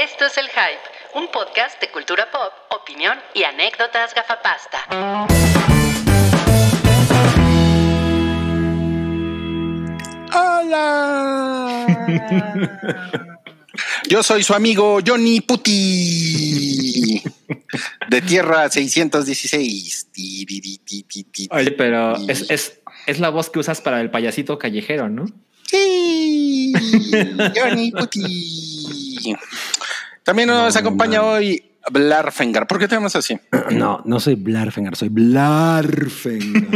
Esto es El Hype, un podcast de cultura pop, opinión y anécdotas gafapasta. ¡Hola! Yo soy su amigo Johnny Puti de Tierra 616. Ti, ti, ti, ti, ti, ti, Oye, pero es, es, es la voz que usas para el payasito callejero, ¿no? Sí, Johnny Puti. También nos No, acompaña hoy Blarfengar. ¿Por qué te llamas así? No, no soy Blarfengar, soy Blarfengar.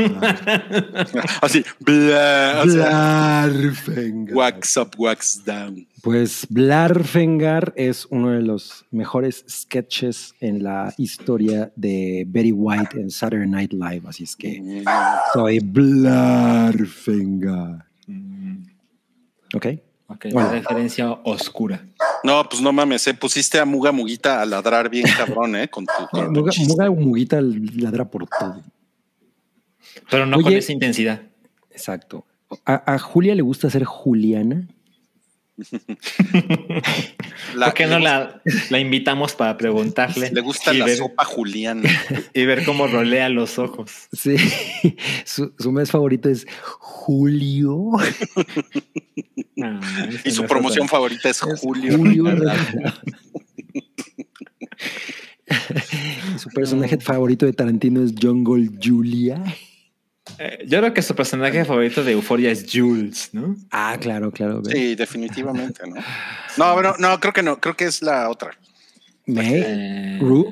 Así, Blarfengar. Wax up, wax down. Pues Blarfengar es uno de los mejores sketches en la historia de Betty White en Saturday Night Live, así es que soy Blarfengar. ¿Ok? Ok, Bueno. una referencia oscura. No, pues no mames, eh, pusiste a Muga Muguita a ladrar bien cabrón, ¿eh? Con tu, con. Muga Muguita ladra por todo. Pero no Oye. con esa intensidad. Exacto. A, a Julia le gusta ser Juliana. La- ¿Por qué no la, la invitamos para preguntarle? Le gusta la ver, sopa Julián. Y ver cómo rolea los ojos. Sí. Su, su mes favorito es Julio. No, ese Y su no es promoción otra. favorita es Julio. Julio. su personaje favorito de Tarantino es Jungle Julia. Eh, yo creo que su personaje favorito de Euforia es Jules, ¿no? Ah, claro, claro. ve. Sí, definitivamente, ¿no? No, pero no, creo que no, creo que es la otra. May, Eh, Ru,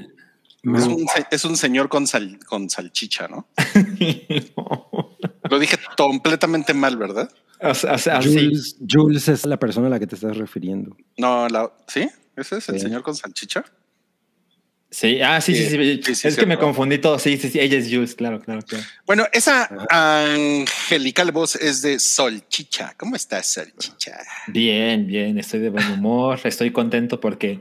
Es un, se- es un señor con, sal- con salchicha, ¿no? Lo dije completamente mal, ¿verdad? o sea, o sea, sí. Jules, Jules es la persona a la que te estás refiriendo. No, la, ¿sí? ¿Ese es el Sí. señor con salchicha? Sí, ah, sí, sí, sí. Sí, sí, sí, es sí, que me confundí todo. Sí, sí, sí. Ella es Jules, claro, claro, claro. Bueno, esa angelical voz es de Solchicha. ¿Cómo estás, Solchicha? Bien, bien. Estoy de buen humor. Estoy contento porque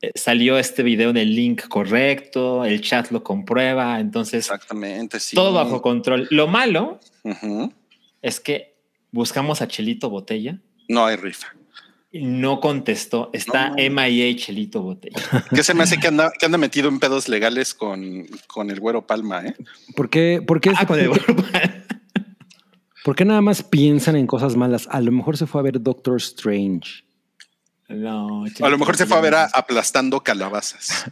eh, salió este video en el link correcto. El chat lo comprueba. Entonces, Exactamente, sí. todo bajo control. Lo malo es que buscamos a Chelito Botella No hay rifa. No contestó. Está No. MIA Chelito Botella. ¿Qué se me hace que anda, que anda metido en pedos legales con, con el güero Palma, eh? ¿Por qué, por, qué, Ah, con el por qué nada más piensan en cosas malas? A lo mejor se fue a ver Doctor Strange. No, A lo mejor se fue a ver a aplastando calabazas.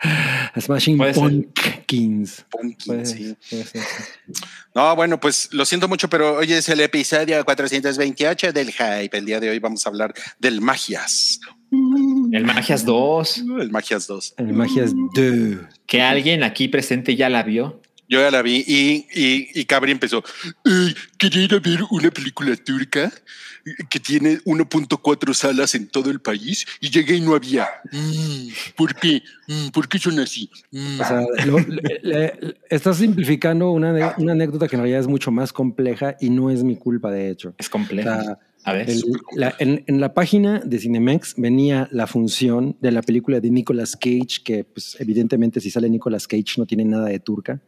Smashing. Pumpkins. Pumpkin, Puede sí. ser, puede ser, sí. No, bueno, pues lo siento mucho, pero hoy es el episodio 428 del Hype. El día de hoy vamos a hablar del Magias. El Magias 2, El Magias 2. El Magias 2. que alguien aquí presente ya la vio. Yo ya la vi y, y, y Cabri empezó. "Ay, quería ir a ver una película turca que tiene 1.4 salas en todo el país y llegué y no había. Mm, ¿Por qué? Mm, ¿Por qué son así? Mm". O sea, lo- le- le- estás simplificando una, una anécdota que en realidad es mucho más compleja y no es mi culpa, de hecho. Es O complejo. sea, A ver. el- la- en, en la página de Cinemex venía la función de la película de Nicolas Cage, que pues evidentemente si sale Nicolas Cage no tiene nada de turca.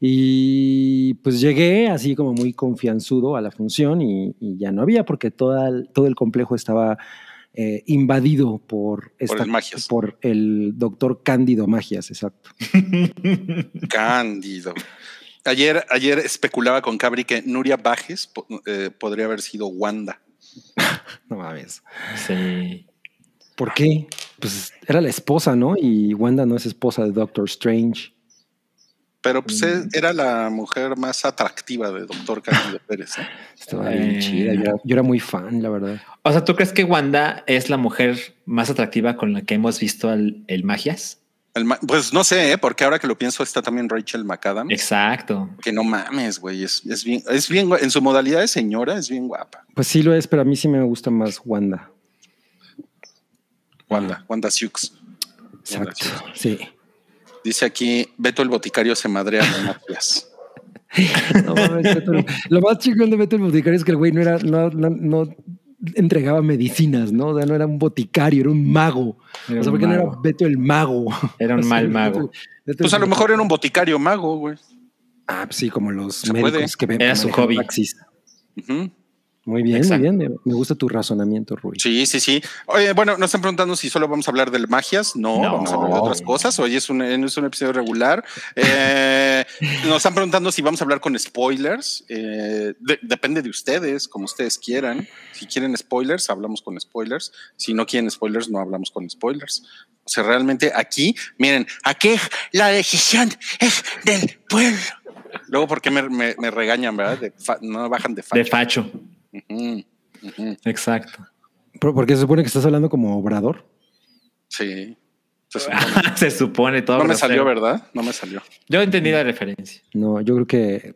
Y pues llegué así como muy confianzudo a la función y, y ya no había porque toda el- todo el complejo estaba eh, invadido por, esta- el Magias. por el doctor Cándido Magias, exacto. Cándido. Ayer, ayer especulaba con Cabri que Nuria Bajes po- eh, podría haber sido Wanda. No mames. Sí. ¿Por qué? Pues era la esposa, ¿no? Y Wanda no es esposa de Doctor Strange. Pero pues eh, era la mujer más atractiva de Doctor Cándido Pérez. ¿no? Estaba bien Eh. chida. Yo era, yo era muy fan, la verdad. O sea, ¿tú crees que Wanda es la mujer más atractiva con la que hemos visto al, el Magias? El pues no sé, ¿eh? porque ahora que lo pienso está también Rachel McAdams. Exacto. Que no mames, güey. Es, es bien, es bien, en su modalidad de señora, es bien guapa. Pues sí lo es, pero a mí sí me gusta más Wanda. Wanda, Wanda Siux. Exacto. Sí. Dice aquí, Beto el boticario se madrea de Magias. No mames, Beto el- lo más chingón de Beto el boticario es que el güey no era, no, no, no entregaba medicinas, ¿no? O sea, no era un boticario, era un mago. Era o sea, un ¿por qué no era. Beto el mago? Era un O sea, mal mago. Beto Pues a lo mejor era un boticario mago, güey. Ah, pues sí, como los Se médicos puede. que ven. Era su hobby. taxis. Muy bien, Exacto. muy bien. Me gusta tu razonamiento, Rui. Sí, sí, sí. Oye, bueno, nos están preguntando si solo vamos a hablar de magias. No, No. vamos a hablar de otras cosas. Hoy es un, es un episodio regular. Eh, nos están preguntando si vamos a hablar con spoilers. Eh, de- depende de ustedes, como ustedes quieran. Si quieren spoilers, hablamos con spoilers. Si no quieren spoilers, no hablamos con spoilers. O sea, realmente aquí, miren, aquí la decisión es del pueblo. Luego, ¿por qué me, me- me regañan, verdad? De fa- no bajan de De facho. Exacto. Pero- Porque se supone que estás hablando como obrador. Sí. Se supone. Se supone todo. No me grosero. salió, ¿verdad? No me salió. Yo entendí la referencia. No, yo creo que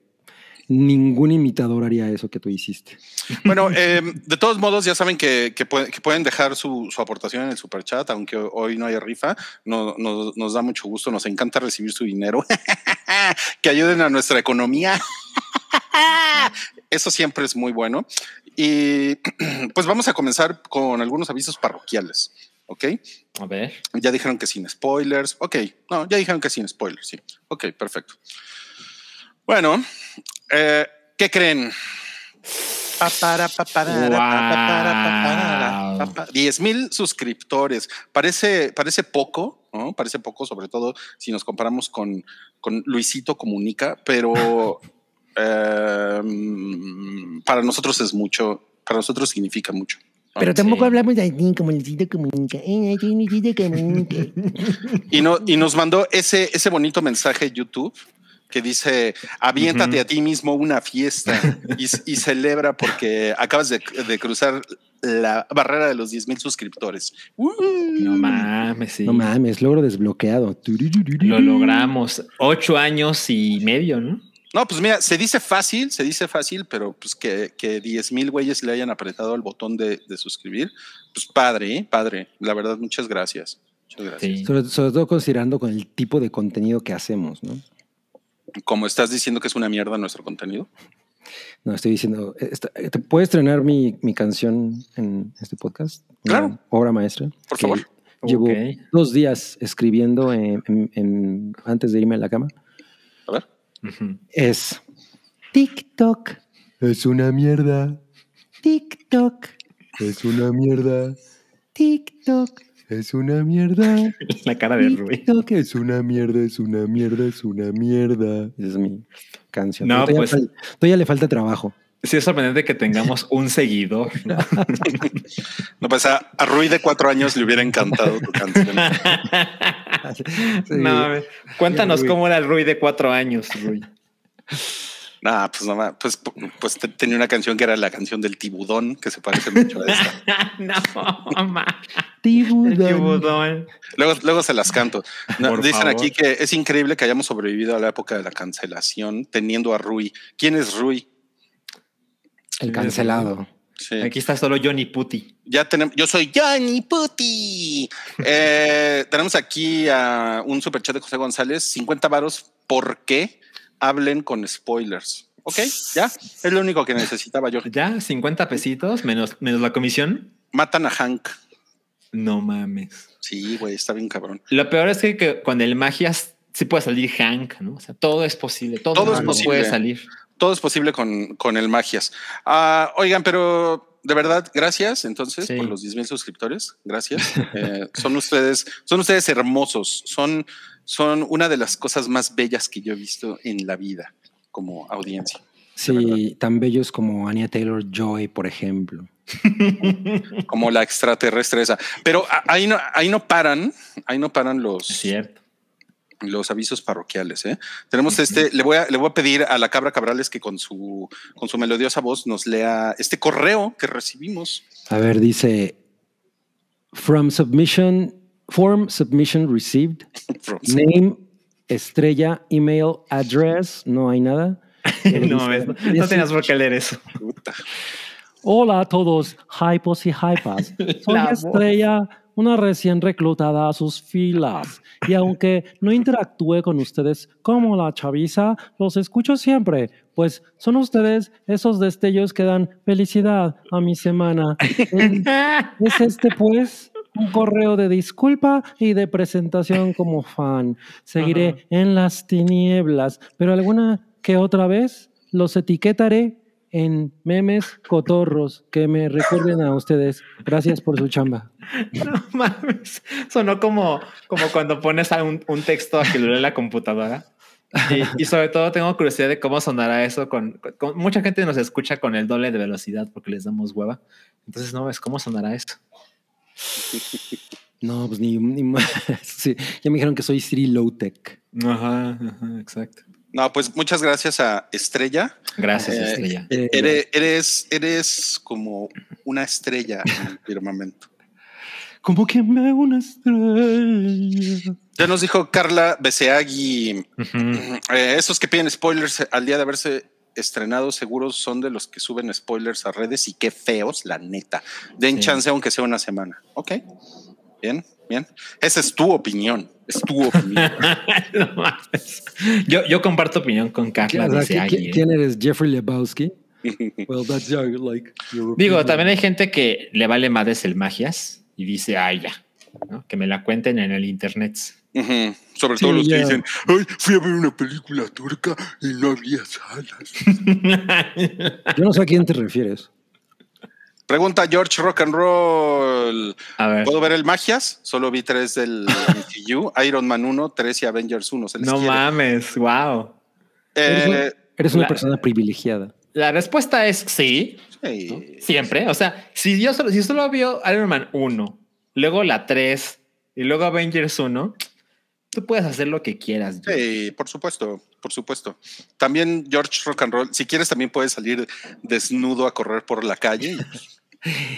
ningún imitador haría eso que tú hiciste. Bueno, eh, de todos modos, ya saben que, que puede- que pueden dejar su, su aportación en el super chat, aunque hoy no haya rifa. No, no- nos da mucho gusto, nos encanta recibir su dinero. que ayuden a nuestra economía. Eso siempre es muy bueno. Y pues vamos a comenzar con algunos avisos parroquiales. ¿Ok? A ver. Ya dijeron que sin spoilers. Ok, no, ya dijeron que sin spoilers, sí. Ok, perfecto. Bueno, eh, ¿qué creen? Pa, para, pa, para, pa, pa, para, pa, para, pa, pa. 10 mil suscriptores. Parece, parece poco, ¿no? Parece poco, sobre todo si nos comparamos con, con Luisito Comunica, pero eh, para nosotros es mucho, para nosotros significa mucho. ¿no? Pero tampoco Sí. hablamos así como Luisito Comunica. Eh, Luisito Comunica. Y, no, y nos mandó ese, ese bonito mensaje YouTube que dice, aviéntate Ujú. a ti mismo una fiesta y, y celebra porque acabas de, de cruzar la barrera de los 10 mil suscriptores. ¡Uh! No mames, sí. No mames, logro desbloqueado. Lo logramos. Ocho años y medio, ¿no? No, pues mira, se dice fácil, se dice fácil, pero pues que, que 10 mil güeyes le hayan apretado el botón de, de suscribir, pues padre, ¿eh? padre. La verdad, muchas gracias. Muchas gracias. Sí. Sobre, sobre todo considerando con el tipo de contenido que hacemos, ¿no? Como estás diciendo que es una mierda nuestro contenido. No, estoy diciendo, esta- ¿te puedes estrenar mi, mi canción en este podcast? Una Claro. Obra maestra. Por favor. Llevo dos días escribiendo en- en- en- antes de irme a la cama. A ver. Es TikTok. Es una mierda. TikTok. Es una mierda. TikTok. Es una mierda. La cara de Rui. TikTok es una mierda, es una mierda, es una mierda. Esa es mi canción. No, todavía, pues- fal- todavía le falta trabajo. Sí, es sorprendente que tengamos un seguidor. ¿no? No pasa, a Rui de cuatro años le hubiera encantado tu canción. No, a ver, cuéntanos cómo era el Rui de cuatro años, Rui. Nah, pues nada más, pues, pues te- tenía una canción que era la canción del tibudón, que se parece mucho a esta. no, mamá. El Tiburón. tiburón. Luego, luego se las canto. No, dicen favor. aquí que es increíble que hayamos sobrevivido a la época de la cancelación teniendo a Rui. ¿Quién es Rui? El cancelado. Sí. Aquí está solo Johnny Putti. Ya tenemos, yo soy Johnny Puti. Eh, tenemos aquí a un superchat de José González, 50 varos, ¿por qué hablen con spoilers? Ok, ya, es lo único que necesitaba yo. Ya, 50 pesitos menos, menos la comisión. Matan a Hank. No mames. Sí, güey, está bien cabrón. Lo peor es que, que con el magias sí puede salir Hank, ¿no? O sea, todo es posible. Todo, Todo es posible. puede salir. Todo es posible con, con el Magias. Ah, oigan, pero de verdad, gracias entonces Sí. por los 10 mil suscriptores. Gracias. Eh, son ustedes, son ustedes hermosos. Son, son una de las cosas más bellas que yo he visto en la vida como audiencia. Sí, tan bellos como Anya Taylor Joy, por ejemplo. como la extraterrestre esa. Pero ahí no, ahí no paran, ahí no paran Es los, cierto. los avisos parroquiales. ¿eh? Tenemos este, le voy, a, le voy a pedir a la cabra Cabrales que con su, con su melodiosa voz nos lea este correo que recibimos. A ver, dice From submission, form submission received, name, estrella, email, address, no hay nada. No, tenías por qué leer eso. Puta. Hola a todos, hypos y hypas. Soy. Estrella, una recién reclutada a sus filas. Y aunque no interactúe con ustedes como la chaviza, los escucho siempre, pues son ustedes esos destellos que dan felicidad a mi semana. Es este, pues, un correo de disculpa y de presentación como fan. Seguiré Ajá. en las tinieblas, pero alguna que otra vez los etiquetaré en memes cotorros que me recuerden a ustedes. Gracias por su chamba. No mames. Sonó como, como cuando pones a un, un texto a que lo lee la computadora. Y, y sobre todo tengo curiosidad de cómo sonará eso con, con- con- mucha gente nos escucha con el doble de velocidad porque les damos hueva. Entonces no ves cómo sonará eso. No, pues ni, ni más. Sí, ya me dijeron que soy Siri Low Tech. Ajá, ajá, exacto. No, pues muchas gracias a Estrella. Gracias, Eh, Estrella. Eh, Eres, eres, eres como una estrella en el firmamento. Como que me una estrella. Ya nos dijo Carla Beseagui, eh, esos que piden spoilers al día de haberse estrenado seguros son de los que suben spoilers a redes y qué feos, la neta. Den Sí. chance aunque sea una semana. Ok, bien, bien. Esa es tu opinión, es tu opinión. No yo, yo comparto opinión con Carla O sea, dice ¿qui- Agui, qui- ¿eh? ¿Quién eres? Jeffrey Lebowski. Well, that's your, like, your Digo, opinion. también hay gente que le vale madres el magias y dice, ay, ya, ¿no? que me la cuenten en el internet. Sobre Sí, todo los ya. que dicen, ay, fui a ver una película turca y no había salas. Yo no sé a quién te refieres. Pregunta George Rock and Roll. A ver, ¿Puedo ver el Magias? Solo vi tres del MCU, Iron Man 1, 3 y Avengers 1. Se les no quiere. mames, wow. Eh, Eres una La- persona privilegiada. La respuesta es sí, sí. siempre. O sea, si yo solo, si solo vio Iron Man 1, luego la 3 y luego Avengers 1, tú puedes hacer lo que quieras. George. Sí, por supuesto, por supuesto. También George Rock and Roll, si quieres también puedes salir desnudo a correr por la calle.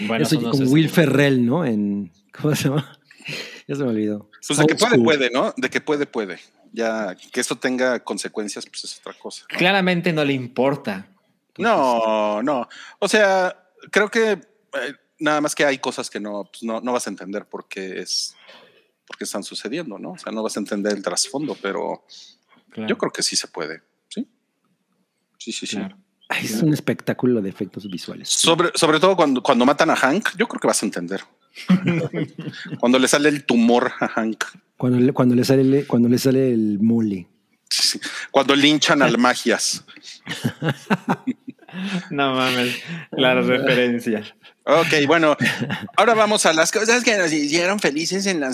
Bueno, Eso eso no como Will si- Ferrell, ¿no? En, ¿Cómo se llama? Ya se me olvidó. Pues de que puede, school. puede, ¿no? De que puede, puede. Ya que eso tenga consecuencias, pues es otra cosa. ¿no? Claramente no le importa. No, no. O sea, creo que eh, nada más que hay cosas que no, pues, no, no vas a entender por qué es, por qué están sucediendo, ¿no? O sea, no vas a entender el trasfondo, pero Claro, yo creo que sí se puede. Sí. Sí, sí, sí. claro. Ay, es un espectáculo de efectos visuales. Sobre, sobre todo cuando, cuando matan a Hank, yo creo que vas a entender. cuando le sale el tumor a Hank. Cuando le, cuando le sale cuando le sale el mole. Sí, Cuando linchan al magias. No mames, la referencia. Ok, bueno, ahora vamos a las cosas que nos hicieron felices en la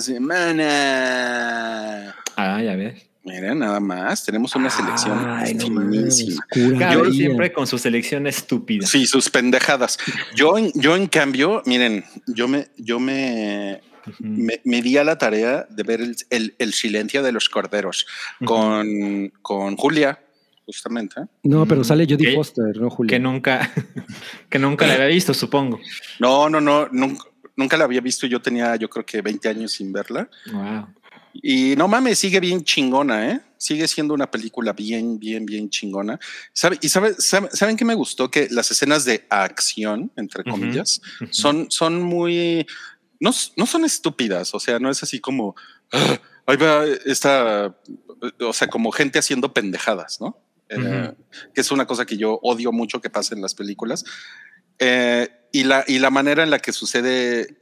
semana. Ah, ya ves. Miren, nada más, tenemos una selección Ay, no finísima. María. siempre con su selección estúpida. Sí, sus pendejadas. Yo, en- yo en cambio, miren, yo me, yo me, me, me di a la tarea de ver el, el- el silencio de los corderos con, con Julia, justamente. No, pero sale Jodie Que- Foster, no Julia. Que nunca, que nunca la había visto, supongo. No, no, no, nunca, nunca la había visto. Yo tenía, yo creo que 20 años sin verla. Wow. Y no mames, sigue bien chingona, ¿eh? Sigue siendo una película bien, bien, bien chingona. ¿Sabe, y sabe, sabe- ¿saben qué me gustó? Que las escenas de acción, entre comillas, son, son muy... No, no son estúpidas, o sea, no es así como... "Ah, ahí va esta... O sea, como gente haciendo pendejadas, ¿no? Eh, que es una cosa que yo odio mucho que pase en las películas. Eh, y, la, y la manera en la que sucede,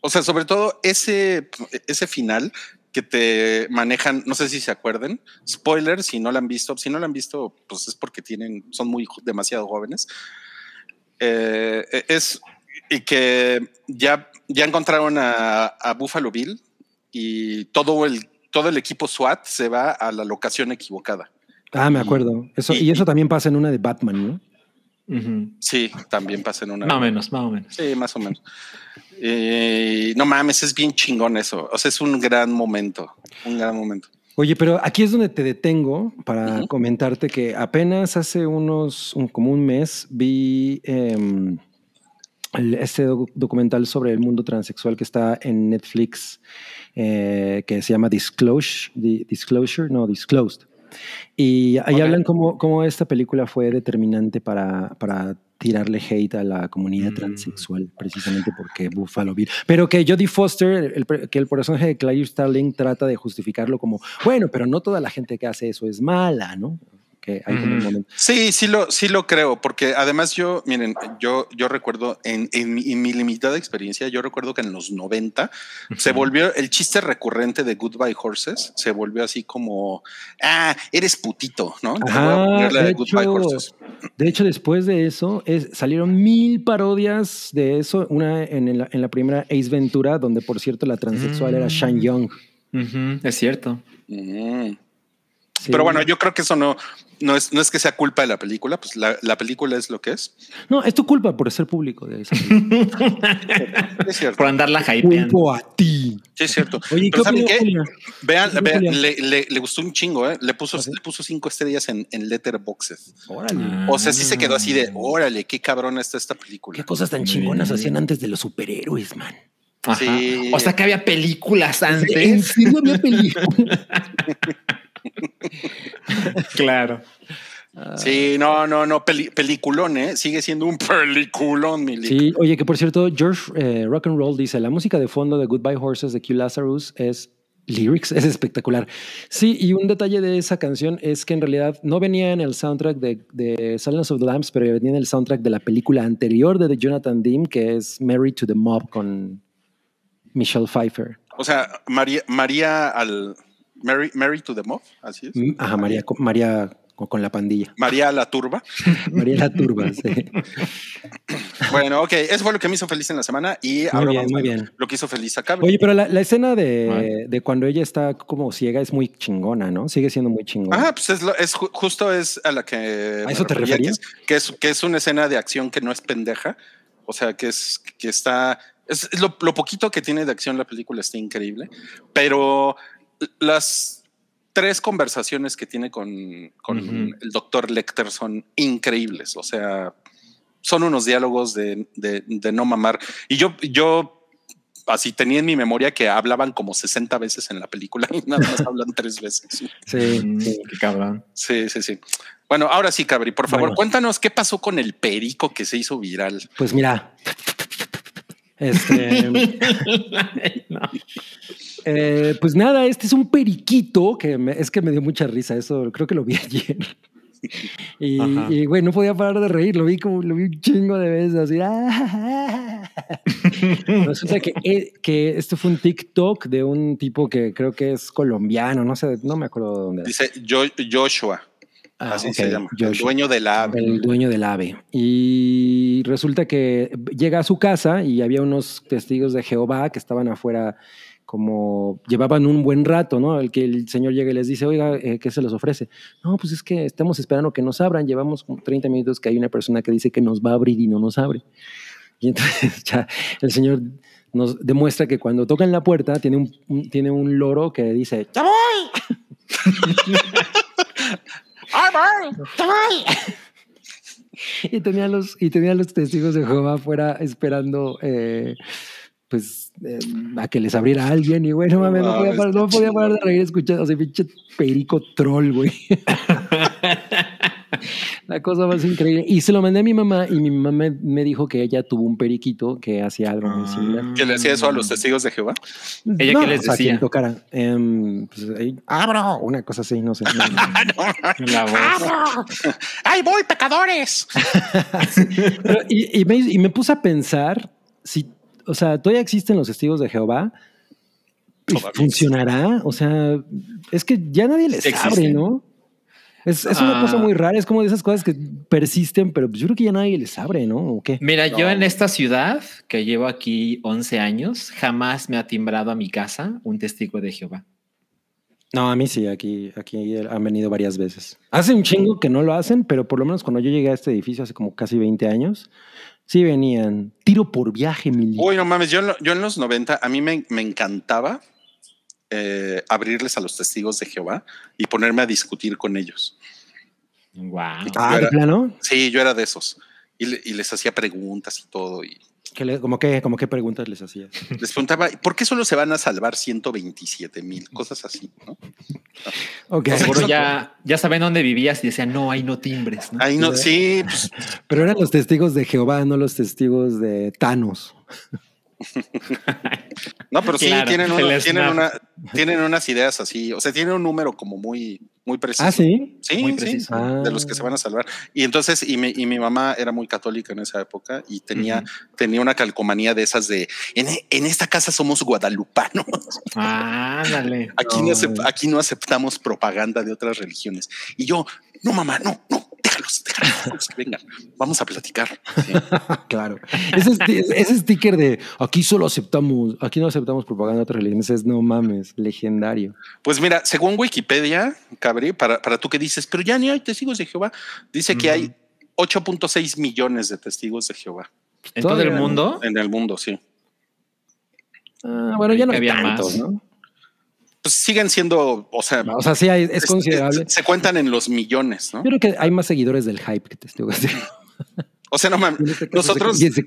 o sea, sobre todo ese, ese final que te manejan, no sé si se acuerden, spoiler, si no la han visto, si no la han visto, pues es porque tienen, son muy demasiado jóvenes. Eh, es y que ya, ya encontraron a, a Buffalo Bill y todo el, todo el equipo SWAT se va a la locación equivocada. Ah, me acuerdo. Eso, y- y eso también pasa en una de Batman, ¿no? Sí, también pasa en una. Más o menos, más o menos. Sí, más o menos. Eh, no mames, es bien chingón eso. O sea, es un gran momento. Un gran momento. Oye, pero aquí es donde te detengo para comentarte que apenas hace unos, un- como un mes, vi el- este doc- documental sobre el mundo transexual que está en Netflix, eh, que se llama Disclosure, Di- Disclosure, no, Disclosed. Y ahí hablan cómo, cómo esta película fue determinante para, para tirarle hate a la comunidad Mm. transexual, precisamente porque Buffalo Bill. Pero que Jodie Foster, el, que el personaje de Claire Starling trata de justificarlo como, bueno, pero no toda la gente que hace eso es mala, ¿no? Que hay como un Ujú. momento. Sí, sí lo, sí lo creo, porque además yo, miren, yo, yo recuerdo en, en mi, en mi limitada experiencia, yo recuerdo que en los 90 se volvió el chiste recurrente de Goodbye Horses, se volvió así como, ah, eres putito, ¿no? De de Goodbye hecho, Horses. de hecho, después de eso, es- salieron mil parodias de eso. Una en la, en la primera Ace Ventura, donde por cierto la transexual era Mm. Shane Young. Es cierto. Mm. Sí. Pero bueno, yo creo que eso no, no, es, no es que sea culpa de la película, pues la, la película es lo que es. No, es tu culpa por ser público de esa. Es cierto. Por andarla hypeando. Culpo a ti. Sí, es cierto. Oye, ¿qué Pero ¿saben qué? Vean, ¿Qué vean, le, le- le gustó un chingo, ¿eh? Le puso, ¿Ah, le puso cinco estrellas en, en Letterboxd. Órale. O sea, sí se quedó así de, órale, qué cabrón está esta película. ¿Qué cosas tan chingonas hacían antes de los superhéroes, man? Ajá. Sí. O sea que había películas ¿En antes. serio había películas? claro. Sí, no, no, no, peli- peliculón, ¿eh? Sigue siendo un peliculón, mi. Sí, oye, que por cierto, George eh, Rock and Roll dice, la música de fondo de Goodbye Horses de Q Lazarus es lyrics, es espectacular. Sí, y un detalle de esa canción es que en realidad no venía en el soundtrack de, de Silence of the Lambs, pero venía en el soundtrack de la película anterior de Jonathan Dean, que es Married to the Mob con Michelle Pfeiffer. O sea, María, María al Mary, Mary to the Mob, así es. Mm, Ajá, María, María co- con la pandilla. María la turba. María la turba, sí. Bueno, ok, eso fue lo que me hizo feliz en la semana y ahora bien, vamos muy bien. lo que hizo feliz acá. Oye, pero la, la escena Ah. de, de cuando ella está como ciega es muy chingona, ¿no? Sigue siendo muy chingona. Ah, pues es, lo- es ju- justo es a la que ¿A eso te refería, referías? Que es, que es que es una escena de acción que no es pendeja, o sea, que es que está es, es lo, lo poquito que tiene de acción la película está increíble, pero las tres conversaciones que tiene con, con Ujú. el doctor Lecter son increíbles, o sea, son unos diálogos de, de- de no mamar. Y yo, yo así tenía en mi memoria que hablaban como 60 veces en la película y nada más hablan tres veces. Sí, sí. Qué cabrón. Sí, sí, sí. Bueno, ahora sí, Cabri, por favor, Bueno. cuéntanos qué pasó con el perico que se hizo viral. Pues mira. Este, No. eh, pues nada, este es un periquito que me- es que me dio mucha risa. Eso creo que lo vi ayer. Y, y, güey, no podía parar de reír. Lo vi como lo vi un chingo de veces así. Resulta que, eh, que esto fue un TikTok de un tipo que creo que es colombiano. No sé, no me acuerdo de dónde. era. Dice Jo- Joshua, Ah, así se llama, el dueño de la El dueño del ave. Y resulta que llega a su casa y había unos testigos de Jehová que estaban afuera como llevaban un buen rato, ¿no? El que el señor llega y les dice, oiga, eh, ¿qué se les ofrece? No, pues es que estamos esperando que nos abran. Llevamos como 30 minutos que hay una persona que dice que nos va a abrir y no nos abre. Y entonces ya el señor nos demuestra que cuando tocan la puerta tiene un, un- tiene un loro que dice, ¡Ya voy! y tenía los y tenía los testigos de Jehová afuera esperando eh, pues eh, a que les abriera alguien. Y güey no mames no podía parar, no podía parar de reír escuchando o sea pinche perico troll güey la cosa más increíble y se lo mandé a mi mamá y mi mamá me, me dijo que ella tuvo un periquito que hacía algo muy similar que le hacía eso a los testigos de Jehová. ¿Ella No, qué les o sea, decía? quien tocara Em, pues, ahí, abro una cosa así no sé La voz. ¡Ay, voy, pecadores! Pero, y, y me, y me puse a pensar si, o sea, todavía existen los testigos de Jehová. ¿Y Todavía ¿Funcionará? O sea, es que ya nadie les Sí abre. ¿no? Es, es una Ah. cosa muy rara, es como de esas cosas que persisten, pero pues yo creo que ya nadie les abre, ¿no? ¿O qué? Mira, yo No. en esta ciudad, que llevo aquí 11 años, jamás me ha timbrado a mi casa un testigo de Jehová. No, a mí sí, aquí, aquí han venido varias veces. Hace un chingo que no lo hacen, pero por lo menos cuando yo llegué a este edificio hace como casi 20 años, sí venían. Tiro por viaje, mi Uy, no mames, yo yo en los 90 a mí me, me encantaba eh, abrirles a los testigos de Jehová y ponerme a discutir con ellos. Wow. Ah, de plano. Sí, yo era de esos. Y, le- y les hacía preguntas y todo. Y ¿Qué le- como, qué, como qué preguntas les hacías? les preguntaba, ¿por qué solo se van a salvar 127 mil? Cosas así, ¿no? Ok. Seguro ya, ya saben dónde vivías y decían, no, ahí no timbres. ¿no? Ahí no, sí, pues, Pero eran los testigos de Jehová, no los testigos de Thanos. No, pero sí Claro, tienen, tienen, una, tienen unas ideas así. O sea, tienen un número como muy, muy preciso. Ah, sí. Sí, Muy sí, preciso. Ah. de los que se van a salvar. Y entonces, y mi, y mi mamá era muy católica en esa época y tenía, tenía una calcomanía de esas de en, en esta casa somos guadalupanos. Ándale. Aquí no, No, acep- güey. aquí no aceptamos propaganda de otras religiones. Y yo, no, mamá, no, no, déjalos, déjalos, déjalos que vengan. Vamos a platicar. Sí. Claro. Ese, sti- ese sticker de aquí solo aceptamos, aquí no aceptamos propaganda de otras religiones es no mames, legendario. Pues mira, según Wikipedia, Cabri, para, para tú que dices, pero ya ni hay testigos de Jehová, dice que hay 8.6 millones de testigos de Jehová En todo el mundo. en el mundo, sí. Ah, bueno, ya no hay Había tantos, más. ¿no? Pues siguen siendo, o sea, O sea, sí hay- es considerable. Se, se cuentan en los millones, ¿no? Yo creo que hay más seguidores del hype que testigos de O sea, no mames, este nosotros se se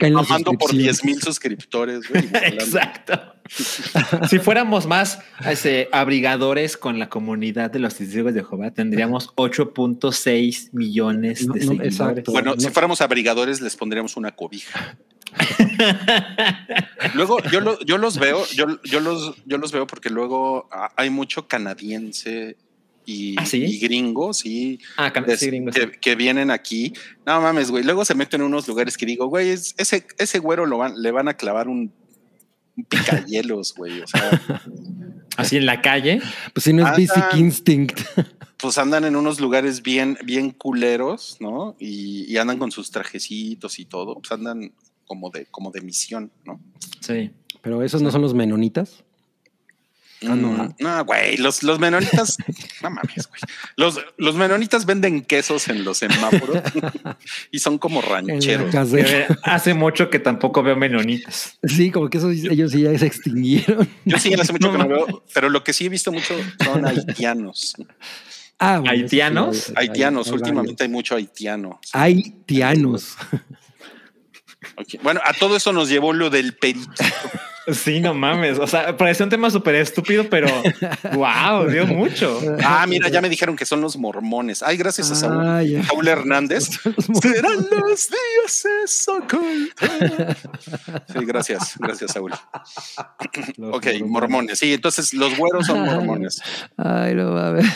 por suscripciones. 10 mil suscriptores. güey, volando. Exacto. si fuéramos más ese, abrigadores con la comunidad de los testigos de Jehová, tendríamos 8.6 millones No, de no, seguidores. exacto. Bueno, No. si fuéramos abrigadores, les pondríamos una cobija. luego yo, lo- yo los veo, yo, yo, los, yo los veo porque luego ah, hay mucho canadiense y, ¿Ah, sí? y gringo, sí, Ah, can- es- sí, gringos. que, que vienen aquí. No mames, güey. Luego se meten en unos lugares que digo, güey, es- ese, ese güero lo van, le van a clavar un, un picayelos, güey. O sea, Así en la calle. Pues si no es Basic. Instinct. pues andan en unos lugares bien, bien culeros, ¿no? Y, y andan con sus trajecitos y todo. Pues andan como de, como de misión, ¿no? Sí. Pero esos no son los menonitas. Ah, no, Mm, ah. No, güey, los, los menonitas, no mames, güey. Los, los menonitas venden quesos en los semáforos y son como rancheros. Hace mucho que tampoco veo menonitas. Sí, como que esos ellos sí ya se extinguieron. Yo sí hace mucho No que no veo, pero lo que sí he visto mucho son haitianos. Ah, bueno, ¿Haitianos? hay- hay- Haitianos, hay últimamente hay mucho haitiano. Haitianos. Bueno, a todo eso nos llevó lo del perito. Sí, no mames. O sea, parece un tema súper estúpido, pero wow, dio mucho. Ah, mira, ya me dijeron que son los mormones. Ay, gracias a Saúl, Ah, ya. Saúl Hernández. Serán los días eso Sí, gracias, gracias, Saúl. Los Ok, mormones. Sí, entonces los güeros son mormones. Ay, no mames.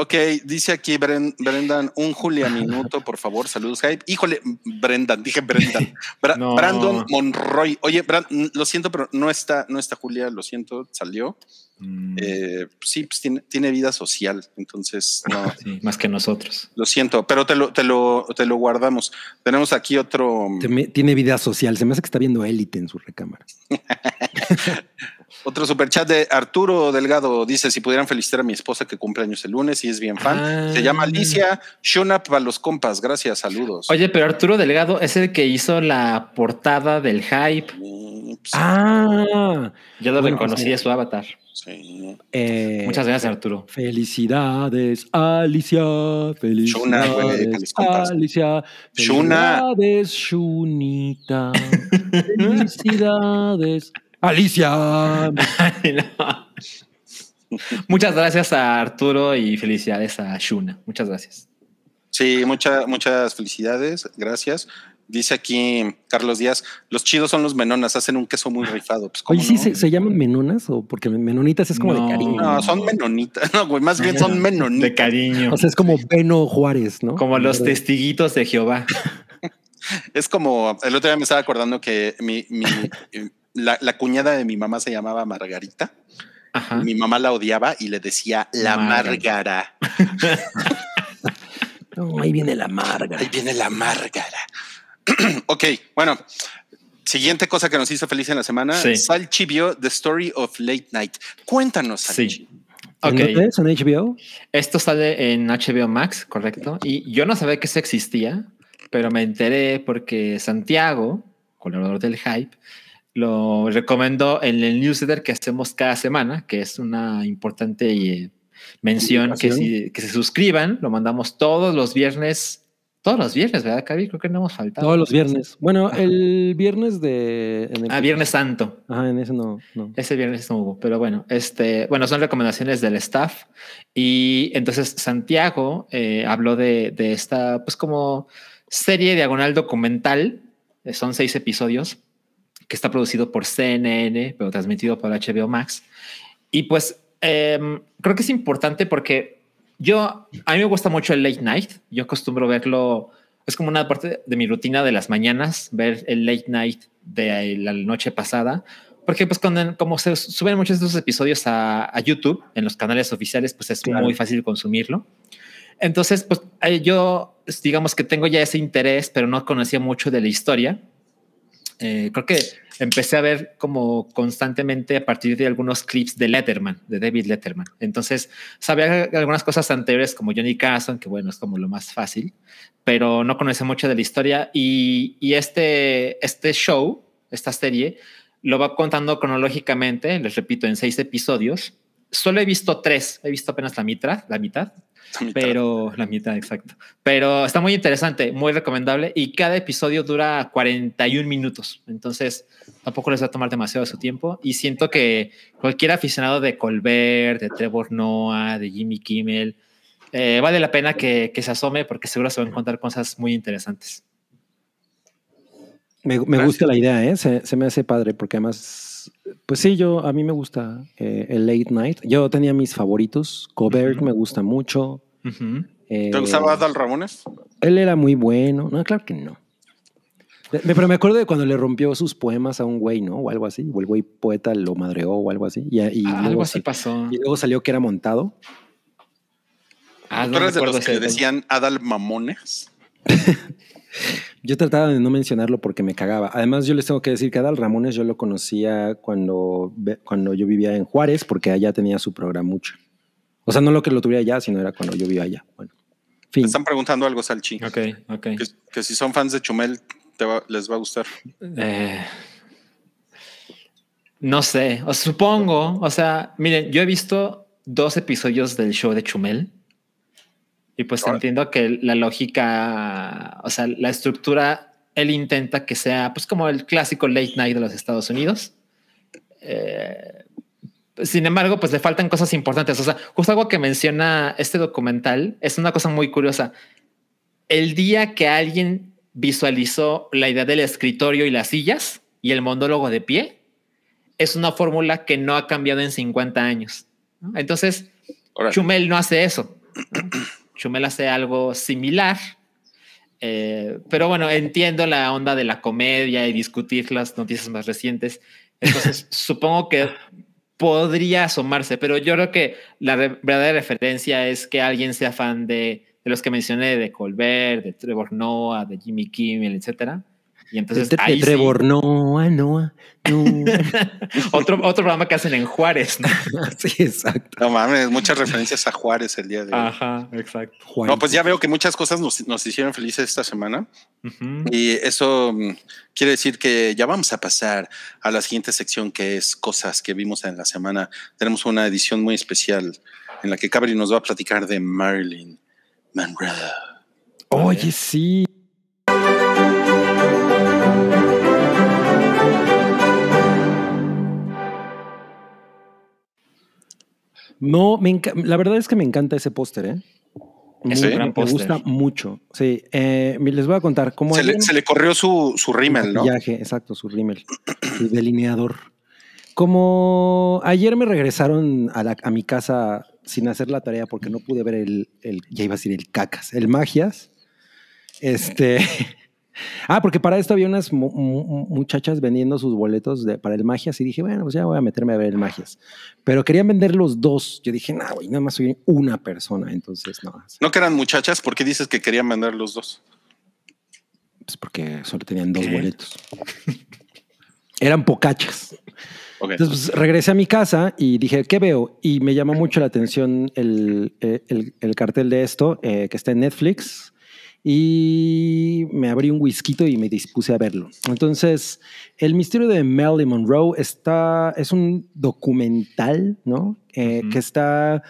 Ok, dice aquí Bren- Brendan, un Julia Minuto, por favor, saludos, Hype. Híjole, Brendan, dije Brendan. Bra- No. Brandon Monroy. Oye, Bran- lo siento, pero no está, no está Julia, lo siento, salió. Mm, Eh, sí, pues tiene, tiene vida social, entonces no, sí, más que nosotros. lo siento, pero te lo, te lo, te lo guardamos. Tenemos aquí otro, tiene vida social. Se me hace que está viendo élite en su recámara. otro superchat de Arturo Delgado. Dice: Si pudieran felicitar a mi esposa que cumple años el lunes y es bien fan. Ah. Se llama Alicia. Shuna para los compas. Gracias, saludos. Oye, pero Arturo Delgado es el que hizo la portada del hype. Ah, Yo lo Bueno, reconocí pues, de su avatar. sí. eh, Muchas gracias, Arturo. Felicidades, Alicia. Shuna, Felicidades, compas. Alicia. Shuna. Felicidades, Shunita. Felicidades, Alicia. No. Muchas gracias a Arturo y felicidades a Shuna. Muchas gracias. Sí, mucha- muchas felicidades. Gracias. Dice aquí Carlos Díaz: Los chidos son los menonas, hacen un queso muy rifado. Pues, ¿cómo Oye, sí, no? se, se llaman menonas o porque menonitas es como No. de cariño. No, son menonitas. No, güey, más bien son De menonitas. cariño. O sea, es como Beno Juárez, ¿no? Como los Pero- testiguitos de Jehová. Es como el otro día me estaba acordando que mi, mi- la, la cuñada de mi mamá se llamaba Margarita. Ajá. Mi mamá la odiaba y le decía la. Márgara. No, ahí viene la Marga. Ahí viene la Márgara. ok, bueno. Siguiente cosa que nos hizo feliz en la semana. Sí. Salchi vio The Story of Late Night. Cuéntanos, Salchi. Sí. ¿En Ok. dónde es? ¿En HBO? Esto sale en HBO Max, correcto. Y yo no sabía que eso existía, pero me enteré porque Santiago, colaborador del Hype, lo recomendó en el newsletter que hacemos cada semana, que es una importante eh, mención que, si- que se suscriban. Lo mandamos todos los viernes. Todos los viernes, ¿verdad, Cavi? Creo que no hemos faltado. Todos los viernes. Bueno, el viernes de. en el- Ah, Viernes Santo. Ajá, en ese no. no. Ese viernes no hubo, pero bueno, este, bueno, son recomendaciones del staff. Y entonces Santiago eh, habló de, de esta, pues como serie diagonal documental, eh, son seis episodios, que está producido por CNN, pero transmitido por HBO Max. Y pues em, creo que es importante porque yo, a mí me gusta mucho el late night. Yo acostumbro verlo, es como una parte de mi rutina de las mañanas, ver el late night de la noche pasada. Porque pues cuando, como se suben muchos de estos episodios a, a YouTube, en los canales oficiales, pues es Claro. muy fácil consumirlo. Entonces, pues eh, yo digamos que tengo ya ese interés, pero no conocía mucho de la historia. Eh, creo que empecé a ver como constantemente a partir de algunos clips de Letterman, de David Letterman. Entonces, sabía algunas cosas anteriores como Johnny Carson, que bueno, es como lo más fácil, pero no conocía mucho de la historia. Y, y este, este show, esta serie, lo va contando cronológicamente, les repito, en seis episodios. Solo he visto tres, he visto apenas la mitad, la mitad, pero la mitad, exacto. Pero está muy interesante, muy recomendable y cada episodio dura 41 minutos. Entonces tampoco les va a tomar demasiado de su tiempo. Y siento que cualquier aficionado de Colbert, de Trevor Noah, de Jimmy Kimmel, eh, vale la pena que, que se asome porque seguro se van a encontrar cosas muy interesantes. Me, me gusta la idea, ¿eh? Se, se me hace padre porque además, pues sí, yo, a mí me gusta eh, el late night. Yo tenía mis favoritos. Colbert Ujú. me gusta mucho. Eh, ¿Te gustaba Adal Ramones? Él era muy bueno. No, claro que no. De- Pero me acuerdo de cuando le rompió sus poemas a un güey, ¿no? O algo así. O el güey poeta lo madreó o algo así. Y, y Ah, luego algo así pasó. Y luego salió que era montado. Ah, ¿Tú eres de los que decían Adal Mamones? Yo trataba de no mencionarlo porque me cagaba. Además, yo les tengo que decir que Adal Ramones yo lo conocía cuando, cuando yo vivía en Juárez, porque allá tenía su programa mucho. O sea, no lo que lo tuviera allá, sino era cuando yo vivía allá. Bueno, están preguntando algo, Salchi. Ok, ok. Que, que si son fans de Chumel, te va- les va a gustar. Eh, no sé, o supongo, o sea, miren, yo he visto dos episodios del show de Chumel y pues entiendo que la lógica, o sea, la estructura, él intenta que sea pues como el clásico late night de los Estados Unidos. Eh, sin embargo, pues le faltan cosas importantes. O sea, justo algo que menciona este documental es una cosa muy curiosa. El día que alguien visualizó la idea del escritorio y las sillas y el monólogo de pie, es una fórmula que no ha cambiado en 50 años. ¿no? Entonces, Órale. Chumel no hace eso. Chumel hace algo similar. Eh, pero bueno, entiendo la onda de la comedia y discutir las noticias más recientes. Entonces, supongo que podría asomarse, pero yo creo que la re- verdadera referencia es que alguien sea fan de, de los que mencioné, de Colbert, de Trevor Noah, de Jimmy Kimmel, etcétera. Y entonces de, de ahí sí, Trevor Noah, Noah, Noah. otro, otro programa que hacen en Juárez. ¿no? sí, exacto. No mames, muchas referencias a Juárez el día de hoy. Ajá, exacto. No, pues ya veo que muchas cosas nos, nos hicieron felices esta semana. Y eso mm, quiere decir que ya vamos a pasar a la siguiente sección que es cosas que vimos en la semana. Tenemos una edición muy especial en la que Cabri nos va a platicar de Marilyn Monroe. Oye, sí. No, me la verdad es que me encanta ese póster, ¿eh? Es Muy- un gran me póster. gusta mucho. Sí, eh, me- les voy a contar cómo Se le, se le corrió su, su rímel, ¿no? Maquillaje, exacto, su rímel, su delineador. Como ayer me regresaron a, la- a mi casa sin hacer la tarea porque no pude ver el, el- ya iba a decir el cacas, el magias. Este, ah, porque para esto había unas mu- mu- muchachas vendiendo sus boletos de- para el magias y dije, bueno, pues ya voy a meterme a ver el magias. Pero querían vender los dos. Yo dije, no, güey, nada más soy una persona, entonces no. No que eran muchachas, ¿por qué dices que querían vender los dos? Pues porque solo tenían dos ¿Qué? boletos. Eran pocachas. Entonces pues, regresé a mi casa y dije, ¿qué veo? Y me llamó mucho la atención el, eh, el- el cartel de esto, eh, que está en Netflix. Y me abrí un whisky y me dispuse a verlo. Entonces, El misterio de Marilyn Monroe está, es un documental, ¿no? Eh. Que está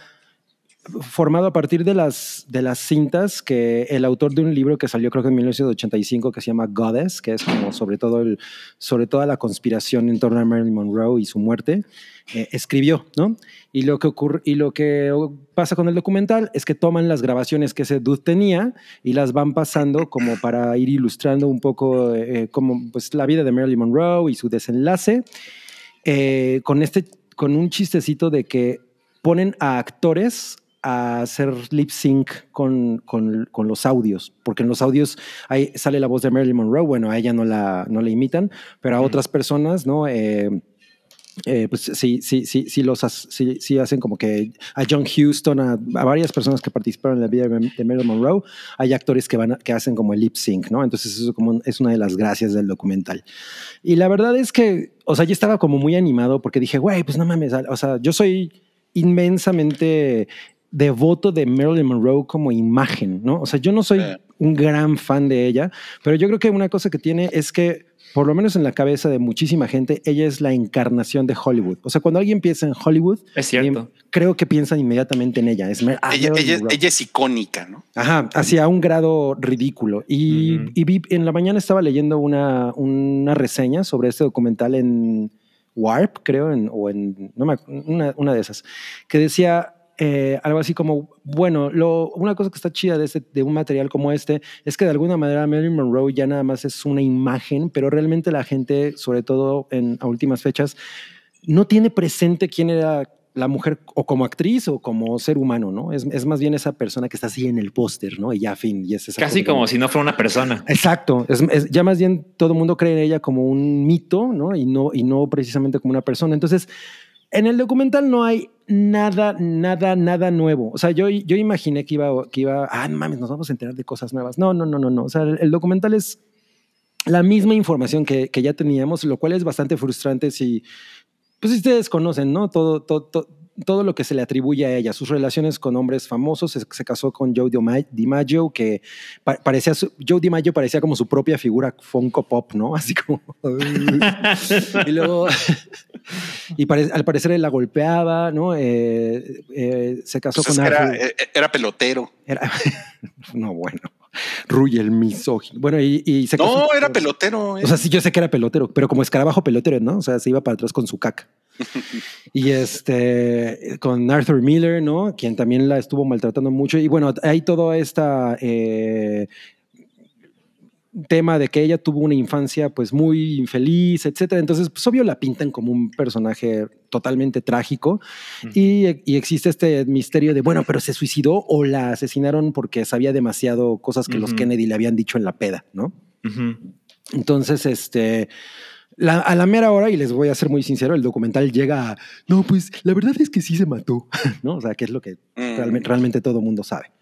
formado a partir de las, de las cintas que el autor de un libro que salió creo que en 1985 que se llama Goddess, que es como sobre todo el, sobre toda la conspiración en torno a Marilyn Monroe y su muerte, eh, escribió, ¿no? Y lo que ocurre, y lo que pasa con el documental es que toman las grabaciones que ese dude tenía y las van pasando como para ir ilustrando un poco eh, como pues la vida de Marilyn Monroe y su desenlace eh, con este con un chistecito de que ponen a actores a hacer lip sync con, con, con, los audios, porque en los audios ahí sale la voz de Marilyn Monroe, bueno, a ella no la, no la imitan, pero a otras personas, ¿no? Eh, eh, pues sí, sí, sí, sí, los sí, sí, hacen como que a John Houston, a, a, varias personas que participaron en la vida de Marilyn Monroe, hay actores que van a, que hacen como el lip sync, ¿no? Entonces eso como es una de las gracias del documental. Y la verdad es que, o sea, yo estaba como muy animado porque dije, güey, pues no mames, o sea, yo soy inmensamente devoto de Marilyn Monroe como imagen, ¿no? O sea, yo no soy un gran fan de ella, pero yo creo que una cosa que tiene es que, por lo menos en la cabeza de muchísima gente, ella es la encarnación de Hollywood. O sea, cuando alguien piensa en Hollywood, es cierto. creo que piensan inmediatamente en ella. Es ella, ella, ella, es icónica, ¿no? Ajá, hacia un grado ridículo. Y, uh -huh. y vi, en la mañana estaba leyendo una, una reseña sobre este documental en Warp, creo, en, o en no me, una, una de esas, que decía eh, algo así como, bueno, lo, una cosa que está chida de, este, de, un material como este es que de alguna manera Marilyn Monroe ya nada más es una imagen, pero realmente la gente, sobre todo en a últimas fechas, no tiene presente quién era la mujer o como actriz o como ser humano, ¿no? Es, es más bien esa persona que está así en el póster, ¿no? Y ya, fin, y es esa Casi como si no fuera una persona. Exacto. Es, es, ya más bien todo el mundo cree en ella como un mito, ¿no? Y no, y no precisamente como una persona. Entonces, en el documental no hay nada, nada, nada nuevo. O sea, yo, yo imaginé que iba, que iba, ah, mames, nos vamos a enterar de cosas nuevas. No, no, no, no, no. O sea, el, documental es la misma información que, que, ya teníamos, lo cual es bastante frustrante si, pues si ustedes conocen, ¿no? Todo, todo, todo, todo lo que se le atribuye a ella, sus relaciones con hombres famosos, se, se casó con Joe DiMaggio, que pa parecía, su, Joe DiMaggio parecía como su propia figura Funko Pop, ¿no? Así como... y luego, y pare, al parecer él la golpeaba, ¿no? Eh, eh, se casó pues con... Era, era, pelotero. Era, no, bueno. Ruy el misógino. Bueno, y, y se casó, No, era pelotero. Eh. O sea, sí, yo sé que era pelotero, pero como escarabajo pelotero, ¿no? O sea, se iba para atrás con su caca. Y este, con Arthur Miller, ¿no? Quien también la estuvo maltratando mucho. Y bueno, hay toda esta eh, tema de que ella tuvo una infancia pues muy infeliz, etcétera. Entonces, pues obvio la pintan como un personaje totalmente trágico uh -huh. y, y, existe este misterio de, bueno, pero se suicidó o la asesinaron porque sabía demasiado cosas que uh -huh. los Kennedy le habían dicho en la peda, ¿no? Uh -huh. Entonces, este... La, a la mera hora, y les voy a ser muy sincero, el documental llega a, no, pues la verdad es que sí se mató, ¿no? O sea, que es lo que mm. realmente, realmente todo mundo sabe.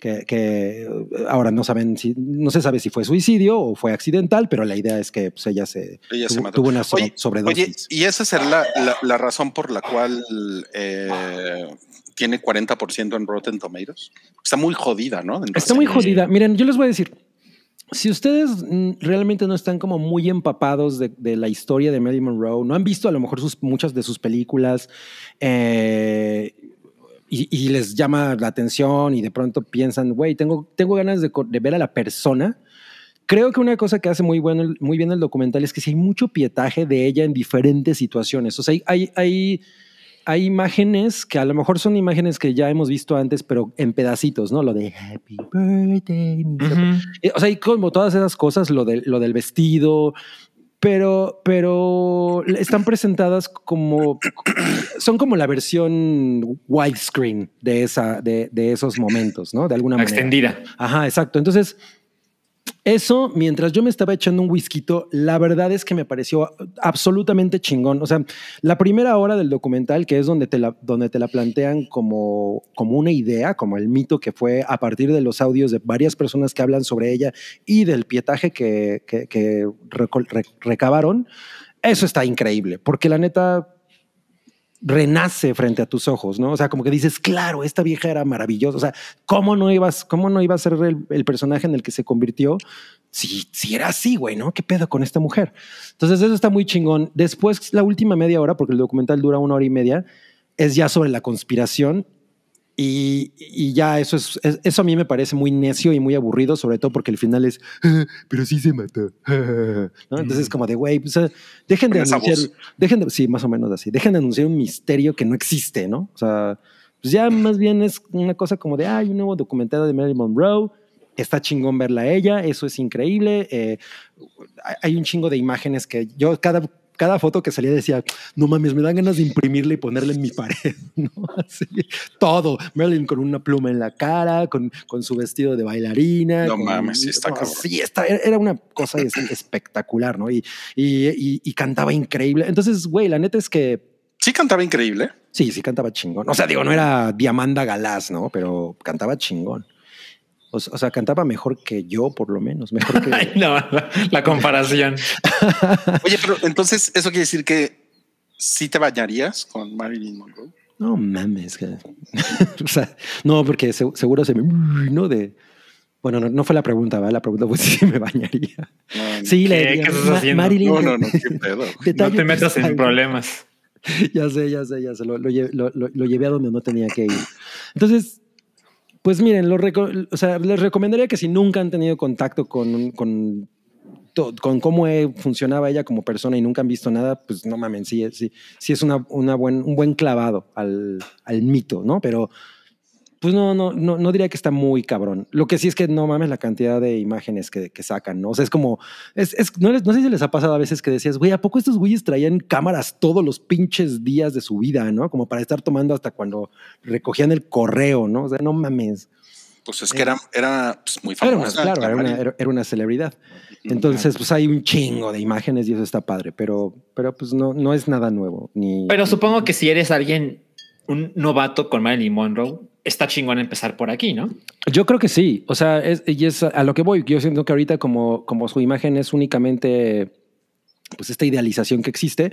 Que, que, ahora no saben si no se sabe si fue suicidio o fue accidental, pero la idea es que pues, ella se, ella tuvo, se tuvo, una so oye, sobredosis. Oye, y esa será la, la, la, razón por la cual eh, tiene 40% en Rotten Tomatoes. Está muy jodida, ¿no? Entonces, Está muy jodida. Miren, yo les voy a decir, si ustedes realmente no están como muy empapados de, de, la historia de Marilyn Monroe, no han visto a lo mejor sus, muchas de sus películas eh, y, y, les llama la atención y de pronto piensan, güey, tengo, tengo ganas de, de, ver a la persona. Creo que una cosa que hace muy, bueno, muy bien el documental es que si hay mucho pietaje de ella en diferentes situaciones. O sea, hay, hay, hay hay imágenes que a lo mejor son imágenes que ya hemos visto antes, pero en pedacitos, ¿no? Lo de Happy Birthday. Uh -huh. O sea, hay como todas esas cosas, lo, de, lo del vestido, pero, pero están presentadas como, son como la versión widescreen de, esa, de, de esos momentos, ¿no? De alguna manera. Extendida. Ajá, exacto. Entonces, eso, mientras yo me estaba echando un whisky, la verdad es que me pareció absolutamente chingón. O sea, la primera hora del documental, que es donde te la, donde te la plantean como, como una idea, como el mito que fue a partir de los audios de varias personas que hablan sobre ella y del pietaje que, recabaron, eso está increíble, porque la neta renace frente a tus ojos, ¿no? O sea, como que dices, claro, esta vieja era maravillosa. O sea, ¿cómo no ibas, cómo no iba a ser el, personaje en el que se convirtió? Si, si era así, güey, ¿no? ¿Qué pedo con esta mujer? Entonces, eso está muy chingón. Después, la última media hora, porque el documental dura una hora y media, es ya sobre la conspiración. Y, y ya eso es, es- eso a mí me parece muy necio y muy aburrido, sobre todo porque el final es, "Ah, pero sí se mató. ¿no? Entonces, como de, güey, pues, ah, dejen de anunciar, voz. dejen de, sí, más o menos así, dejen de anunciar un misterio que no existe, ¿no? O sea, pues ya más bien es una cosa como de, hay un nuevo documental de Marilyn Monroe, está chingón verla a ella, eso es increíble. eh, hay un chingo de imágenes que yo cada, cada foto que salía decía, no mames, me dan ganas de imprimirla y ponerla en mi pared, ¿no? Así, todo. Marilyn con una pluma en la cara, con, con su vestido de bailarina. No con- mames, sí está cabrón. Sí, está, era una cosa es- espectacular, ¿no? Y, y, y- y cantaba increíble. Entonces, güey, la neta es que Sí cantaba increíble. Sí, sí cantaba chingón. O sea, digo, no era Diamanda Galás, ¿no? Pero cantaba chingón. O, o sea, cantaba mejor que yo, por lo menos. Mejor que. Ay, no, la, la comparación. Oye, pero entonces eso quiere decir que sí te bañarías con Marilyn Monroe. No mames. que- o sea, no, porque se- seguro se me. No de. Bueno, no, no fue la pregunta, ¿verdad? La pregunta fue si me bañaría. No, Sí, le ¿Qué? diría, ¿Qué estás "Ma- haciendo?" Marilyn. No, no, no, qué pedo. No te metas en cristal". problemas. ya sé, ya sé, ya sé. Lo, lo- lo- lo llevé a donde no tenía que ir. Entonces, pues miren, les recomendaría que si nunca han tenido contacto con, con, cómo funcionaba ella como persona y nunca han visto nada, pues no mamen, sí, sí, sí es una, una buen, un buen clavado al, al mito, ¿no? Pero pues no, no, no, no diría que está muy cabrón. Lo que sí es que no mames la cantidad de imágenes que, que sacan, ¿no? O sea, es como, es, es- no, les- no sé si les ha pasado a veces que decías, güey, ¿a poco estos güeyes traían cámaras todos los pinches días de su vida, ¿no? Como para estar tomando hasta cuando recogían el correo, ¿no? O sea, no mames. Pues es que era, era pues, muy Era una, famosa. claro, la era una, era una celebridad. Entonces, pues hay un chingo de imágenes y eso está padre, pero, pero pues no, no es nada nuevo. Ni, Pero supongo que si eres alguien, un novato con Marilyn Monroe, está chingón empezar por aquí, ¿no? Yo creo que sí. O sea, es, y es a lo que voy. Yo siento que ahorita como, como su imagen es únicamente pues esta idealización que existe.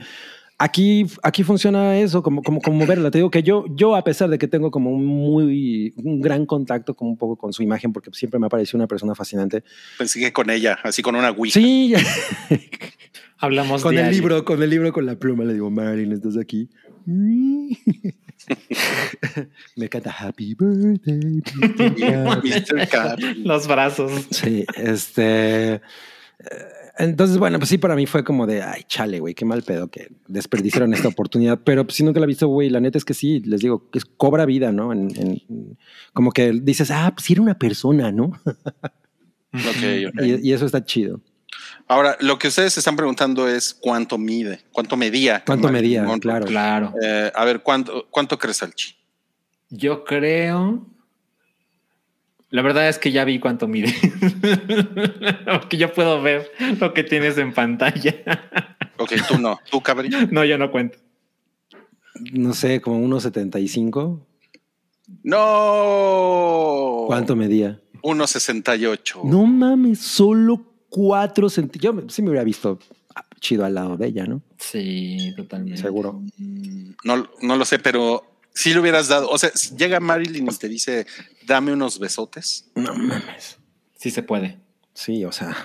Aquí, aquí funciona eso, como, como, como verla. Te digo que yo, yo, a pesar de que tengo como un muy, un gran contacto como un poco con su imagen, porque siempre me ha parecido una persona fascinante. Pensé que con ella, así con una Wii. Sí, Hablamos con el diario. libro, con el libro, con la pluma, le digo, Marilyn, ¿estás aquí? me canta Happy Birthday. Mr. Los brazos. Sí, este. eh, Entonces, bueno, pues sí, para mí fue como de, ay, chale, güey, qué mal pedo que desperdiciaron esta oportunidad. Pero pues, si nunca la he visto, güey, la neta es que sí, les digo, que es- cobra vida, ¿no? En, en- como que dices, ah, pues sí era una persona, ¿no? Y eso está chido. Ahora, lo que ustedes se están preguntando es cuánto mide, cuánto medía. ¿Cuánto medía? Claro. Claro. Eh, a ver, ¿cuánto, cuánto crees, Alchi? Yo creo. La verdad es que ya vi cuánto mide. Porque yo puedo ver lo que tienes en pantalla. Ok, tú no. ¿Tú, cabrón? No, yo no cuento. No sé, como unos 75. ¡No! ¿Cuánto medía? 1.68. No mames, solo 4 centímetros. Yo sí me hubiera visto chido al lado de ella, ¿no? Sí, totalmente. Seguro. Mm, No, no lo sé, pero si le hubieras dado. O sea, si llega Marilyn y te dice, dame unos besotes. No mames. Sí se puede. Sí, o sea,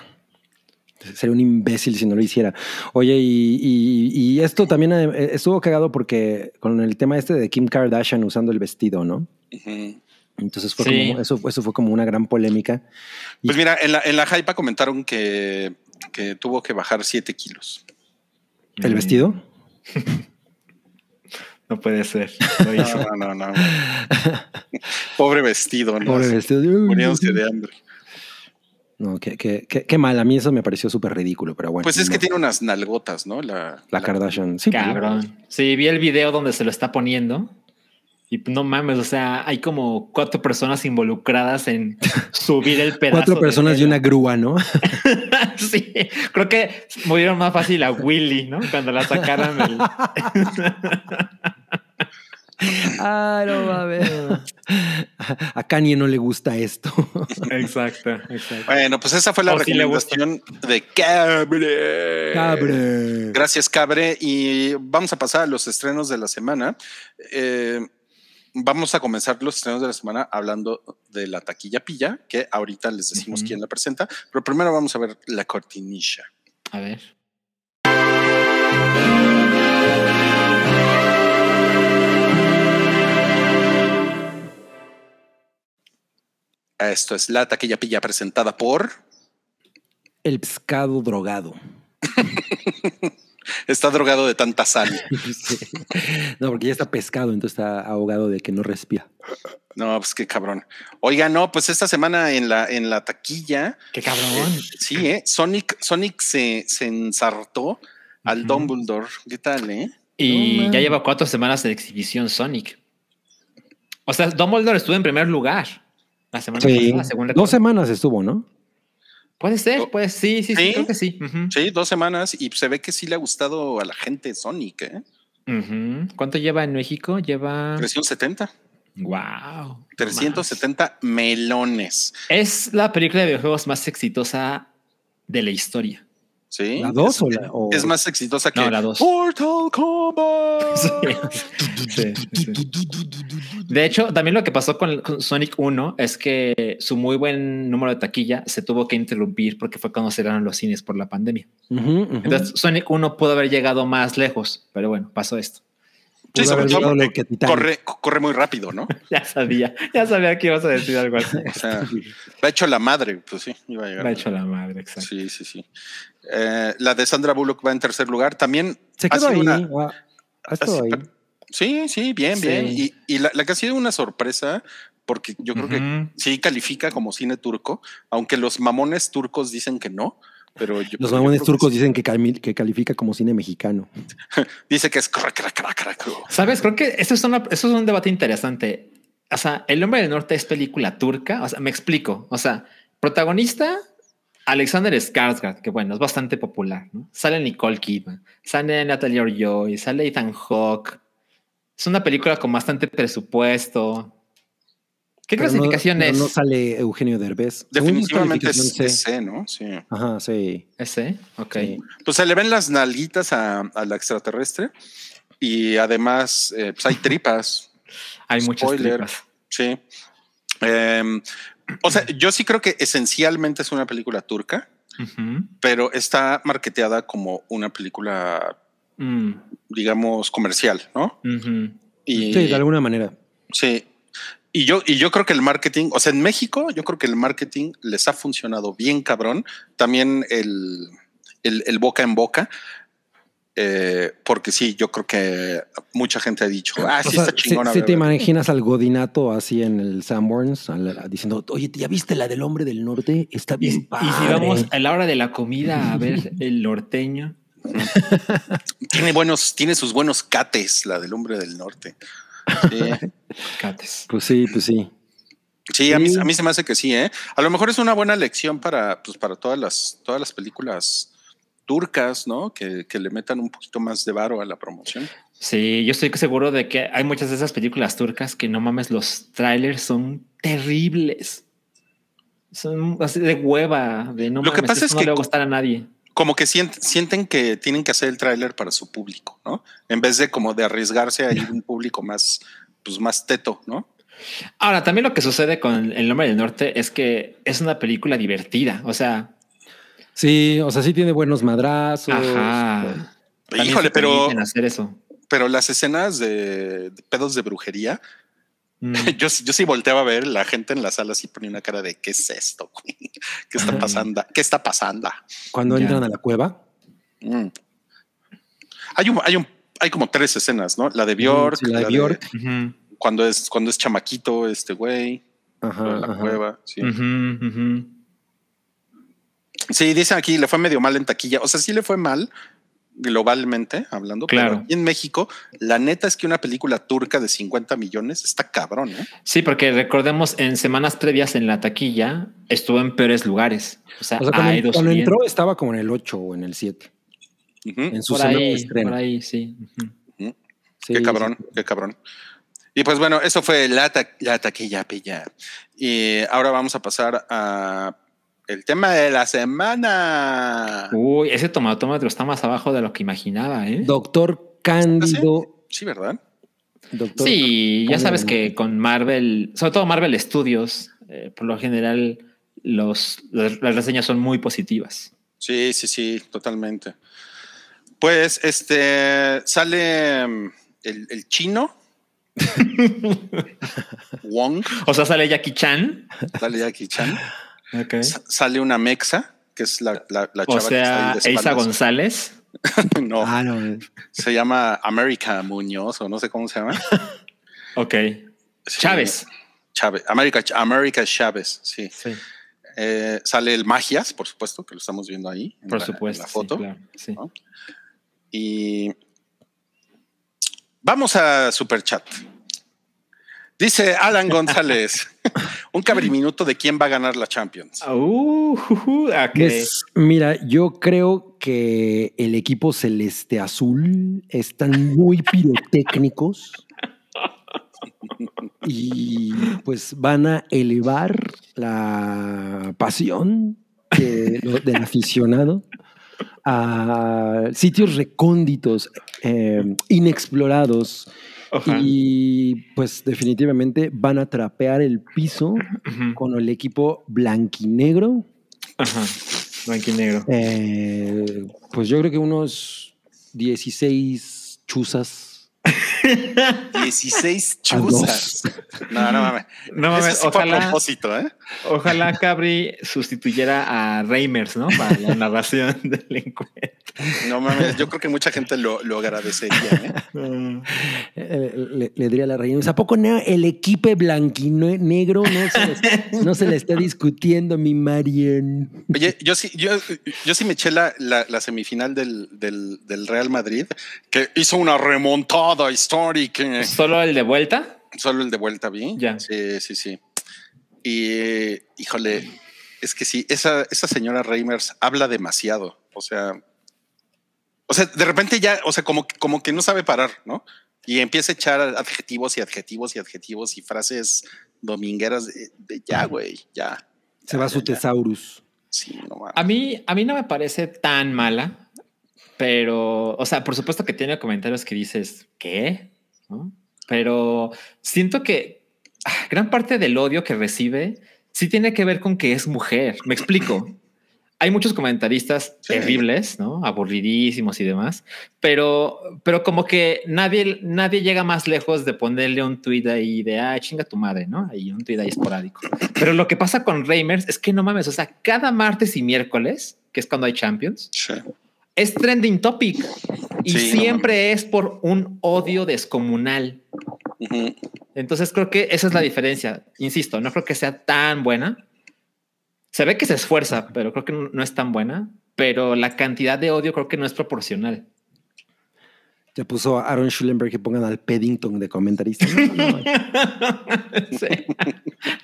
sería un imbécil si no lo hiciera. Oye, y, y- y esto también eh, estuvo cagado porque con el tema este de Kim Kardashian usando el vestido, ¿no? Ujú. Entonces fue Sí. como, eso, eso fue como una gran polémica. Y- Pues mira, en la, en la hypa comentaron que, que tuvo que bajar 7 kilos. ¿El vestido? No puede ser. No, no, no. no. Pobre vestido, ¿no? Pobre vestido. Muriéndose de hambre. No, qué, qué, qué- qué mal. A mí eso me pareció súper ridículo, pero bueno. Pues es no. que tiene unas nalgotas, ¿no? La, La Kardashian. Sí, pues, Cabrón. Sí, vi el video donde se lo está poniendo. Y no mames, o sea, hay como cuatro personas involucradas en subir el pedazo. Cuatro de personas y una grúa, ¿no? sí, creo que movieron más fácil a Willy, ¿no? Cuando la sacaron del. Ah, no mames. A Kanye no le gusta esto. exacto, exacto. Bueno, pues esa fue la O recomendación de Cabre. Cabre. Gracias, Cabre. Y vamos a pasar a los estrenos de la semana. Eh, vamos a comenzar los estrenos de la semana hablando de la taquilla pilla, que ahorita les decimos quién la presenta, pero primero vamos a ver la cortinilla. A ver. Esto es la taquilla pilla presentada por. El pescado drogado. Está drogado de tanta sal. no, porque ya está pescado, entonces está ahogado de que no respira. No, pues qué cabrón. Oiga, no, pues esta semana en la, en la taquilla. Qué cabrón. Sí, eh. Sonic, Sonic se, se ensartó al. Dumbledore. ¿Qué tal, eh? Y ya lleva cuatro semanas de exhibición Sonic. O sea, Dumbledore estuvo en primer lugar. La semana Sí, pasada, según dos semanas estuvo, ¿no? Puede ser, pues sí, sí, sí, ¿Sí? creo que sí. Sí, dos semanas y se ve que sí le ha gustado a la gente Sonic, ¿eh? ¿Cuánto lleva en México? Lleva. 370. Wow. 370 melones. Es la película de videojuegos más exitosa de la historia. Sí. ¿La dos es, o la- o- es más exitosa que No, la dos. Mortal Kombat. Sí, sí, sí. De hecho, también lo que pasó con, con Sonic 1 es que su muy buen número de taquilla se tuvo que interrumpir porque fue cuando cerraron los cines por la pandemia. Entonces, Sonic 1 pudo haber llegado más lejos, pero bueno, pasó esto. Sí, Pudo sobre haber todo llegado porque lo que Titanic. corre, corre muy rápido, ¿no? Ya sabía, ya sabía que ibas a decir algo así. O sea, le ha hecho la madre, pues sí, iba a llegar. Ha hecho la madre, exacto. Sí, sí, sí. Eh, la de Sandra Bullock va en tercer lugar. También Se ha quedó sido ahí. una- ah, ha estado ha ahí. Sí, sí, bien, Sí. bien. Y, y la, la que ha sido una sorpresa, porque yo creo que sí califica como cine turco, aunque los mamones turcos dicen que no. Pero yo- Los mamones turcos dicen que, cali- que califica como cine mexicano. Dice que es. Sabes, creo que eso es, una- eso es un debate interesante. O sea, El Hombre del Norte es película turca. O sea, me explico. O sea, protagonista Alexander Skarsgård, que bueno, es bastante popular. ¿no? Sale Nicole Kidman, sale Natalie Joy, sale Ethan Hawke. Es una película con bastante presupuesto. ¿Qué Pero clasificación es? No sale Eugenio Derbez. Definitivamente es, es C. C, ¿no? Sí. Ajá, sí. Ese, ok. sí. Pues se le ven las nalguitas a, a la extraterrestre y además eh, pues hay tripas. Hay muchas Spoiler. tripas. Sí. Em, o sea, yo sí creo que esencialmente es una película turca, pero está marketeada como una película, Mm, digamos, comercial, ¿no? Y Sí, de alguna manera. sí. Y yo, y yo creo que el marketing, o sea, en México, yo creo que el marketing les ha funcionado bien cabrón. También el, el, el boca en boca. eh, porque sí, yo creo que mucha gente ha dicho, ah, sí sea, está si, chingona. si te bebé". imaginas al Godinato así en el Sanborns al- al- diciendo, oye, ¿ya viste la del hombre del norte? Está Y, bien y si padre". vamos a la hora de la comida a ver el norteño. Tiene buenos, tiene sus buenos cates, la del hombre del norte. Sí. Pues sí, pues sí. Sí, a mí, a mí se me hace que sí, ¿eh? A lo mejor es una buena lección para, pues, para todas las, todas las películas turcas, ¿no? Que, que le metan un poquito más de varo a la promoción. Sí, yo estoy seguro de que hay muchas de esas películas turcas que no mames, los trailers son terribles. Son así de hueva, de no Lo que mames, pasa esto es no que le va a gustar a nadie. Como que sient- sienten que tienen que hacer el tráiler para su público, ¿no? En vez de como de arriesgarse a ir a un público más, pues más teto, ¿no? Ahora, también lo que sucede con El Nombre del Norte es que es una película divertida. O sea, Sí, o sea, sí tiene buenos madrazos. ajá. Híjole, pero, permiten hacer eso. pero las escenas de, de pedos de brujería, Mm. yo, yo sí volteaba a ver la gente en la sala así ponía una cara de ¿qué es esto? ¿Qué está pasando? ¿Qué está pasando? Cuando entran a la cueva. Mm. Hay un, hay un, hay como tres escenas, ¿no? La de Bjork, Sí, la de Bjork. Ujú, cuando es, cuando es chamaquito, este güey, Ajá, la ajá. cueva. Sí. sí, dicen aquí, le fue medio mal en taquilla. O sea, sí le fue mal globalmente hablando. Claro. Pero aquí en México, la neta es que una película turca de 50 millones está cabrón, ¿eh? Sí, porque recordemos en semanas previas en la taquilla estuvo en peores lugares. O sea, O sea, ha cuando, entró estaba como en el 8 o en el 7. Ujú. En su por ahí, estreno. por ahí. Sí, qué cabrón, qué cabrón. Y pues bueno, eso fue la, ta- la taquilla pilla. Y ahora vamos a pasar a el tema de la semana. Uy, ese tomatómetro está más abajo de lo que imaginaba, ¿eh? Doctor Cándido. Sí, ¿verdad? Doctor Sí, ya sabes que con Marvel, sobre todo Marvel Studios, eh, por lo general los, las, las reseñas son muy positivas. Sí, sí, sí, totalmente. Pues este sale mm, el, el chino Wong, O sea, sale Jackie Chan. sale Jackie Chan. Ok. S- Sale una mexa, que es la, la, la chava O sea, que está ahí de Eiza espaldas. González. no, Ah, no. se llama América Muñoz o no sé cómo se llama. Ok. Sí, Chávez. Chávez. América, América Chávez, sí. Sí, Eh, sale el Magias, por supuesto, que lo estamos viendo ahí. en por la- en supuesto. la sí, foto. claro, sí. ¿no? Y vamos a Superchat. Dice Alan González, un cabriminuto de quién va a ganar la Champions. Uh, juju, ok. Pues, mira, yo creo que el equipo celeste azul están muy pirotécnicos y pues van a elevar la pasión de- del aficionado a sitios recónditos, eh, inexplorados Ojalá. y pues definitivamente van a trapear el piso con el equipo blanquinegro. Ajá. Blanco y negro. Eh, pues yo creo que unos 16 chuzas. 16 A dos. chuzas. No, no mames. No Eso mames, sí fue a ojalá, propósito, ¿eh? ojalá Cabri sustituyera a Reimers, ¿no? Para la narración del encuentro. No mames, yo creo que mucha gente lo, lo agradecería, ¿eh? Eh, le, le diría a la reina, ¿a poco no, el equipo blanquinegro no se, les- no se le está discutiendo, mi Marian? Oye, yo sí, yo, yo sí me eché la, la, la semifinal del, del, del Real Madrid, que hizo una remontada histórica. ¿Solo el de vuelta? Solo el de vuelta vi. Ya. Sí, sí, sí. Y eh, híjole, es que sí, esa, esa señora Reimers habla demasiado. O sea, o sea, de repente ya, o sea, como, que- como que no sabe parar, ¿no? Y empieza a echar adjetivos y adjetivos y adjetivos y frases domingueras de, de ya, güey, ya. Se va Ya, su tesaurus. Sí, no mames. A mí, a mí no me parece tan mala, pero, o sea, por supuesto que tiene comentarios que dices, ¿qué? ¿No? Pero siento que ah, gran parte del odio que recibe sí tiene que ver con que es mujer. Me explico. Hay muchos comentaristas Sí. terribles, ¿no? Aburridísimos y demás, pero, pero como que nadie, nadie llega más lejos de ponerle un tweet ahí de, ah, chinga tu madre, ¿no? Ahí un tweet ahí esporádico. Pero lo que pasa con Reimers es que no mames, o sea, cada martes y miércoles, que es cuando hay Champions, Sí. Es trending topic y Sí, no siempre es por un odio descomunal. Entonces creo que esa es la diferencia. Insisto, no creo que sea tan buena. Se ve que se esfuerza, pero creo que no es tan buena. Pero la cantidad de odio creo que no es proporcional. Ya puso a Aaron Schulenberg que pongan al Paddington de comentarista. No, no, Sí.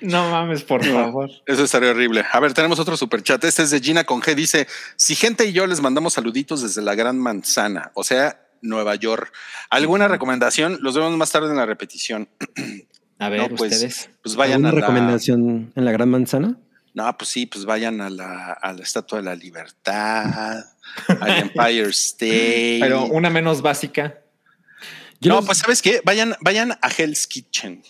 No mames, por favor. Eso estaría horrible. A ver, tenemos otro superchat. Este es de Gina con G. Dice: Si gente y yo les mandamos saluditos desde la Gran Manzana, o sea, Nueva York. ¿Alguna recomendación? Los vemos más tarde en la repetición. A ver, No, pues, ustedes. pues vayan ¿Alguna a la, recomendación en la Gran Manzana? No, pues sí, pues vayan a la, a la Estatua de la Libertad, al Empire State. Pero una menos básica. Yo no, pues sabes qué, vayan, vayan a Hell's Kitchen.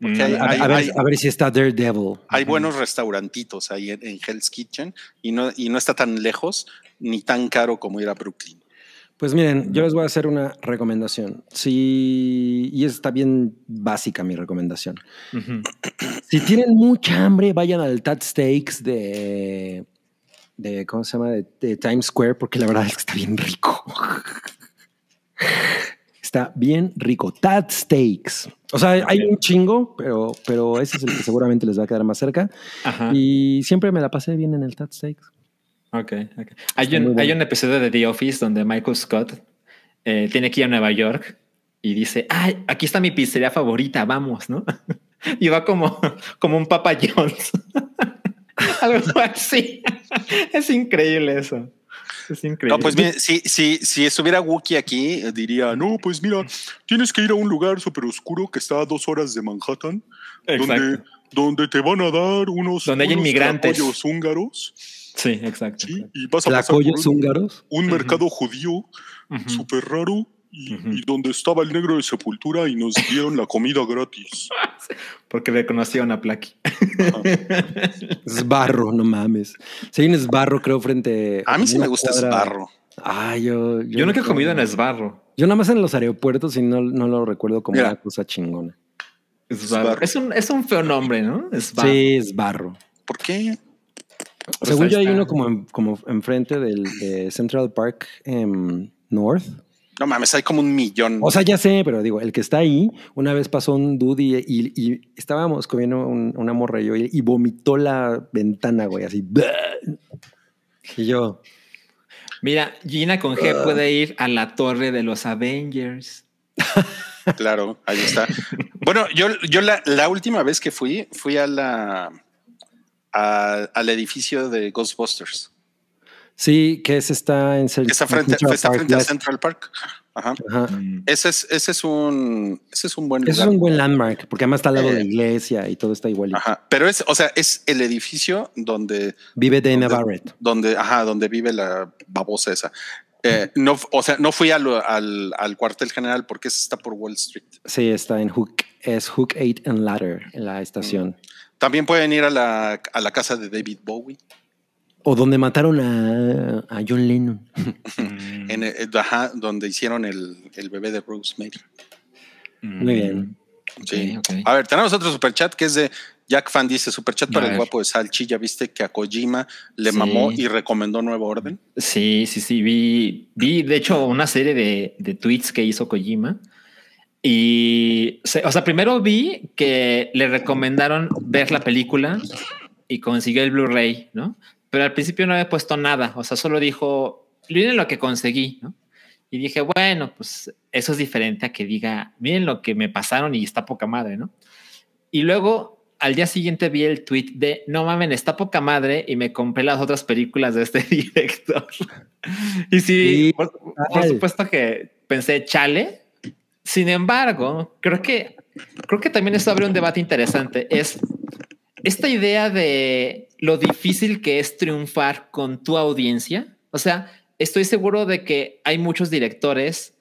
Porque hay- Mm, a, hay- a ver, hay- a ver si está Daredevil. Hay buenos restaurantitos ahí en, en Hell's Kitchen y no, y no está tan lejos ni tan caro como ir a Brooklyn. Pues miren, yo les voy a hacer una recomendación. Sí, y está bien básica mi recomendación. Si tienen mucha hambre, vayan al Tat Steaks de, de ¿cómo se llama? De, de Times Square, porque la verdad es que está bien rico. Está bien rico. Tat Steaks. O sea, hay un chingo, pero, pero ese es el que seguramente les va a quedar más cerca. Ajá. Y siempre me la pasé bien en el Tat Steaks. Ok, ok. Hay un, bueno. hay un episodio de The Office donde Michael Scott eh, tiene que ir a Nueva York y dice, ay, aquí está mi pizzería favorita, vamos, ¿no? y va como, como un Papa John's. Algo así. es increíble eso. Es increíble. No, pues mire, si, si, si estuviera Wookie aquí, eh, diría, no, pues mira, tienes que ir a un lugar súper oscuro que está a dos horas de Manhattan, donde, Exacto. donde te van a dar unos, Donde hay unos inmigrantes. tlacoyos húngaros Sí, exacto. ¿sí? y vas a pasar por un, húngaros. un mercado judío súper raro y, y donde estaba el negro de Sepultura y nos dieron la comida gratis. Porque reconocieron a Plaki. Es barro, no mames. Si hay un esbarro, creo, frente A mí sí me gusta cuadra- ese barro. Ah, yo. Yo nunca he comido en Esbarro. Yo nada más en los aeropuertos y no, no lo recuerdo como Mira. una cosa chingona. Sbarro. Es un, es un feo nombre, ¿no? Sbarro. Sí, es barro. ¿Por qué? Pues Según ahí yo hay uno como, en- como enfrente del de Central Park em, North. No mames, hay como un millón. O sea, ya sé, pero digo, el que está ahí, una vez pasó un dude y, y- y estábamos comiendo un- una morra y yo y, y vomitó la ventana, güey, así. Y yo, Mira, Gina con G puede ir a la torre de los Avengers. Claro, ahí está. Bueno, yo, yo la, la última vez que fui, fui a la a- al edificio de Ghostbusters. Sí, que ese está en está frente, Central está Park frente a. Central Park. Ajá. Ajá. Ese es, ese es un, ese es un buen Ese lugar. es un buen landmark, porque además está al lado de la Eh, iglesia y todo está igualito. Ajá. Pero es, o sea, es el edificio donde, Vive Dana ¿Dónde? Barrett. donde, ajá, donde vive la babosa esa. Eh, no, o sea, no fui al, al, al cuartel general porque ese está por Wall Street. Sí, está en Hook, es Hook 8 and Ladder, en la estación. También pueden ir a la, a la casa de David Bowie. O donde mataron a, a John Lennon. En, eh, ajá, donde hicieron el, el bebé de Rosemary. Muy bien. Sí. A ver, tenemos otro superchat que es de Jack Fan. Dice superchat para el guapo de Salchi. Ya viste que a Kojima le Sí. mamó y recomendó Nuevo Orden. Sí, sí, sí. Vi, vi de hecho, una serie de, de tweets que hizo Kojima. Y, o sea, primero vi que le recomendaron ver la película y consiguió el Blu-ray, ¿no? Pero al principio no había puesto nada. O sea, solo dijo, miren lo que conseguí, ¿no? Y dije, bueno, pues eso es diferente a que diga, miren lo que me pasaron y está poca madre, ¿no? Y luego al día siguiente vi el tweet de no mamen, está poca madre y me compré las otras películas de este director. y sí, por, por supuesto que pensé, chale. Sin embargo, creo que creo que también eso abre un debate interesante. Es esta idea de lo difícil que es triunfar con tu audiencia. O sea, estoy seguro de que hay muchos directores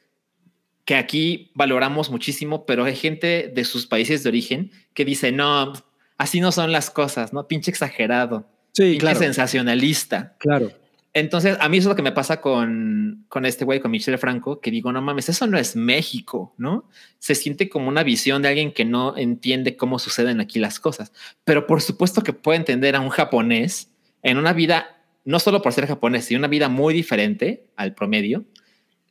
que aquí valoramos muchísimo, pero hay gente de sus países de origen que dice, no, así no son las cosas, ¿no? Pinche exagerado, Sí, pinche claro. sensacionalista. Claro. Entonces, a mí eso es lo que me pasa con, con este güey, con Michelle Franco, que digo, no mames, eso no es México, ¿no? Se siente como una visión de alguien que no entiende cómo suceden aquí las cosas. Pero por supuesto que puede entender a un japonés en una vida, no solo por ser japonés, sino una vida muy diferente al promedio,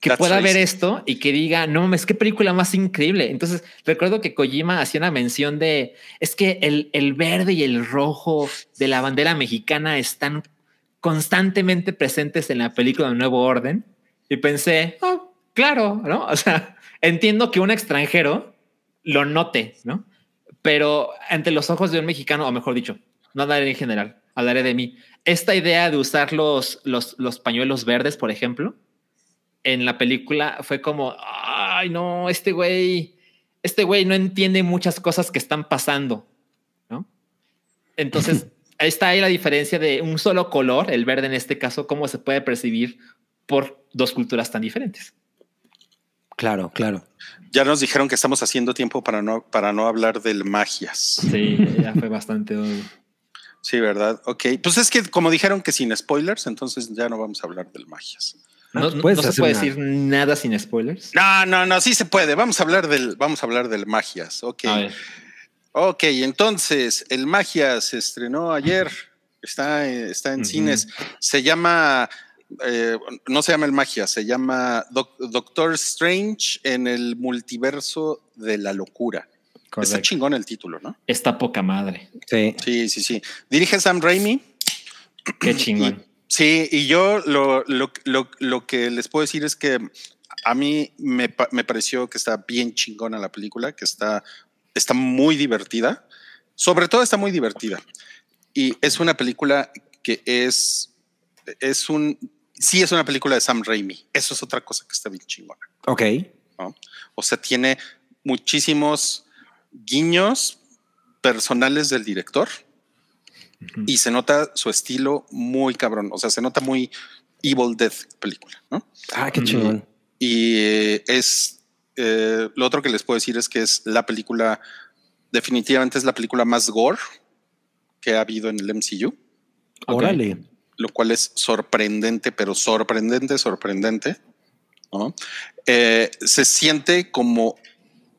que That's pueda ver esto y que diga, no mames, qué película más increíble. Entonces, recuerdo que Kojima hacía una mención de, es que el, el verde y el rojo de la bandera mexicana están constantemente presentes en la película de Nuevo Orden. Y pensé, oh, claro, ¿no? O sea, entiendo que un extranjero lo note, ¿no? Pero ante los ojos de un mexicano, o mejor dicho, no hablaré en general, hablaré de mí. Esta idea de usar los, los, los pañuelos verdes, por ejemplo, en la película fue como, ay, no, este güey, este güey no entiende muchas cosas que están pasando, ¿no? Entonces, está ahí la diferencia de un solo color, el verde en este caso, cómo se puede percibir por dos culturas tan diferentes. Claro, claro. Ya nos dijeron que estamos haciendo tiempo para no, para no hablar del magias. Sí, ya fue bastante obvio. Sí, ¿verdad? Ok. Pues es que como dijeron que sin spoilers, entonces ya no vamos a hablar del magias. No, pues no- puedes no se puede una- decir nada sin spoilers. No, no, no, sí se puede. Vamos a hablar del, vamos a hablar del magias. Ok. Ok, entonces el Magia se estrenó ayer, está, está en cines. Se llama, eh, no se llama el Magia, se llama Doc- Doctor Strange en el multiverso de la locura. Está chingón el título, ¿no? Está poca madre. Sí. Sí, sí, sí. Dirige Sam Raimi. Qué chingón. Sí, y yo lo, lo, lo, lo que les puedo decir es que a mí me, me pareció que está bien chingona la película, que está, está muy divertida. Sobre todo está muy divertida. Y es una película que es, es un, sí es una película de Sam Raimi. Eso es otra cosa que está bien chingona. Ok. ¿no? O sea, tiene muchísimos guiños personales del director Ujú. y se nota su estilo muy cabrón. O sea, se nota muy Evil Dead película, ¿no? Ah, qué chingón. Y eh, es eh, lo otro que les puedo decir es que es la película, definitivamente es la película más gore que ha habido en el MCU. Órale. lo cual es sorprendente, pero sorprendente, sorprendente. ¿no? Eh, se siente como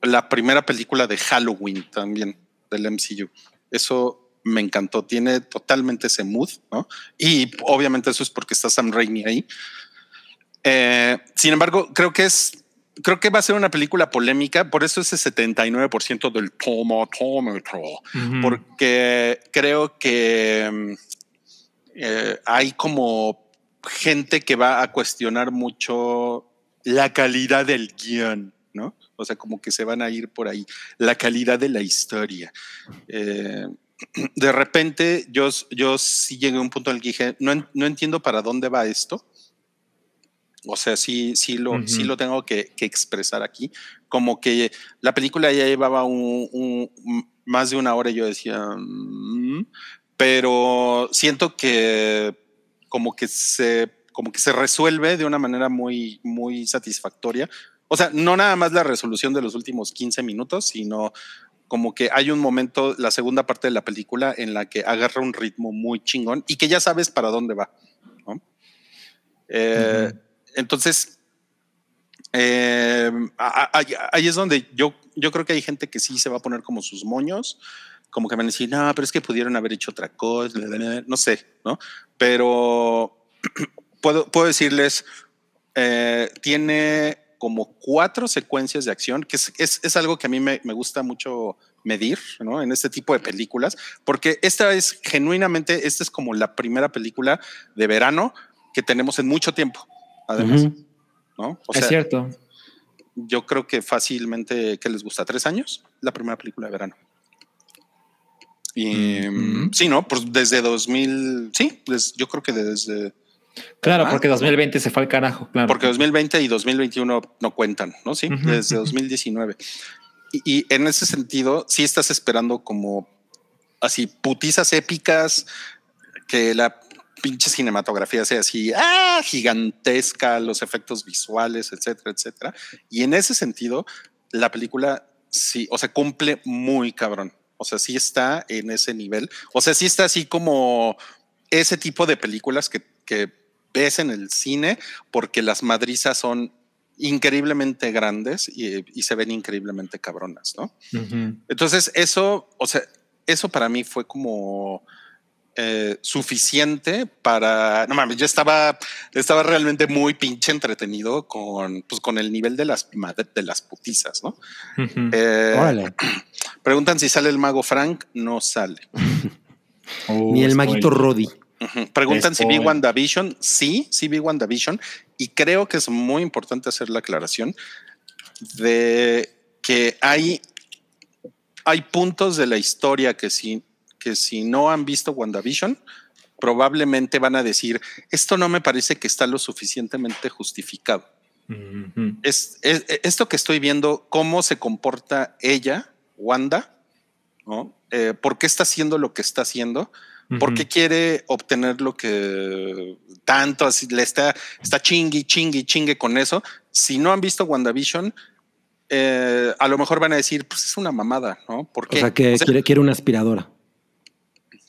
la primera película de Halloween también del MCU. Eso me encantó. Tiene totalmente ese mood, ¿no? Y obviamente eso es porque está Sam Raimi ahí. Eh, sin embargo, creo que es creo que va a ser una película polémica, por eso ese 79% del tomatómetro, Ujú. porque creo que mm, eh, hay como gente que va a cuestionar mucho la calidad del guion, ¿no? O sea, como que se van a ir por ahí, la calidad de la historia. Eh, de repente, yo, yo sí llegué a un punto en el que dije, no, no entiendo para dónde va esto. O sea, sí, sí, lo, sí lo tengo que, que expresar aquí. Como que la película ya llevaba un, un- más de una hora y yo decía, "Mm", pero siento que como que se como que se resuelve de una manera muy muy satisfactoria. O sea, no nada más la resolución de los últimos 15 minutos, sino como que hay un momento, la segunda parte de la película, en la que agarra un ritmo muy chingón y que ya sabes para dónde va. ¿no? Eh. Entonces, eh, ahí es donde yo, yo creo que hay gente que sí se va a poner como sus moños, como que van a decir, no, pero es que pudieron haber hecho otra cosa, bla, bla, bla", no sé, ¿no? Pero puedo, puedo decirles, eh, tiene como cuatro secuencias de acción, que es, es- es algo que a mí me, me gusta mucho medir, ¿no? En este tipo de películas, porque esta es genuinamente, esta es como la primera película de verano que tenemos en mucho tiempo, además. ¿no? O es sea, cierto. yo creo que fácilmente, ¿qué les gusta? ¿Tres años? La primera película de verano. Y sí, ¿no? Pues desde 2000, sí, yo creo que desde, Claro, Ah, porque 2020 se fue al carajo, claro. porque 2020 y 2021 no cuentan, ¿no? Sí, desde ujú. 2019. Y, y en ese sentido, sí estás esperando como así putizas épicas, que la pinche cinematografía sea así, ah, gigantesca, los efectos visuales, etcétera, etcétera. Y en ese sentido, la película sí, o sea, cumple muy cabrón. O sea, sí está en ese nivel. O sea, sí está así como ese tipo de películas que, que ves en el cine porque las madrizas son increíblemente grandes y, y se ven increíblemente cabronas, ¿no? Entonces, eso, o sea, eso para mí fue como eh, suficiente para. No mames, yo estaba, estaba realmente muy pinche entretenido con, pues, con el nivel de las, de las putizas, ¿no? Eh, Órale. preguntan si sale el mago Frank, no sale. Oh, Ni el maguito spoiler. Roddy. Preguntan si vi. WandaVision. Sí, sí vi WandaVision. Y creo que es muy importante hacer la aclaración de que hay, hay puntos de la historia que si, que si no han visto WandaVision, probablemente van a decir, esto no me parece que está lo suficientemente justificado. Es, es- esto que estoy viendo, cómo se comporta ella, Wanda, ¿no? Eh, ¿Por qué está haciendo lo que está haciendo? ¿Por qué quiere obtener lo que tanto así le está, está chingui, chingui, chingue con eso? Si no han visto WandaVision, eh, a lo mejor van a decir, pues es una mamada, ¿no? ¿Por O sea, que O sea, quiere, quiere una aspiradora.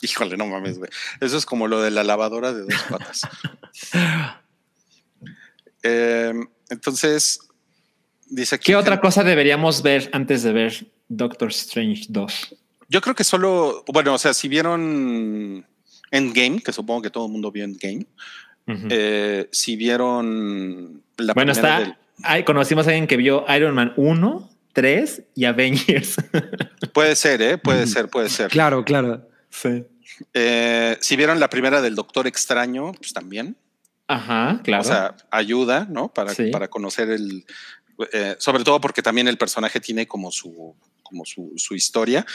Híjole, no mames, güey. Eso es como lo de la lavadora de dos patas. Eh, entonces, dice aquí. ¿Qué otra cosa deberíamos ver antes de ver Doctor Strange 2? Yo creo que solo, bueno, o sea, si vieron Endgame, que supongo que todo el mundo vio Endgame, eh, si vieron la bueno, primera está. del- conocimos a alguien que vio Iron Man 1, 3 y Avengers. puede ser, ¿eh? Puede ser, puede ser. Claro, claro. sí. Eh, si vieron la primera del Doctor Extraño, pues también. Ajá, claro. O sea, ayuda, ¿no? Para, Sí. para conocer el. eh, sobre todo porque también el personaje tiene como su, como su, su historia.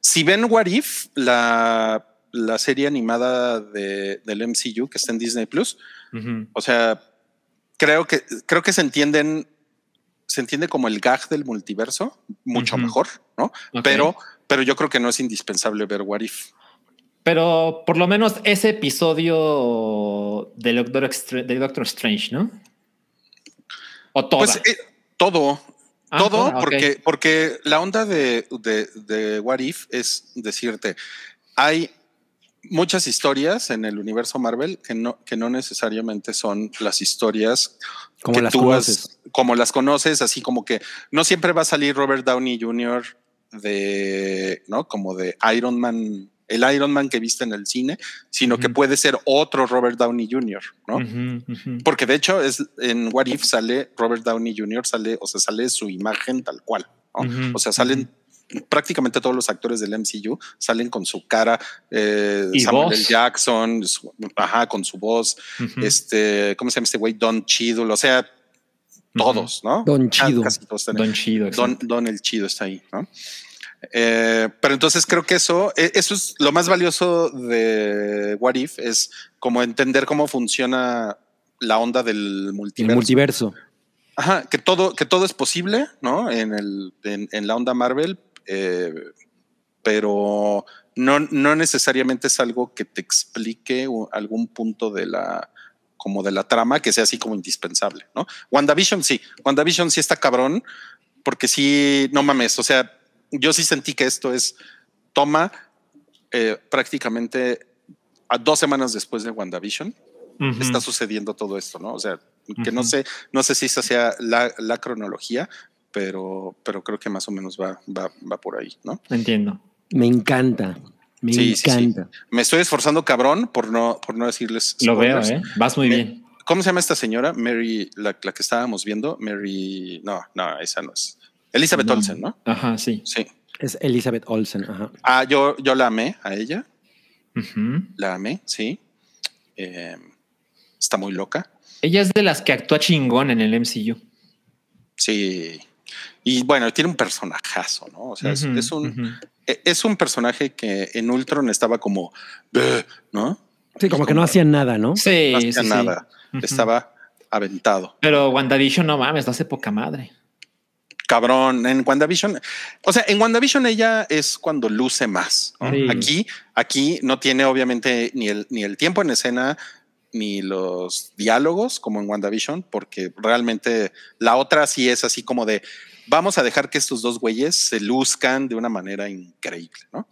Si ven What If, la, la serie animada de, del MCU que está en Disney Plus, Ujú. o sea, creo que, creo que se entienden, se entiende como el gag del multiverso mucho Ujú. mejor, ¿no? Ok. Pero, pero yo creo que no es indispensable ver What If. Pero por lo menos ese episodio del Doctor, Extra- del Doctor Strange, ¿no? O toda. Pues eh, todo, Ah, todo, toda, porque, porque la onda de, de, de What If es decirte, hay muchas historias en el universo Marvel que no, que no necesariamente son las historias Como que las tú has- conoces. como las conoces, así como que no siempre va a salir Robert Downey Jr. de, ¿no? Como de Iron Man, el Iron Man que viste en el cine, sino que Ujú. puede ser otro Robert Downey Jr., ¿no? Ujú, ujú. Porque de hecho es en What If sale Robert Downey Jr., sale, o sea, sale su imagen tal cual, ¿no? O sea, salen prácticamente todos los actores del MCU salen con su cara, eh, Y Samuel voz. L. Jackson, su- ajá, con su voz, este, ¿cómo se llama este güey? Don Cheadle, o sea, todos, ¿no? Don Chido. Casi todos están Don Chido. Don. Don el Chido está ahí, ¿no? Eh, pero entonces creo que eso, eh, eso es lo más valioso de What If, es como entender cómo funciona la onda del El multiverso. Ajá, que todo, que todo es posible, ¿no? En, el, en, en la onda Marvel, eh, pero no, no necesariamente es algo que te explique algún punto de la como de la trama que sea así como indispensable, ¿no? WandaVision sí, WandaVision sí está cabrón, porque sí, no mames, o sea, yo sí sentí que esto es toma eh, prácticamente a dos semanas después de WandaVision está sucediendo todo esto, ¿no? O sea, que no sé, no sé si esa sea la, la cronología, pero, pero creo que más o menos va, va, va por ahí, ¿no? Entiendo. Me encanta. Me Sí, sí, sí. encanta. Me estoy esforzando cabrón por no, por no decirles. Lo veo. ¿eh? Vas muy bien. ¿Cómo se llama esta señora? Mary, la, la que estábamos viendo. Mary, no, no, esa no es. Elizabeth No. Olsen, ¿no? Ajá, sí. Sí. Es Elizabeth Olsen. Ajá. Ah, yo, yo la amé a ella, la amé, sí. Eh, está muy loca. Ella es de las que actúa chingón en el MCU. Sí. Y bueno, tiene un personajazo, ¿no? O sea, es- un, e- es un personaje que en Ultron estaba como, ¿no? Sí, como que no hacían nada, ¿no? Sí, No sí, hacía sí. nada. Estaba aventado. Pero WandaVision, no mames, lo hace poca madre. Cabrón, en WandaVision, o sea, en WandaVision ella es cuando luce más. ¿no? Sí. Aquí, aquí no tiene obviamente ni el, ni el tiempo en escena ni los diálogos como en WandaVision, porque realmente la otra sí es así como de vamos a dejar que estos dos güeyes se luzcan de una manera increíble, ¿no?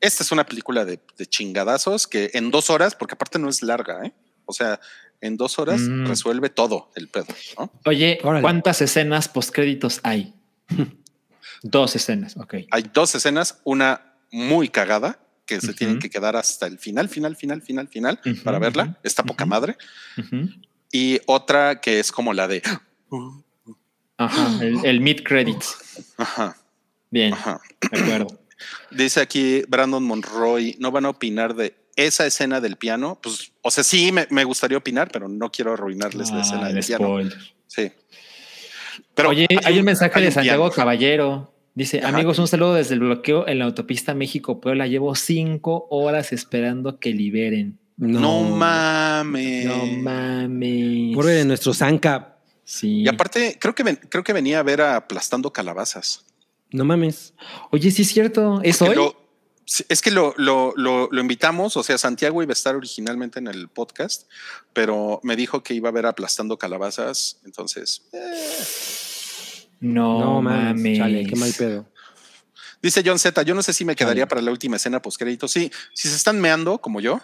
Esta es una película de, de chingadazos que en dos horas, porque aparte no es larga, ¿eh? O sea, en dos horas Mm. resuelve todo el pedo, ¿no? Oye, Órale. ¿cuántas escenas postcréditos hay? Dos escenas, ok. Hay dos escenas, una muy cagada, que se Ujú. tienen que quedar hasta el final, final, final, final, final, para verla. ujú, Está poca madre. Y otra que es como la de. Ajá, el, el mid credits. Ajá, Bien, ajá. de acuerdo. Dice aquí Brandon Monroy, no van a opinar de esa escena del piano. Pues, o sea, sí me, me gustaría opinar, pero no quiero arruinarles la escena del el piano. spoiler. Sí. Pero Oye, hay un mensaje hay de Santiago piano. Caballero. Dice, Ajá. amigos, un saludo desde el bloqueo en la autopista México-Puebla. Llevo cinco horas esperando que liberen. No, mames. No mames. Pobre de nuestro Zanca. Sí. Y aparte, creo que, ven- creo que venía a ver a aplastando calabazas. No mames. Oye, sí es cierto. ¿Es hoy? lo- sí, es que lo, lo, lo, lo invitamos, o sea, Santiago iba a estar originalmente en el podcast, pero me dijo que iba a ver aplastando calabazas, entonces No, No, mames. Chale, qué mal pedo. dice John Z, yo no sé si me quedaría para la última escena post crédito. Sí, si se están meando como yo,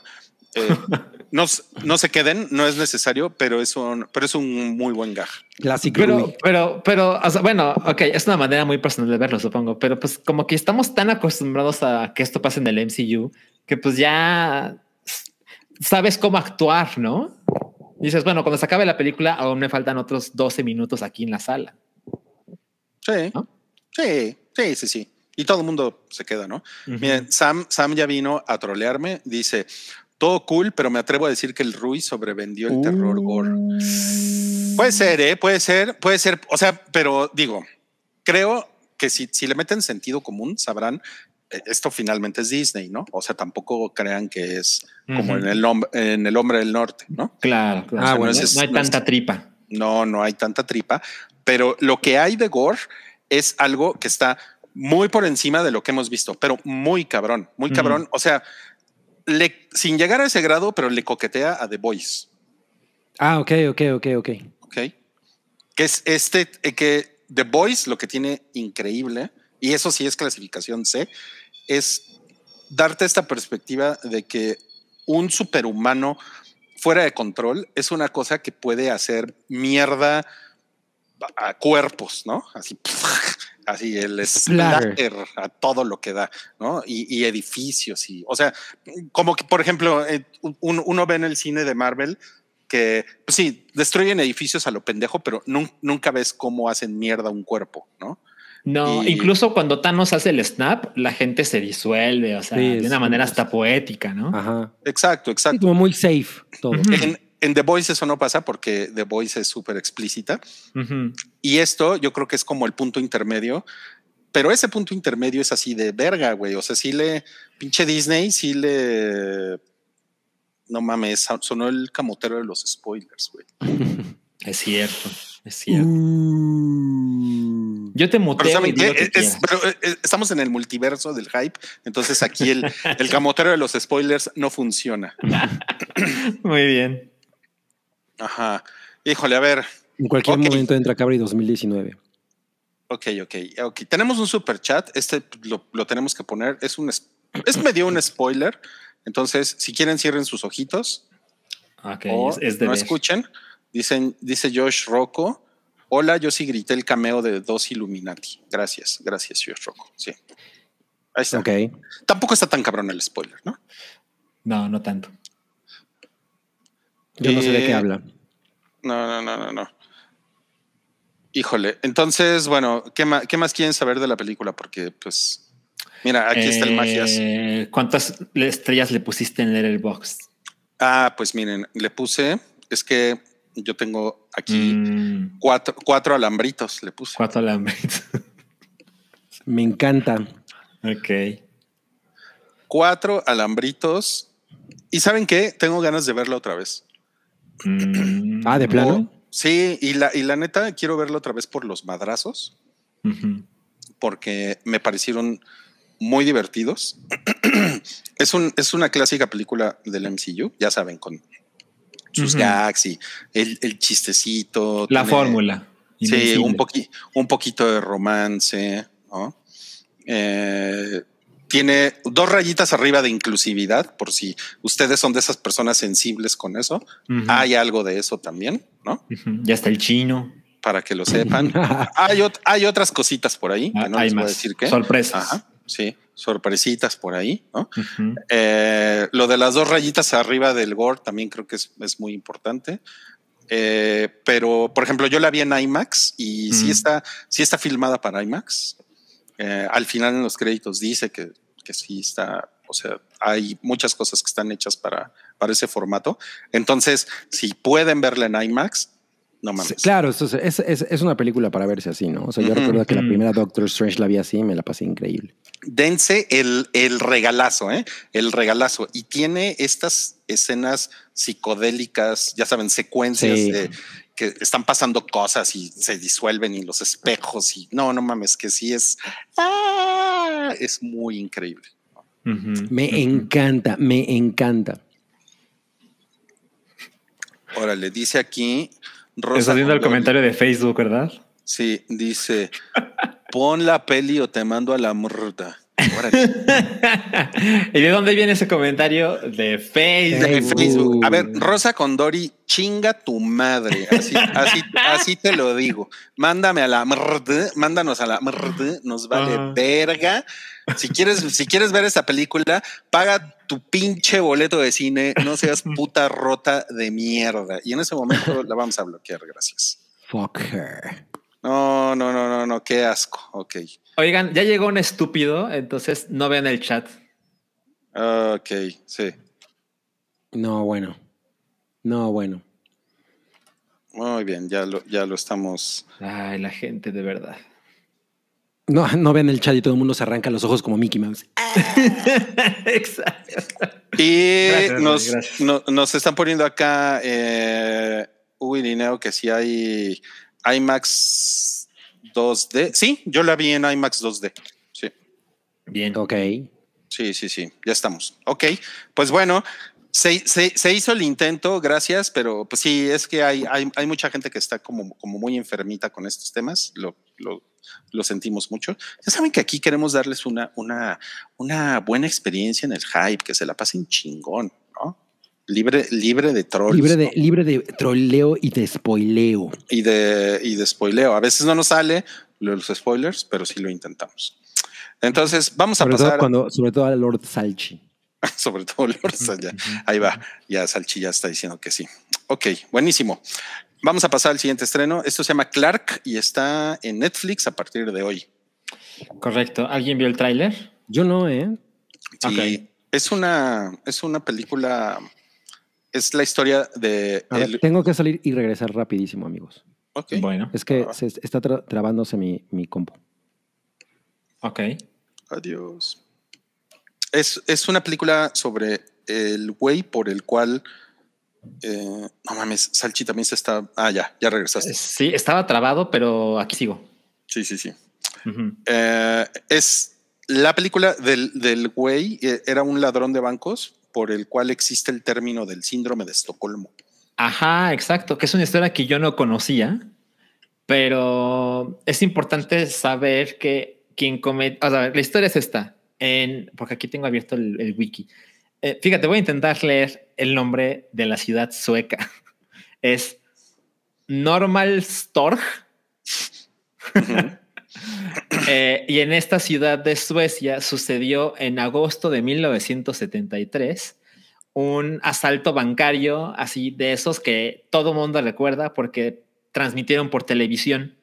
eh, no, no se queden, no es necesario, pero es un, pero es un muy buen gag. Classic Pero, pero, pero, o sea, bueno, ok, es una manera muy personal de verlo, supongo, pero pues como que estamos tan acostumbrados a que esto pase en el MCU que pues ya sabes cómo actuar, ¿no? Dices, bueno, cuando se acabe la película aún me faltan otros 12 minutos aquí en la sala. Sí, ¿No? sí, sí, sí, sí. Y todo el mundo se queda, ¿no? Miren, Sam, Sam ya vino a trolearme. Dice: Todo cool, pero me atrevo a decir que el Rui sobrevendió el terror gore. Puede ser, ¿eh? Puede ser, puede ser. O sea, pero digo, creo que si, si le meten sentido común, sabrán. eh, Esto finalmente es Disney, ¿no? O sea, tampoco crean que es como Ujú. en, el en el hombre del norte, ¿no? Claro, claro. Ah, O sea, bueno, no, ese es- no hay no es- tanta tripa. No, no hay tanta tripa, pero lo que hay de gore es algo que está muy por encima de lo que hemos visto, pero muy cabrón, muy cabrón. O sea, le, sin llegar a ese grado, pero le coquetea a The Voice, Ah, ok, ok, ok, ok. ¿ok? Que es este, eh, que The Voice lo que tiene increíble, y eso sí es clasificación C, es darte esta perspectiva de que un superhumano fuera de control es una cosa que puede hacer mierda a cuerpos, ¿no? Así, así el Splatter. a todo lo que da, ¿no? Y, y edificios y, o sea, como que, por ejemplo, eh, un- uno ve en el cine de Marvel que, pues sí, destruyen edificios a lo pendejo, pero nun- nunca ves cómo hacen mierda un cuerpo, ¿no? No, Y- incluso cuando Thanos hace el snap, la gente se disuelve, o sea, Sí, de una manera hasta poética, ¿no? Ajá. Exacto, Sí, exacto. como muy safe todo. En, en The Voice eso no pasa porque The Voice es súper explícita. Ujú. Y esto yo creo que es como el punto intermedio. Pero ese punto intermedio es así de verga, güey. O sea, sí le. Pinche Disney, sí le. No mames, sonó el camotero de los spoilers, güey. Es cierto, es cierto. Mm. Yo te Pero muteo y ¿saben di qué? lo que Es- pero, eh, eh, estamos en el multiverso del hype. Entonces aquí el, el camotero de los spoilers no funciona. Muy bien. Ajá. Híjole, a ver. En cualquier Ok. momento entra Cabri 2019. Ok, ok, ok. Tenemos un super chat. Este lo, lo tenemos que poner. Es un es, es medio un spoiler. Entonces, si quieren, cierren sus ojitos Ok, o es, es de no ver. escuchen. Dicen, dice Josh Rocco. Hola, yo sí grité el cameo de dos Illuminati. Gracias, gracias, Josh Rocco. Sí. Ahí está. Ok. Tampoco está tan cabrón el spoiler, ¿no? No, no tanto. Yo no sé de Eh, qué habla. No, no, no, no, no. Híjole. Entonces, bueno, ¿qué más, ¿qué más quieren saber de la película? Porque, pues, mira, aquí está el Magias. Eh, ¿Cuántas estrellas le pusiste en Letterboxd? Ah, pues miren, le puse, es que yo tengo aquí Mm, cuatro, cuatro alambritos, le puse. cuatro alambres. Me encanta. ok. Cuatro alambritos. ¿Y saben qué? Tengo ganas de verla otra vez. Mm, Ah, ¿de plano? Sí, y la, y la neta quiero verla otra vez por los madrazos, porque me parecieron muy divertidos. es, un, es una clásica película del MCU, ya saben, con sus Ujú. gags y el, el chistecito. La tiene- fórmula. Sí, un, poqui- un poquito de romance, ¿no? Eh, tiene dos rayitas arriba de inclusividad, por si ustedes son de esas personas sensibles con eso. Hay algo de eso también, ¿no? Ujú. Ya está el chino. Para que lo sepan. hay, ot- hay otras cositas por ahí, que Ah, no hay les voy a más. decir qué. Sorpresas. Ajá, sí, sorpresitas por ahí, ¿no? Eh, lo de las dos rayitas arriba del gore también creo que es, es muy importante. Eh, pero, por ejemplo, yo la vi en IMAX y sí, Mm. está, sí está filmada para IMAX. Eh, al final en los créditos dice que, que sí está, o sea, hay muchas cosas que están hechas para, para ese formato. Entonces, si pueden verla en IMAX, no mames. Claro, es, es, una película para verse así, ¿no? O sea, yo recuerdo que la primera Doctor Strange la vi así y me la pasé increíble. dense el, el regalazo, ¿eh? El regalazo. Y tiene estas escenas psicodélicas, ya saben, secuencias Sí. de que están pasando cosas y se disuelven y los espejos y no, no mames, que sí es, ¡ah! es muy increíble. Me encanta, me encanta. Órale, dice aquí. Rosa Estás viendo el comentario de Facebook, ¿verdad? Sí, dice, pon la peli o te mando a la murda. ¿Y de dónde viene ese comentario? De Facebook. De Facebook. A ver. Rosa Condori, chinga tu madre. Así, así, así te lo digo. Mándame a la mrd, mándanos a la mrd, nos vale verga. Si quieres, si quieres ver esta película, paga tu pinche boleto de cine, no seas puta rota de mierda. Y en ese momento la vamos a bloquear, gracias. Fuck her. No, no, no, no, no, qué asco. Ok. Oigan, ya llegó un estúpido, entonces no vean el chat. Ok, sí. No, bueno. No, bueno. Muy bien, ya lo, ya lo estamos. Ay, la gente de verdad. No, no ven el chat y todo el mundo se arranca los ojos como Mickey Mouse. Exacto. Y Gracias, nos, gracias. no- nos están poniendo acá eh, Hugo y Lineo que si hay IMAX 2D. Sí, yo la vi en IMAX 2D. Sí, Bien. Ok. sí, sí, sí, ya estamos. Ok, pues bueno, Se, se- se hizo el intento, gracias, pero pues sí, es que hay, hay, hay mucha gente que está como, como muy enfermita con estos temas, lo, lo, lo sentimos mucho. Ya saben que aquí queremos darles una, una, una buena experiencia en el hype, que se la pasen chingón. Libre, libre de trolls. Libre de, ¿no? libre de troleo y de spoileo. y de, y de spoileo. A veces no nos sale los spoilers, pero sí lo intentamos. Entonces, vamos a todo, pasar, cuando, sobre todo a Lord Salchi. sobre todo Lorza, ya, ahí va, ya Salchi ya está diciendo que sí. Ok, buenísimo. Vamos a pasar al siguiente estreno. Esto se llama Clark y está en Netflix a partir de hoy. Correcto. ¿Alguien vio el tráiler? Yo no, ¿eh? Sí, Ok. es una, es una película, es la historia de A ver, el- tengo que salir y regresar rapidísimo, amigos. ok. Bueno, Es que Ah. se está tra- trabándose mi, mi compu. ok. Adiós. Es, es una película sobre el güey por el cual. eh, no mames, Salchi también se está. Ah, ya, ya regresaste. Sí, estaba trabado, pero aquí sigo. Sí, sí, sí. Eh, es la película del, del güey, eh, era un ladrón de bancos por el cual existe el término del síndrome de Estocolmo. Ajá, exacto, que es una historia que yo no conocía, pero es importante saber que quien comete, o sea, la historia es esta, en, porque aquí tengo abierto el, el wiki. Eh, fíjate, voy a intentar leer el nombre de la ciudad sueca. Es Normalstorg. Eh, y en esta ciudad de Suecia sucedió en agosto de 1973 un asalto bancario así de esos que todo mundo recuerda porque transmitieron por televisión.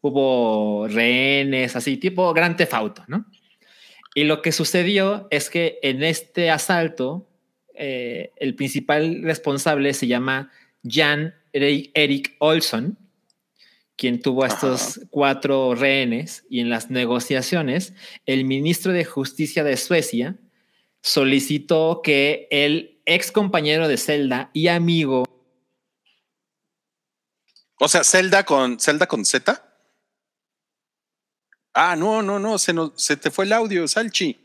Hubo rehenes, así tipo Gran Tefauto, ¿no? Y lo que sucedió es que en este asalto, eh, el principal responsable se llama Jan Erik Olson, quien tuvo a estos cuatro rehenes y en las negociaciones, el ministro de Justicia de Suecia solicitó que el ex compañero de Zelda y amigo O sea, Zelda con Zelda con Z. Ah, no, no, no, se, nos, se te fue el audio, Salchi.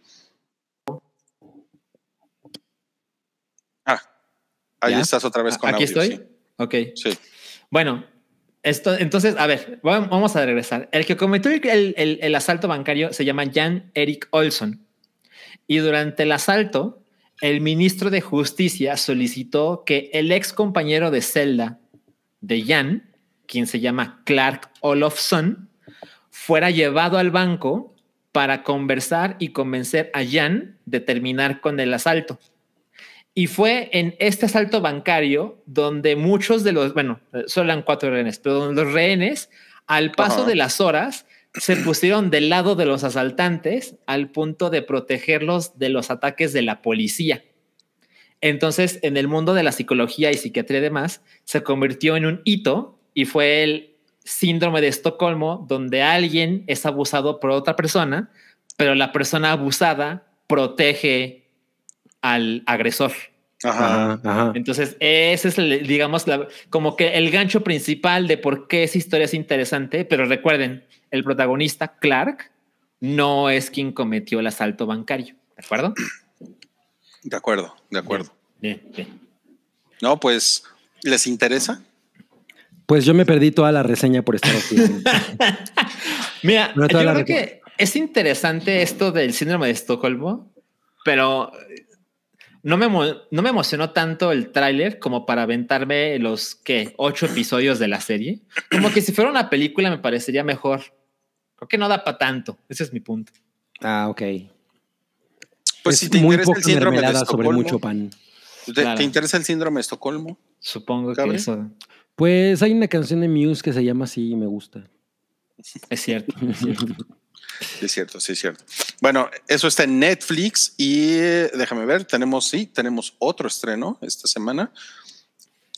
Ah, ahí ¿Ya? estás otra vez con aquí audio, estoy. Ok. Sí. Sí. Bueno, esto, entonces, a ver, vam- vamos a regresar. El que cometió el, asalto bancario se llama Jan Erik Olson. Y durante el asalto, el ministro de Justicia solicitó que el ex compañero de celda de Jan, quien se llama Clark Olofsson, fuera llevado al banco para conversar y convencer a Jan de terminar con el asalto. Y fue en este asalto bancario donde muchos de los, bueno, solo eran cuatro rehenes, pero donde los rehenes, al paso de las horas, se pusieron del lado de los asaltantes al punto de protegerlos de los ataques de la policía. Entonces, en el mundo de la psicología y psiquiatría y demás, se convirtió en un hito y fue el síndrome de Estocolmo, donde alguien es abusado por otra persona, pero la persona abusada protege al agresor. Ajá. Entonces, ese es, el, digamos, la- como que el gancho principal de por qué esa historia es interesante. Pero recuerden, el protagonista, Clark, no es quien cometió el asalto bancario. ¿De acuerdo? De acuerdo, de acuerdo. Bien, bien. No, pues, ¿les interesa? Pues yo me perdí toda la reseña por estar aquí. Mira, No, yo creo que es interesante esto del síndrome de Estocolmo, pero no me, no me emocionó tanto el tráiler como para aventarme los que ocho episodios de la serie. Como que si fuera una película me parecería mejor. Creo que no da para tanto. Ese es mi punto. ah, ok. Pues es si te muy interesa el síndrome de mermelada sobre Estocolmo, mucho pan. ¿te, Claro. te interesa el síndrome de Estocolmo? Supongo ¿Cabe? que eso Pues hay una canción de Muse que se llama así y me gusta. Es cierto. es cierto. Sí, es cierto, sí, es cierto. Bueno, eso está en Netflix y déjame ver, tenemos, sí, tenemos otro estreno esta semana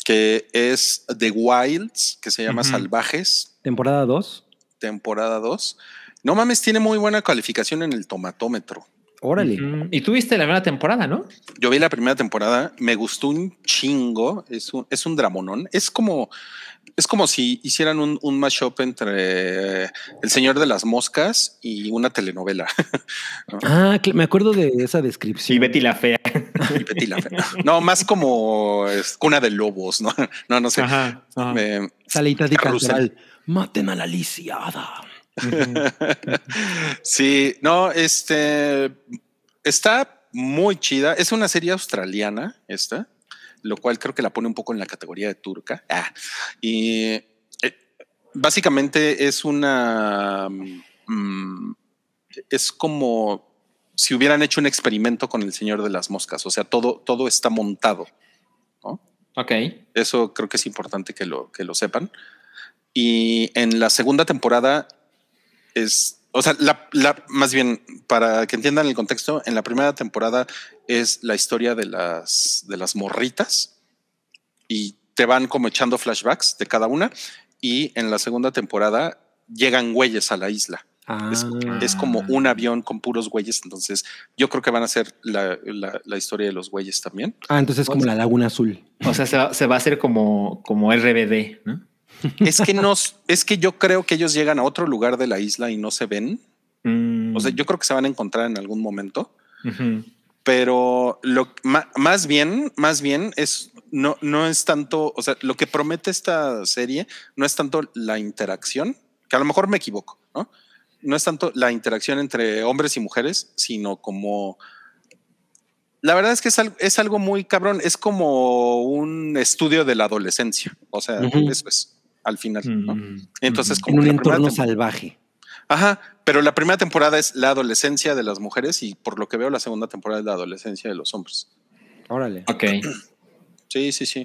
que es The Wilds, que se llama. Salvajes, Temporada 2. temporada 2. No mames, tiene muy buena calificación en el tomatómetro. Órale. Y tuviste la primera temporada, ¿no? Yo vi la primera temporada, me gustó un chingo, es un, es un dramonón. Es como, es como si hicieran un, un mashup entre El Señor de las Moscas y una telenovela. Ah, me acuerdo de esa descripción. Sí, Betty la Fea. y Betty la Fea. No, más como es, cuna de lobos, ¿no? No, no sé. Ajá. ajá. Eh, Saleita de. Maten a la lisiada. sí, no, este está muy chida. Es una serie australiana, esta, lo cual creo que la pone un poco en la categoría de turca. Ah, y eh, básicamente es una. mm, es como si hubieran hecho un experimento con el Señor de las Moscas. O sea, todo, todo está montado. Ok. Eso creo que es importante que lo, que lo sepan. Y en la segunda temporada es, o sea, la, la- más bien para que entiendan el contexto, en la primera temporada es la historia de las, de las morritas y te van como echando flashbacks de cada una. Y en la segunda temporada llegan güeyes a la isla. Es, Ah. es como un avión con puros güeyes. Entonces, yo creo que van a ser la, la- la historia de los güeyes también. Ah, entonces es como la Laguna Azul. O sea, se va, se va a hacer como, como RBD, ¿no? Es que no, es que yo creo que ellos llegan a otro lugar de la isla y no se ven. Mm, O sea, yo creo que se van a encontrar en algún momento, pero lo ma- más bien, más bien es no, no es tanto, o sea, lo que promete esta serie no es tanto la interacción, que a lo mejor me equivoco, ¿no? No es tanto la interacción entre hombres y mujeres, sino como la verdad es que es, al- es algo muy cabrón, es como un estudio de la adolescencia, o sea, eso es al final. ¿no? Mm, Entonces, como En un que la primera entorno salvaje. Ajá, pero la primera temporada es la adolescencia de las mujeres y por lo que veo la segunda temporada es la adolescencia de los hombres. Órale. Ok. Sí, sí, sí.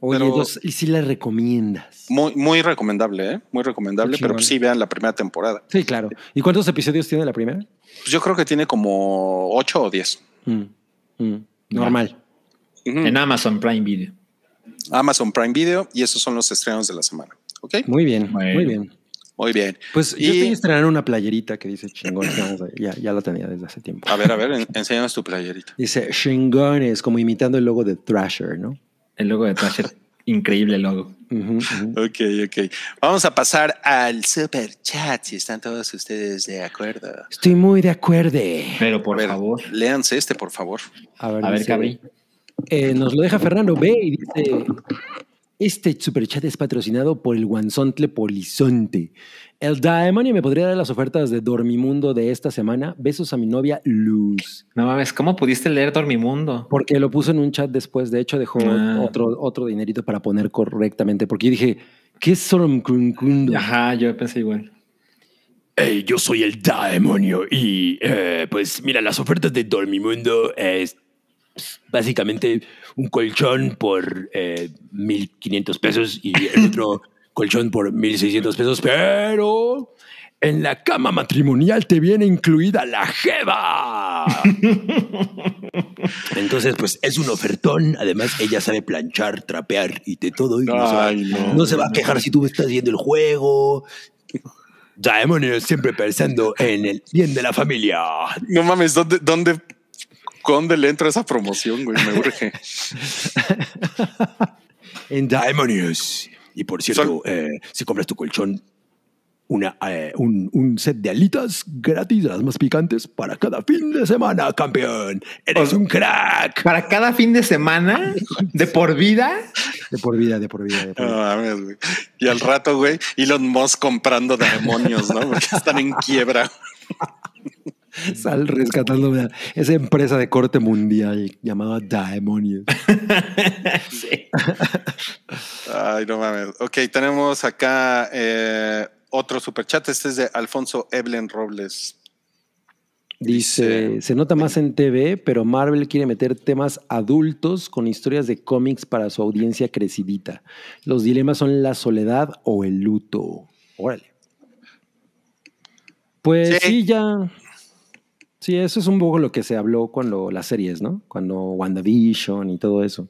Oye, pero- entonces, ¿y si la recomiendas? Muy, muy recomendable, ¿eh? Muy recomendable, pero pues sí vean la primera temporada. Sí, claro. ¿Y cuántos episodios tiene la primera? Pues yo creo que tiene como 8 o 10. Mm, mm, Normal. En Amazon Prime Video. Amazon Prime Video y esos son los estrenos de la semana. ¿Ok? Muy bien, Bueno. muy bien. Muy bien. Pues yo estoy estrenando una playerita que dice a- ya, ya la tenía desde hace tiempo. A ver, a ver, en- enséñanos tu playerita. Dice chingones, como imitando el logo de Thrasher, ¿no? El logo de Thrasher. Increíble logo. Ujú, ujú. Ok, ok. Vamos a pasar al super chat, si están todos ustedes de acuerdo. Estoy muy de acuerdo. Pero por ver, favor. Léanse este, por favor. A ver, A ver, Cabri. Eh, nos lo deja Fernando B y dice: Este superchat es patrocinado por el Guanzontle Polizonte. El Daemonio me podría dar las ofertas de Dormimundo de esta semana. Besos a mi novia Luz. No mames, ¿cómo pudiste leer Dormimundo? Porque lo puso en un chat después. De hecho, dejó Ah. otro, otro dinerito para poner correctamente. Porque yo dije: ¿Qué es Soromkunkundo? Ajá, yo pensé igual. Hey, yo soy el demonio y eh, pues mira, las ofertas de Dormimundo es básicamente un colchón por eh, 1.500 pesos y el otro colchón por 1.600 pesos, pero en la cama matrimonial te viene incluida la jeva. Entonces, pues es un ofertón. Además, ella sabe planchar, trapear y de todo. Y no, se va, Ay, no. no se va a quejar si tú estás viendo el juego. Diamond siempre pensando en el bien de la familia. No mames, ¿dónde, dónde, dónde le entra esa promoción, güey? Me urge. En Da- Demonios. Y por cierto, eh, si compras tu colchón, una, eh, un, un set de alitas gratis, las más picantes, para cada fin de semana, campeón. Eres un crack. Para cada fin de semana, de por vida. de por vida, de por vida, de por No vida. mames. Y al rato, güey, Elon Musk comprando demonios, ¿no? Porque están en quiebra. Sal rescatando una- esa empresa de corte mundial llamada Daemonios. Sí. Ay, no mames. Ok, tenemos acá eh, otro superchat. Este es de Alfonso Eblen Robles. Dice, Dice- se nota más en TV, pero Marvel quiere meter temas adultos con historias de cómics para su audiencia crecidita. Los dilemas son la soledad o el luto. Órale. Pues Sí. sí, ya. Sí, eso es un poco lo que se habló cuando las series, ¿no? Cuando WandaVision y todo eso.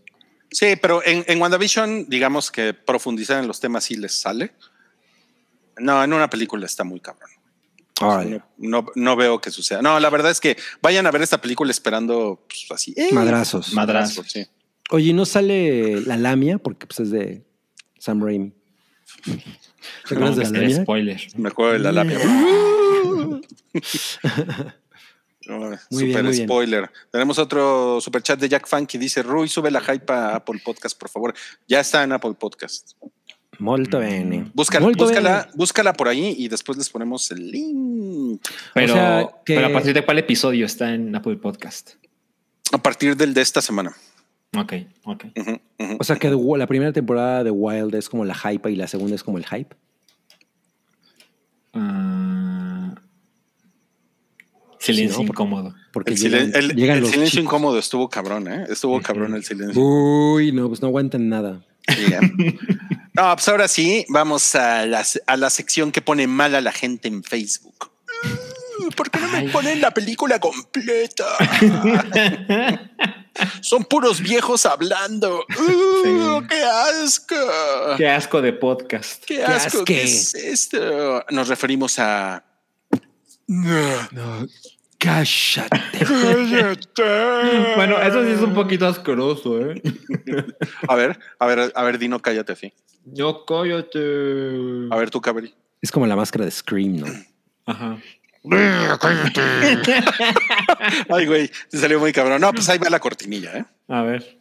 Sí, pero en, en WandaVision, digamos que profundizar en los temas sí les sale. No, en una película está muy cabrón. No, no, no veo que suceda. No, la verdad es que vayan a ver esta película esperando pues, así. eh, Madrazos. Madrazos. Sí. Oye, ¿no sale la lamia? Porque pues es de Sam Raimi. ¿Te acuerdas No, de la lamia? spoiler. Me acuerdo de la lápida. Oh, Muy super bien, muy bien. spoiler. Tenemos otro super chat de Jack Fan que dice: Rui, sube la hype a Apple Podcast, por favor. Ya está en Apple Podcast. Molto bene. Búscala, Molto búscala, bene. búscala por ahí y después les ponemos el link. Pero, sea, que- pero a partir de cuál episodio está en Apple Podcast. A partir del de esta semana. Ok, ok. O sea que la primera temporada de Wild es como la hype y la segunda es como el hype. Ah, silencio Sí, ¿no? incómodo. Porque El, llegan, silen- el- llegan el los silencio chicos. incómodo estuvo cabrón, ¿eh? Estuvo cabrón el silencio. Uy, no, pues no aguantan nada. ¿eh? No, pues ahora sí, vamos a la, a la sección que pone mal a la gente en Facebook. Mm, ¿Por qué no me ponen la película completa? Son puros viejos hablando. Uh, Sí. ¡Qué asco! Qué asco de podcast. ¡Qué asco! asque. ¿Qué es esto? Nos referimos a. No, cállate. Bueno, eso sí es un poquito asqueroso, ¿eh? A ver, a ver, a ver, Dino, cállate así. Yo cállate. A ver, tú, Cabri. Es como la máscara de Scream, ¿no? Ajá. Ay, güey, te salió muy cabrón. No, pues ahí va la cortinilla, ¿eh? A ver.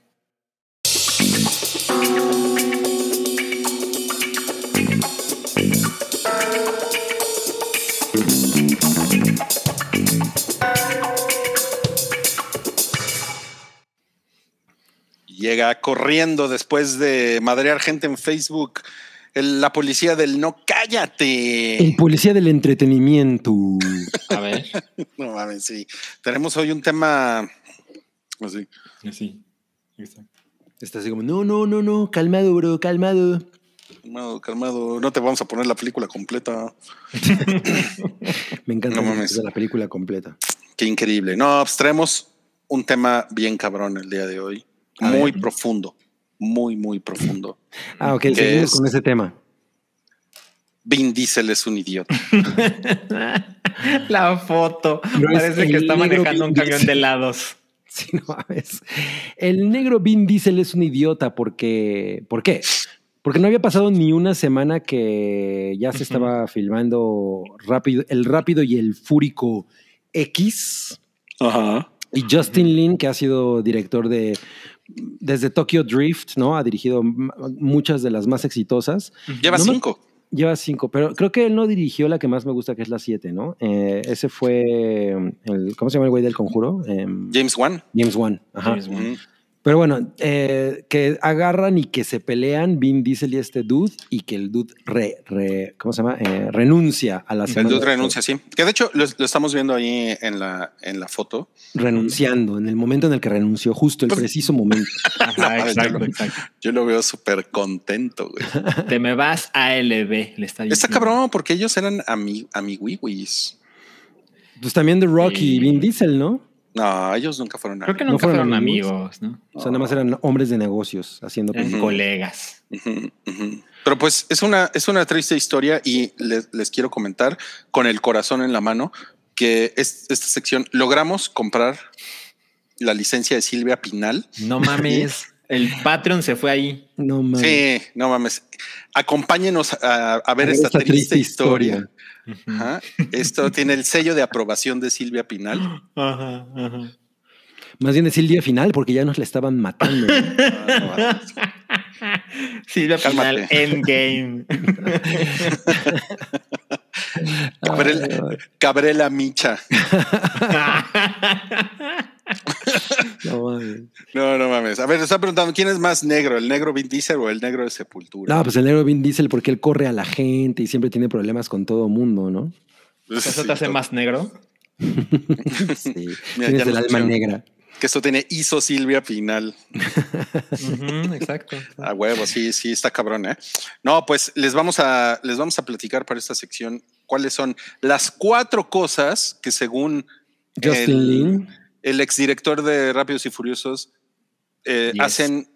Llega corriendo después de madrear gente en Facebook. el- la policía del no cállate. El policía del entretenimiento. A ver. No mames, sí. Tenemos hoy un tema así. Sí. Exacto. Está así como, no, no, no, no, calmado, bro, calmado. Calmado, calmado. No te vamos a poner la película completa. Me encanta No mames. la película completa. Qué increíble. No, pues traemos un tema bien cabrón el día de hoy. A muy ver. profundo. Muy, muy profundo. Ah, ok, ¿Qué seguimos es? con ese tema. Vin Diesel es un idiota. La foto. No es Parece que está manejando un Vin camión Diesel. de helados. Sí, no mames. El negro Vin Diesel es un idiota porque. ¿Por qué? Porque no había pasado ni una semana que ya se estaba filmando rápido, el rápido y el fúrico X. Ajá. Y Justin Lin, que ha sido director de. Desde Tokyo Drift, ¿no? Ha dirigido muchas de las más exitosas. Lleva No me- cinco. Lleva cinco, pero creo que él no dirigió la que más me gusta, que es la siete, ¿no? Eh, ese fue. El, ¿Cómo se llama el güey del conjuro? Em, James Wan. James Wan. Ajá. James Wan. Pero bueno, eh, que agarran y que se pelean Vin Diesel y este dude y que el dude re, re- ¿cómo se llama? Eh, renuncia a la El semana dude después. renuncia, sí. Que de hecho lo, lo estamos viendo ahí en la, en la foto. Renunciando, en el momento en el que renunció, justo el Pues- preciso momento. Ajá, exacto, yo lo- exacto. Yo lo veo súper contento, güey. Te me vas a LB, le está diciendo. Está cabrón porque ellos eran ami, amiguiwis. Pues también The Rock Sí. y Vin Diesel, ¿no? No, ellos nunca fueron Creo que amigos. nunca ¿No fueron fueron amigos? amigos, ¿no? O sea, nada más eran hombres de negocios haciendo películas. colegas. Pero pues es una, es una triste historia y les, les quiero comentar con el corazón en la mano que es, esta sección logramos comprar la licencia de Silvia Pinal. No mames. El Patreon se fue ahí. No mames. Sí, no mames. Acompáñenos a, a ver esta, triste, historia. Ajá. Esto tiene el sello de aprobación de Silvia Pinal. Ajá, ajá. Más bien decir el día final porque ya nos la estaban matando. final Cálmate. Endgame. Cabrela, Cabrela Micha. no mames. No, no mames. A ver, está preguntando quién es más negro, el negro Vin Diesel o el negro de Sepultura. No, pues el negro Vin Diesel porque él corre a la gente y siempre tiene problemas con todo mundo, ¿no? Pues ¿Eso sí, te hace más negro? Sí. Mira, Tienes el alma negra. Que esto tiene ISO Silvia Pinal. Ujú, exacto. A huevo, sí, sí, está cabrón, ¿eh? No, pues les vamos a, les vamos a platicar para esta sección cuáles son las cuatro cosas que según Justin el, Lin. El exdirector de Rápidos y Furiosos eh, Yes. hacen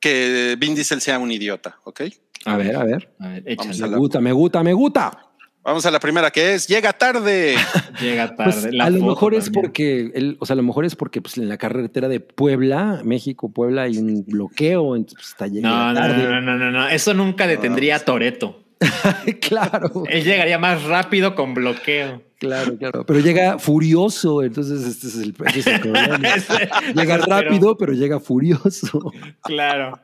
que Vin Diesel sea un idiota, ¿ok? A ver, a ver. A ver, Vamos échale. Me gusta, me gusta, me gusta. Vamos a la primera que es llega tarde. Llega tarde. Pues, La a lo mejor es porque, el, o sea, a lo mejor es porque pues, en la carretera de Puebla, México, Puebla, hay un bloqueo, entonces pues, está llegando No, no, tarde. no, no, no, no, no. Eso nunca detendría a Toreto. claro, Él llegaría más rápido con bloqueo. claro, claro. Pero llega furioso, entonces este es el, este es el problema. Llega rápido, pero llega furioso. claro.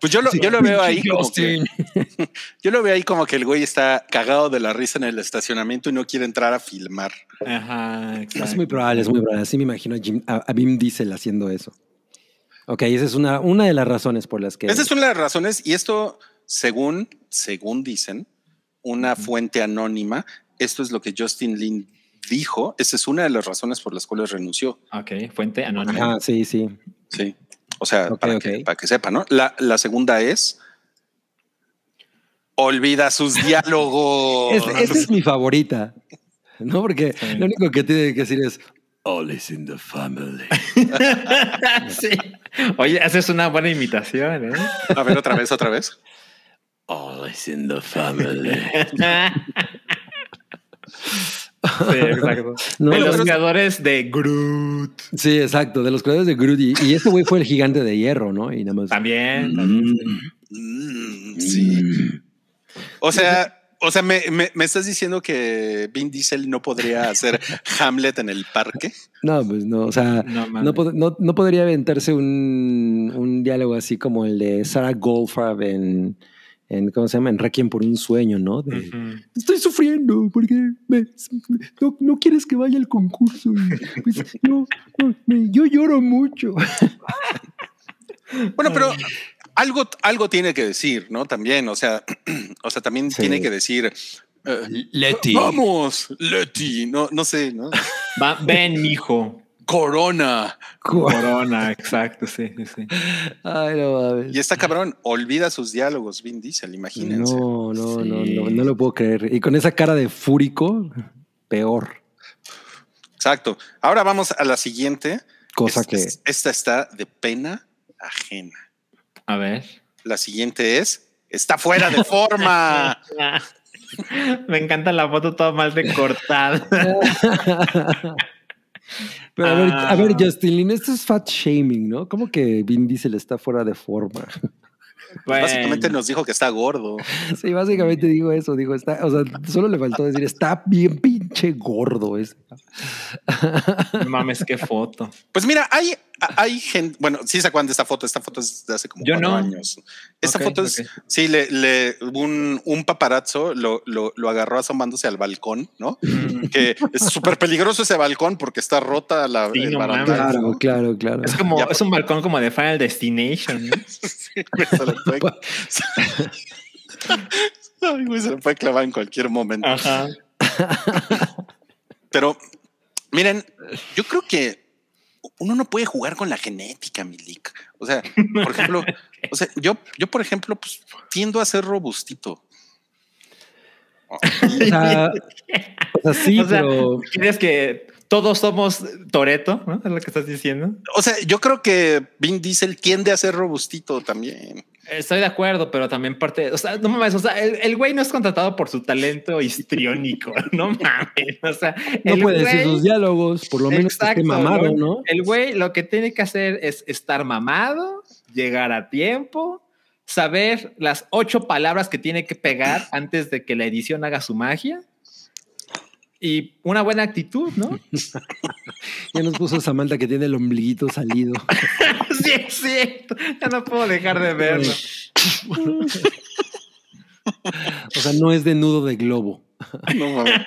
Pues yo lo, yo lo veo ahí como que, yo lo veo ahí como que el güey está cagado de la risa en el estacionamiento y no quiere entrar a filmar. Ajá, Es muy probable, es muy probable. Así me imagino a, Jim, a, a Vin Diesel haciendo eso. Ok, esa es una, una de las razones por las que. Esa es una de las razones y esto, según, según dicen, una fuente anónima, esto es lo que Justin Lin dijo. Esa es una de las razones por las cuales renunció. Ok, fuente anónima. Ajá, sí, sí. Sí. O sea, para. Que, para que sepa, ¿no? La, la segunda es olvida sus diálogos. Es- esa es mi favorita. No, porque Sí. lo único que tiene que decir es All is in the family. sí. Oye, haces una buena imitación, ¿eh? A ver, otra vez, otra vez. All is in the family. Sí, exacto. No, de los es- creadores de Groot. Sí, exacto, de los creadores de Groot. Y, y este güey fue el gigante de hierro, ¿no? Y nada más. También. también. Mm, sí. O sea, o sea, me, me- me estás diciendo que Vin Diesel no podría hacer Hamlet en el parque. No, pues no, o sea, No, no, mames. pod- no- no podría aventarse un, un diálogo así como el de Sarah Goldfarb en, en, ¿cómo se llama? En Requiem por un sueño, ¿no? De. Estoy sufriendo porque me- no, no quieres que vaya al concurso. y, pues, no, no, me- yo lloro mucho. Bueno, pero algo, algo tiene que decir, ¿no? También, o sea, o sea, también Sí. tiene que decir. eh, Letty. Vamos, Letty, no, no sé, ¿no? Va- ven, mijo. Corona. Corona, exacto, sí, sí, sí. Ay, no mames. Y está cabrón, olvida sus diálogos, Vin Diesel, imagínense. No, no, no, Sí. no, no lo puedo creer. Y con esa cara de fúrico, peor. Exacto. Ahora vamos a la siguiente. Cosa Esta, que. es- esta está de pena ajena. A ver. La siguiente es, está fuera de forma. Me encanta la foto toda mal recortada. Pero a ver, Ah. a ver, Justin Lin, esto es fat shaming, ¿no? ¿Cómo que Vin Diesel está fuera de forma? Básicamente nos dijo que está gordo. Sí, básicamente digo eso, digo, está, o sea, solo le faltó decir, está bien pinche gordo. Es. no mames, qué foto. Pues mira, hay, hay gente, bueno, sí se acuerdan de esta foto, esta foto es de hace como Yo cuatro no. años. Esta foto es, ok. sí, le, le un, un paparazzo lo, lo, lo agarró asomándose al balcón, ¿no? Mm. Que es súper peligroso ese balcón porque está rota la Sí, el no barandal, mames. Claro, ¿no? claro, claro. Es como, Ya, es un balcón como de Final Destination. ¿no? Sí, Ay, güey, se lo puede clavar en cualquier momento. Ajá. Pero miren, yo creo que uno no puede jugar con la genética, Milik. O sea, por ejemplo, o sea, yo, yo, por ejemplo, pues tiendo a ser robustito. O sea, o sea, sí, O sea, pero ¿Quieres que todos somos Toreto? ¿no? Es lo que estás diciendo. O sea, yo creo que Vin Diesel tiende a ser robustito también. Estoy de acuerdo, pero también parte, o sea, no mames, o sea, el, el güey no es contratado por su talento histriónico, no mames, o sea, no puede decir sus diálogos, por lo menos que esté Exacto, mamado, ¿no? El güey lo que tiene que hacer es estar mamado, llegar a tiempo, saber las ocho palabras que tiene que pegar antes de que la edición haga su magia y una buena actitud, ¿no? Ya nos puso Samantha que tiene el ombliguito salido. sí, es cierto. Ya no puedo dejar de verlo. O sea, no es de nudo de globo. No mames.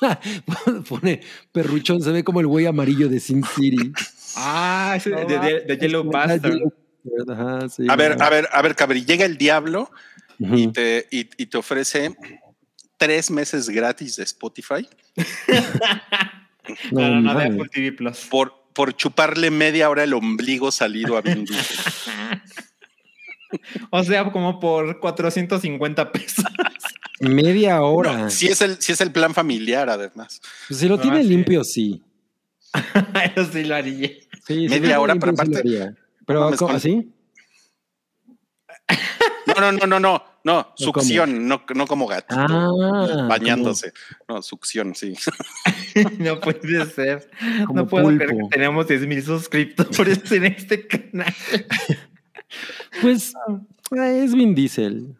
Pone perruchón, se ve como el güey amarillo de Sin City. Ah, ese de, de- de Yellow Bastard. Ajá, sí, A ver, no. a ver, a ver, Cabri, llega el diablo y te, y, y te ofrece tres meses gratis de Spotify No, no, no, de. Apple TV Plus. por, por chuparle media hora el ombligo salido a Vin Diesel. O sea, como por 450 pesos. Media hora. No, si, es el, si es el plan familiar, además. Pues si lo tiene limpio, sí. Eso sí lo haría. Sí, Media hora, limpio, pero aparte-. Pero mames, ¿cómo, con- así? No, no, no, no, no, no, succión, no, no como gato. Ah, bañándose. No, succión, sí. No puede ser. Como no puedo creer pulpo. que tenemos 10 mil suscriptores en este canal. Pues eh, es Vin Diesel.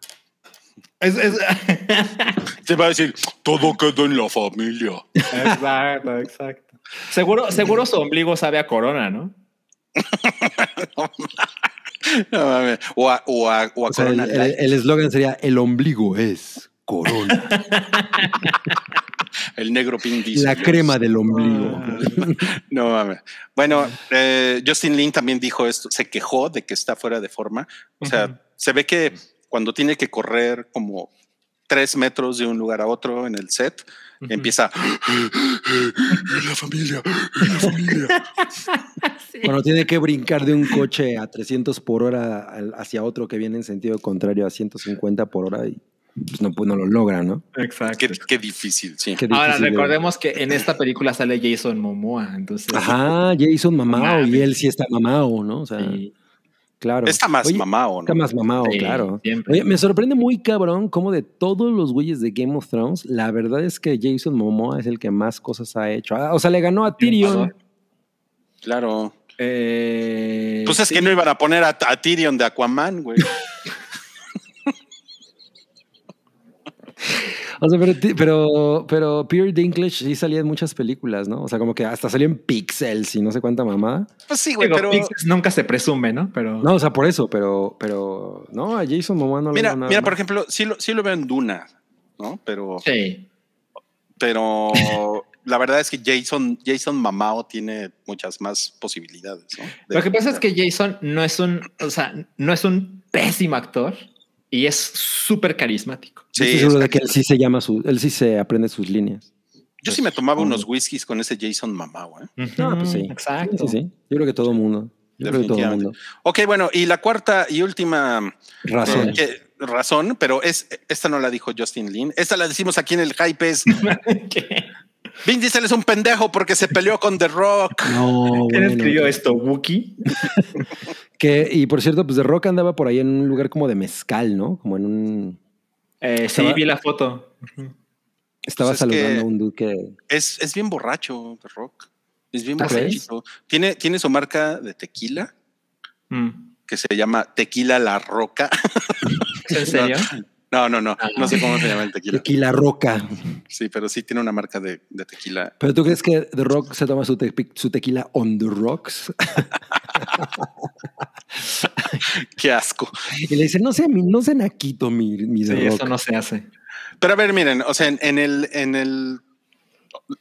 Es, es- Te va a decir, todo quedó en la familia. exacto, exacto. Seguro, seguro su ombligo sabe a corona, ¿no? No mames. O a, o a, o a O Corona el- eslogan sería el ombligo es corona. El negro Diesel. la crema del ombligo. No mames. Bueno, eh, Justin Lin también dijo esto, se quejó de que está fuera de forma. O sea, se ve que cuando tiene que correr como tres metros de un lugar a otro en el set, empieza la familia, la familia. Cuando tiene que brincar de un coche a 300 por hora hacia otro que viene en sentido contrario a 150 por hora y pues no, pues no lo logra, ¿no? Exacto. Qué, qué difícil, sí. Qué Ahora de- recordemos que en esta película sale Jason Momoa, entonces. Ajá, Jason mamao y él sí está mamao, ¿no? O sea, Sí. Claro. Está más Oye, mamado, Está ¿no? más mamado, Sí, claro. siempre. Oye, me sorprende muy cabrón cómo de todos los güeyes de Game of Thrones, la verdad es que Jason Momoa es el que más cosas ha hecho. Ah, o sea, le ganó a Tyrion. Claro. Eh, Pues es sí. que no iban a poner a, a Tyrion de Aquaman, güey. O sea, pero, pero, pero Peter Dinklage sí salía en muchas películas, ¿no? O sea, como que hasta salió en Pixels y no sé cuánta mamada. Pues sí, güey, pero Pixels nunca se presume, ¿no? Pero. No, o sea, por eso, pero, pero no, a Jason Momoa no le mira, nada mira, por ejemplo, sí lo, sí lo veo en Duna, ¿no? Pero, Sí. pero la verdad es que Jason, Jason Mamao tiene muchas más posibilidades, ¿no? De- Lo que pasa es que Jason no es un, o sea, no es un pésimo actor y es súper carismático. Yo Sí, estoy seguro de que él sí se llama su, él sí se aprende sus líneas. Yo sí me tomaba unos whiskies con ese Jason Mamao, ¿eh? No, pues sí. Exacto. Sí, sí, sí. Yo creo que todo mundo. Yo creo que todo el mundo. Ok, bueno, y la cuarta y última Razón. eh, que- razón, pero es esta no la dijo Justin Lin. Esta la decimos aquí en el hype es. Vin Diesel es un pendejo porque se peleó con The Rock. No, ¿Quién bueno. escribió esto? ¿Wookie? Que, y por cierto, pues The Rock andaba por ahí en un lugar como de mezcal, ¿no? Como en un. Eh, sí, Estaba- vi la foto. Estaba Pues es que- saludando a un dude que. Es, es bien borracho The Rock. Es bien ¿Ah, borrachito. Tiene, tiene su marca de tequila Mm. que se llama Tequila La Roca. ¿Es en serio? No, no, no. Ah. No sé cómo se llama el tequila. Tequila Roca. Sí, pero sí tiene una marca de, de tequila. Pero tú crees que The Rock se toma su, te- su tequila on the rocks Qué asco. y le dice, no sé, mi- no sé naquito mi, mi Sí, The Rock. eso no se hace. Pero a ver, miren, o sea, en, en el, en el,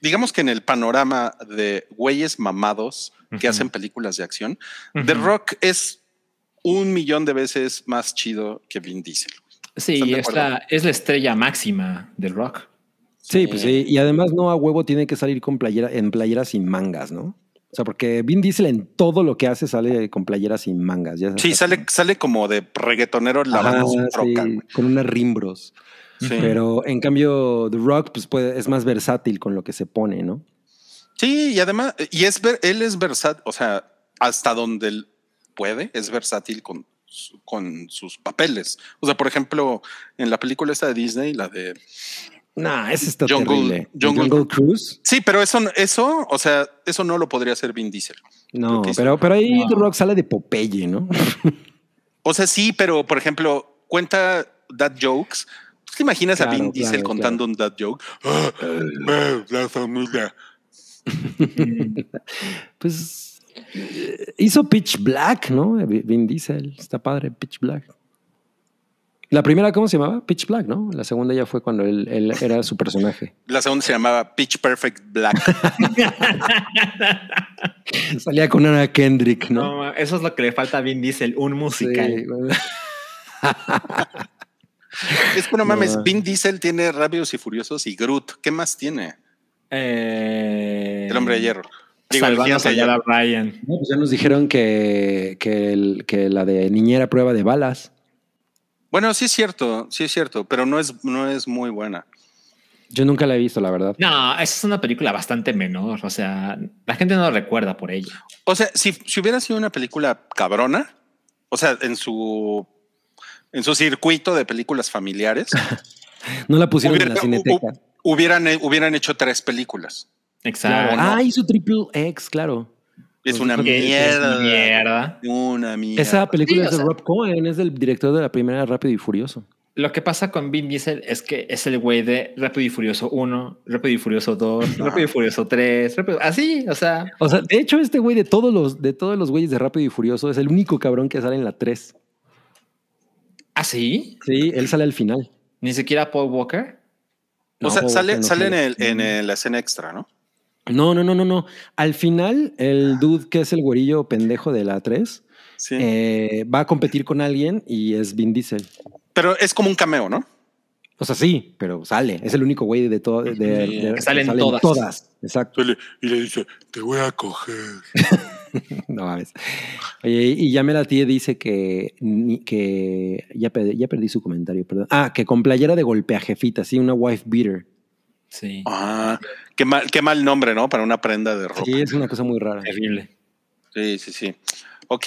digamos que en el panorama de güeyes mamados que hacen películas de acción, The. Rock es un millón de veces más chido que Vin Diesel. Sí, ¿Están de es la, es la estrella máxima del rock. Sí, pues sí. Y además no a huevo tiene que salir con playera, en playeras sin mangas, ¿no? O sea, porque Vin Diesel en todo lo que hace sale con playeras sin mangas. Ya Sí, sale, sale como de reggaetonero lavando su sí, troca. con unas rimbros. Sí. Pero en cambio, The Rock pues puede, es más versátil con lo que se pone, ¿no? Sí, y además, y es ver, él es versátil, o sea, hasta donde él puede, es versátil con, su- con sus papeles. O sea, por ejemplo, en la película esta de Disney, la de Nah, ese está Jungle- terrible. Jungle- Jungle, Cruise. Sí, pero eso, eso, o sea, eso no lo podría hacer Vin Diesel. No, pero, pero ahí. The Rock sale de Popeye, ¿no? O sea, sí, pero por ejemplo, cuenta dad jokes. ¿Tú te imaginas a Claro, Vin Diesel claro, contando un dad joke? Ah, la familia. Pues hizo Pitch Black, ¿no? Vin Diesel. Está padre, Pitch Black. La primera, ¿cómo se llamaba? Pitch Black, ¿no? La segunda ya fue cuando él, él era su personaje. La segunda se llamaba Pitch Perfect Black. Salía con Ana Kendrick, ¿no? No, eso es lo que le falta a Vin Diesel, un musical. Sí, bueno. es que no mames, No. Vin Diesel tiene Rápidos y Furiosos y Groot. ¿Qué más tiene? Eh, El hombre de hierro. Digo, el Salvando a gigante de hierro. Sayala Ryan. No, pues ya nos dijeron que, que, el- que la de niñera prueba de balas. Bueno, sí es cierto, sí es cierto, pero no es, no es muy buena. Yo nunca la he visto, la verdad. No, esa es una película bastante menor. O sea, la gente no lo recuerda por ella. O sea, si, si hubiera sido una película cabrona, o sea, en su en su circuito de películas familiares, No la pusieron en la cineteca. hu- hubieran, hubieran hecho tres películas. Exacto. Claro. Ah, hizo Triple X, claro. Es una Que es mierda. mierda. Una mierda. Esa película Sí, es de sea- Rob Cohen, es del director de la primera Rápido y Furioso. Lo que pasa con Vin Diesel es que es el güey de Rápido y Furioso 1, Rápido y Furioso 2, Rápido y Furioso 3, Rápido- así, o sea, O sea, de hecho, este güey de todos los, de todos los güeyes de Rápido y Furioso es el único cabrón que sale en la 3. así, Sí, él sale al final. ni siquiera Paul Walker. O sea, sale, no sale en, sale. el, en el- la escena extra, ¿no? No, no, no, no, no. Al final, el dude que es el güerillo pendejo de la 3 Sí. eh, va a competir con alguien y es Vin Diesel. Pero es como un cameo, ¿no? O sea, sí, pero sale. Es el único güey de todo. De, de- Que salen sale en todas. Exacto. Y le dice, te voy a coger. No mames. Oye, y ya me la tía dice que, que ya, perdí, ya perdí su comentario, perdón. Ah, que con playera de golpea jefita, sí, una wife beater. Sí, Ah, qué mal, qué mal nombre, ¿no? Para una prenda de ropa. Sí, es una cosa muy rara. terrible. Sí, sí, sí. Ok.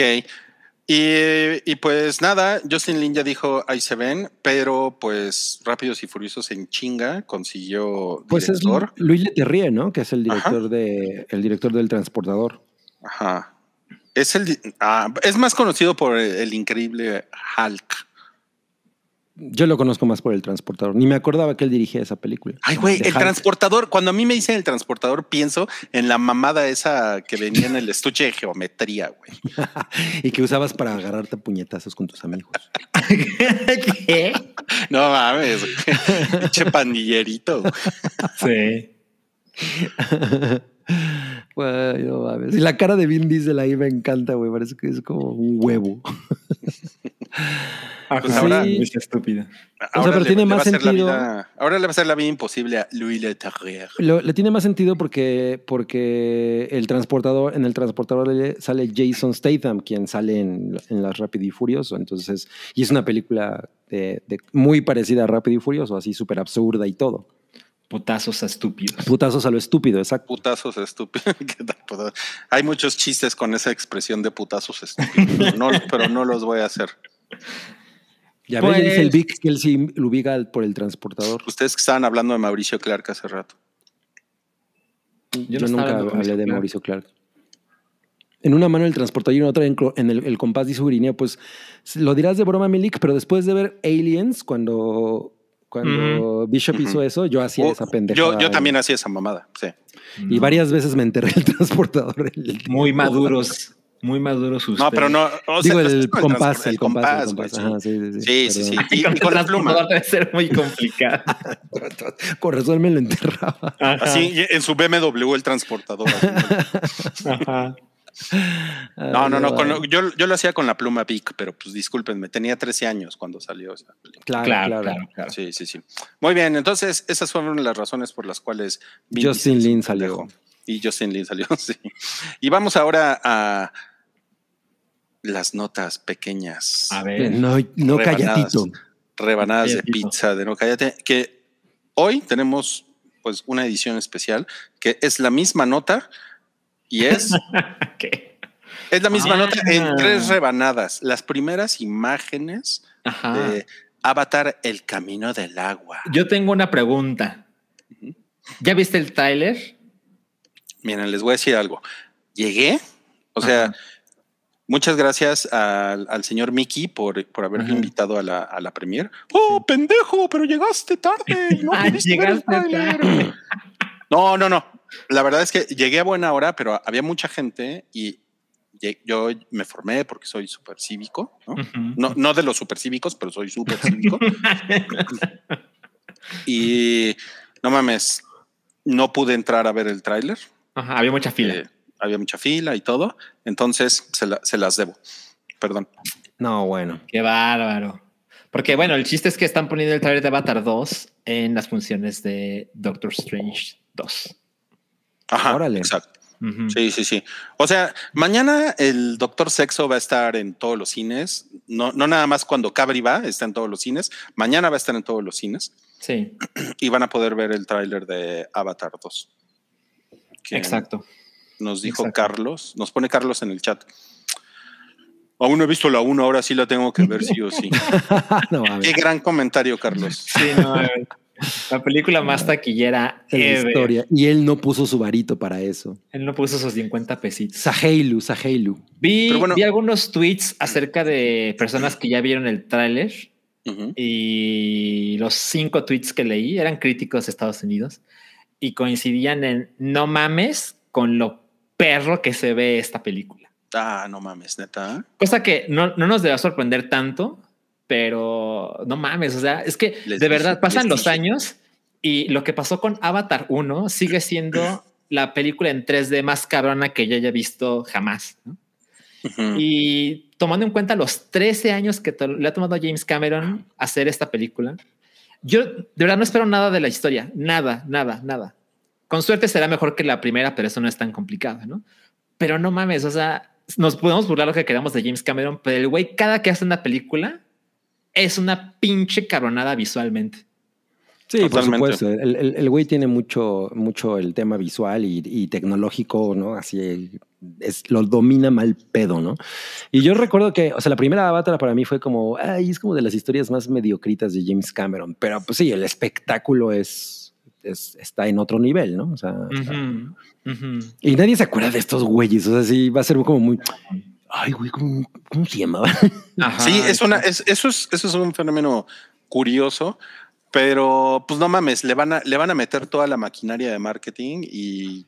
Y, y pues nada, Justin Lin ya dijo ahí se ven, pero pues Rápidos y Furiosos en chinga consiguió Pues director. es Luis Leterrier, ¿no? Que es el director de el director del transportador. Ajá. Es el ah, es más conocido por el, el increíble Hulk. Yo lo conozco más por el transportador. Ni me acordaba que él dirigía esa película. Ay, güey, el transportador. Cuando a mí me dicen el transportador, pienso en la mamada esa que venía en el estuche de geometría, güey. y que usabas para agarrarte a puñetazos con tus amigos. ¿Qué? No mames, güey. pinche pandillerito. Sí. Güey, no mames. Y la cara de Vin Diesel ahí me encanta, güey. Parece que es como un huevo. Pues ahora- sí. Es estúpido. Ahora pero le- tiene le va más a hacer la sentido- vida- ahora le va a hacer la vida imposible a Louis Leterrier. Lo- le tiene más sentido porque, porque el transportador, en el transportador le- sale Jason Statham, quien sale en, en las Rápido y Furioso. Entonces, y es una película de, de- muy parecida a Rápido y Furioso, así súper absurda y todo. Putazos estúpidos. Putazos a lo estúpido, exacto. Putazos estúpidos. ¿Qué tal, puta? Hay muchos chistes con esa expresión de putazos estúpidos, no, pero no los voy a hacer. Ya ves, le dice el Pues- Vic que él sí lo ubica por el transportador. Ustedes que estaban hablando de Mauricio Clark hace rato. Yo, no nunca de hablé Mauricio de Clark. Mauricio Clark. En una mano el transportador y en otra en, el, el compás dice Urinia, pues lo dirás de broma, Milik, pero después de ver Aliens, cuando, cuando Bishop hizo eso, yo hacía Oh, esa pendejada. yo, yo también hacía esa mamada. Sí. Y varias veces me enterré el transportador. el- Muy maduros. Muy maduros ustedes. No, pero no. o sea, Digo, no el, compás, el compás, el güey, compás. Ajá, sí, sí, Sí, sí, sí. perdón. Y, con y con la pluma. debe ser muy complicado. Con razón me lo enterraba. Así en su BMW el transportador. Ajá. No, no, no. con- yo, yo lo hacía con la pluma Bic, pero pues discúlpenme, tenía 13 años cuando salió esa película. Claro, Claro, claro. Sí, sí, sí. Muy bien, entonces esas fueron las razones por las cuales Vin Justin Lin salió. Y Justin Lin salió, sí. Y vamos ahora a las notas pequeñas. A ver. No, no Rebanadas. callatito. rebanadas de pizza de no cállate, que hoy tenemos pues una edición especial que es la misma nota y es, ¿Qué? es la misma Ah. nota en tres rebanadas. Las primeras imágenes Ajá. de Avatar, el camino del agua. Yo tengo una pregunta. ¿Ya viste el Tyler? Miren, les voy a decir algo. Llegué, o sea, Ajá. Muchas gracias al, al señor Mickey por, por haberme invitado a la, a la premier. ¡Oh, pendejo! Pero llegaste tarde. No, Ah, llegaste tráiler". tarde. no, no, no. La verdad es que llegué a buena hora, pero había mucha gente y yo me formé porque soy súper cívico, ¿no? No, no de los super cívicos, pero soy súper cívico. y no mames, no pude entrar a ver el tráiler. Había mucha fila. Eh, había mucha fila y todo. Entonces se, la- se las debo. Perdón. No, bueno. Qué bárbaro. Porque bueno, el chiste es que están poniendo el trailer de Avatar 2 en las funciones de Doctor Strange 2. Ajá, Órale. exacto. Sí, sí, sí. O sea, mañana el Doctor Sexo va a estar en todos los cines. No, no nada más cuando Cabri va, está en todos los cines. Mañana va a estar en todos los cines Sí, y van a poder ver el tráiler de Avatar 2. que exacto. Nos dijo Exacto. Carlos, nos pone Carlos en el chat. Aún no he visto la 1, ahora sí la tengo que ver sí o sí. no, Qué gran comentario, Carlos. Sí, no, la película más taquillera En la historia. Y él no puso su varito para eso. Él no puso esos 50 pesitos. Saheilu, Saheilu. Vi, Pero bueno- vi algunos tweets acerca de personas que ya vieron el tráiler Ujú. y los cinco tweets que leí eran críticos de Estados Unidos y coincidían en no mames con lo perro que se ve esta película. Ah, no mames, neta. Cosa que no, no nos debe sorprender tanto, pero no mames, o sea, es que Les de dije, verdad pasan los dije. años y lo que pasó con Avatar 1 sigue siendo la película en 3D más cabrona que yo haya visto jamás. ¿no? Ujú. Y tomando en cuenta los 13 años que le ha tomado a James Cameron hacer esta película, yo de verdad no espero nada de la historia, nada, nada, nada. Con suerte será mejor que la primera, pero eso no es tan complicado, ¿no? Pero no mames, o sea, nos podemos burlar lo que queramos de James Cameron, pero el güey cada que hace una película es una pinche cabronada visualmente. Sí, por supuesto. El, el- el güey tiene mucho, mucho el tema visual y, y tecnológico, ¿no? Así es, lo domina mal pedo, ¿no? Y yo recuerdo que, o sea, la primera Avatar para mí fue como, ay, es como de las historias más mediocritas de James Cameron. Pero pues sí, el espectáculo es, es- está en otro nivel, ¿no? O sea, y nadie se acuerda de estos güeyes. O sea, sí, va a ser como muy, ay, güey, ¿cómo, cómo se llamaba? Ajá. Sí, es una, es- eso, es, eso es un fenómeno curioso, pero pues no mames, le van a, le van a meter toda la maquinaria de marketing y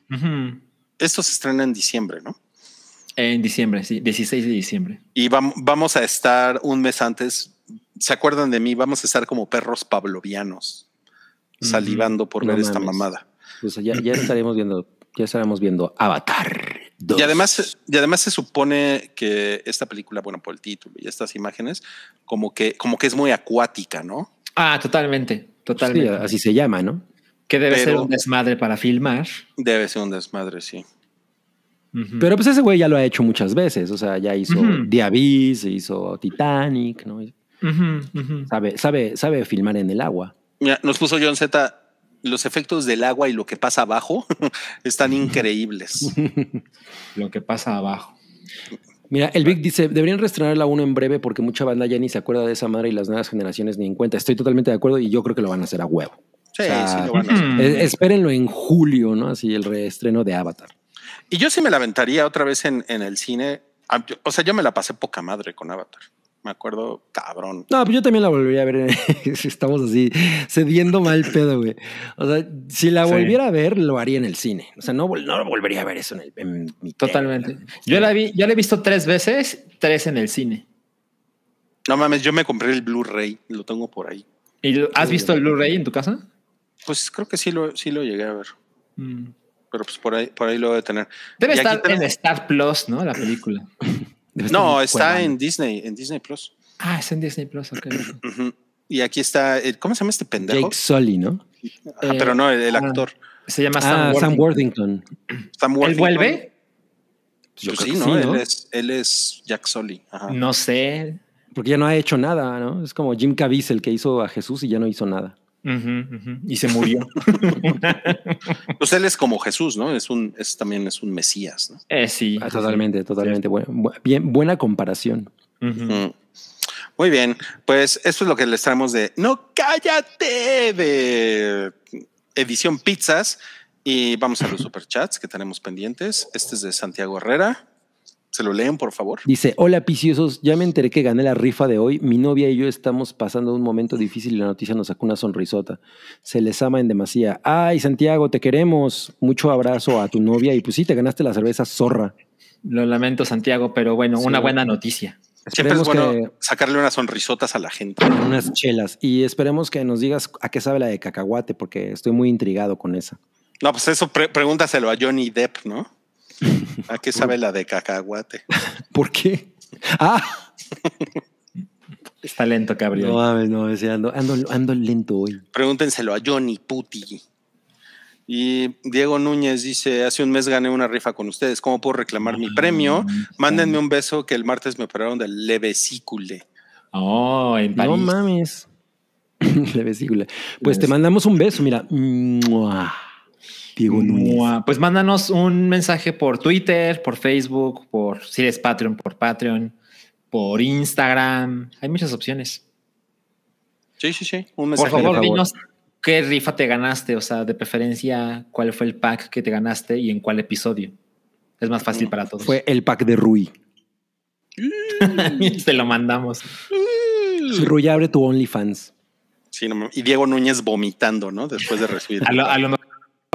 esto se estrena en diciembre, ¿no? En diciembre, sí, 16 de diciembre. Y vam- vamos a estar un mes antes. ¿Se acuerdan de mí? Vamos a estar como perros pavlovianos, salivando por No ver esta mamada. Pues ya, ya estaremos viendo, ya estaremos viendo Avatar 2. Y además, y además se supone que esta película, bueno, por el título y estas imágenes, como que, como que es muy acuática, ¿no? Ah, totalmente, Sí, totalmente. así se llama, ¿no? que debe ser un desmadre para filmar. Debe ser un desmadre, sí. Pero pues ese güey ya lo ha hecho muchas veces. O sea, ya hizo Ujú. The Abyss, hizo Titanic, ¿no? Sabe, sabe, sabe filmar en el agua. Mira, nos puso John Z. Los efectos del agua y lo que pasa abajo están increíbles. Lo que pasa abajo. Mira, el Vic dice, deberían reestrenar la 1 en breve porque mucha banda ya ni se acuerda de esa madre y las nuevas generaciones ni en cuenta. Estoy totalmente de acuerdo y yo creo que lo van a hacer a huevo. Sí, O sea, sí lo van a hacer. Eh, espérenlo en julio, ¿no? Así el reestreno de Avatar. Y yo sí me la aventaría otra vez en, en el cine. O sea, yo me la pasé poca madre con Avatar. Me acuerdo, cabrón. No, pues yo también la volvería a ver. Estamos así cediendo mal pedo, güey. O sea, si la Sí. volviera a ver, lo haría en el cine. O sea, no, no volvería a ver eso en, el, en mi tele. Totalmente. Yo la vi, yo la he visto tres veces, tres en el cine. No mames, yo me compré el Blu-ray, lo tengo por ahí. ¿Y lo- has visto el Blu-ray en tu casa? Pues creo que sí lo, sí lo llegué a ver, Mm. pero pues por ahí, por ahí lo debe tener. Debe Y estar en Star Plus, ¿no? La película. No, está cuerda. en Disney, en Disney Plus. Ah, es en Disney Plus, ok. Y aquí está, el- ¿cómo se llama este pendejo? Jake Sully, ¿no? Ah, pero no, el, el ah, actor. Se llama Sam, Ah, Sam Worthington. Worthington. Sam ¿Él Worthington. vuelve? Yo Pues sí, ¿no? sí, ¿no? Él, es, él es Jack Sully. Ajá. No sé. Porque ya no ha hecho nada, ¿no? Es como Jim Caviezel que hizo a Jesús y ya no hizo nada. Y se murió. Pues él es como Jesús, ¿no? Es un, es también es un Mesías, ¿no? eh, sí. Ah, totalmente, totalmente. Bu- bu- bien, buena comparación. Mm. Muy bien, pues esto es lo que les traemos de No cállate de edición pizzas y vamos a los superchats que tenemos pendientes. Este es de Santiago Herrera. ¿Se lo leen, por favor? Dice, hola piciosos, ya me enteré que gané la rifa de hoy. Mi novia y yo estamos pasando un momento difícil y la noticia nos sacó una sonrisota. Se les ama en demasía. Ay, Santiago, te queremos. Mucho abrazo a tu novia y pues sí, te ganaste la cerveza zorra. Lo lamento, Santiago, pero bueno, Sí. una buena noticia. Siempre es Esperemos bueno que sacarle unas sonrisotas a la gente. unas chelas y esperemos que nos digas a qué sabe la de cacahuate porque estoy muy intrigado con esa. No, pues eso pre- pregúntaselo a Johnny Depp, ¿no? ¿A qué sabe la de cacahuate? ¿Por qué? Ah, Está lento, Gabriel. no mames, no, ando, ando, ando lento hoy. Pregúntenselo a Johnny Puti. Y Diego Núñez dice, hace un mes gané una rifa con ustedes. ¿Cómo puedo reclamar mi premio? Mándenme un beso que el martes me operaron del levesícule. Oh, en París. No mames. La vesícula. Pues te mandamos un beso, mira. Mua. Diego Núñez. Pues mándanos un mensaje por Twitter, por Facebook, por si eres Patreon, por Patreon, por Instagram. Hay muchas opciones. Sí, sí, sí. Un Por mensaje. favor, favor. dinos qué rifa te ganaste, o sea, de preferencia, cuál fue el pack que te ganaste y en cuál episodio. Es más fácil para todos. Fue el pack de Rui. te lo mandamos. Ruy abre tu OnlyFans. Sí, no y Diego Núñez vomitando, ¿no? Después de recibir. A lo, a lo mejor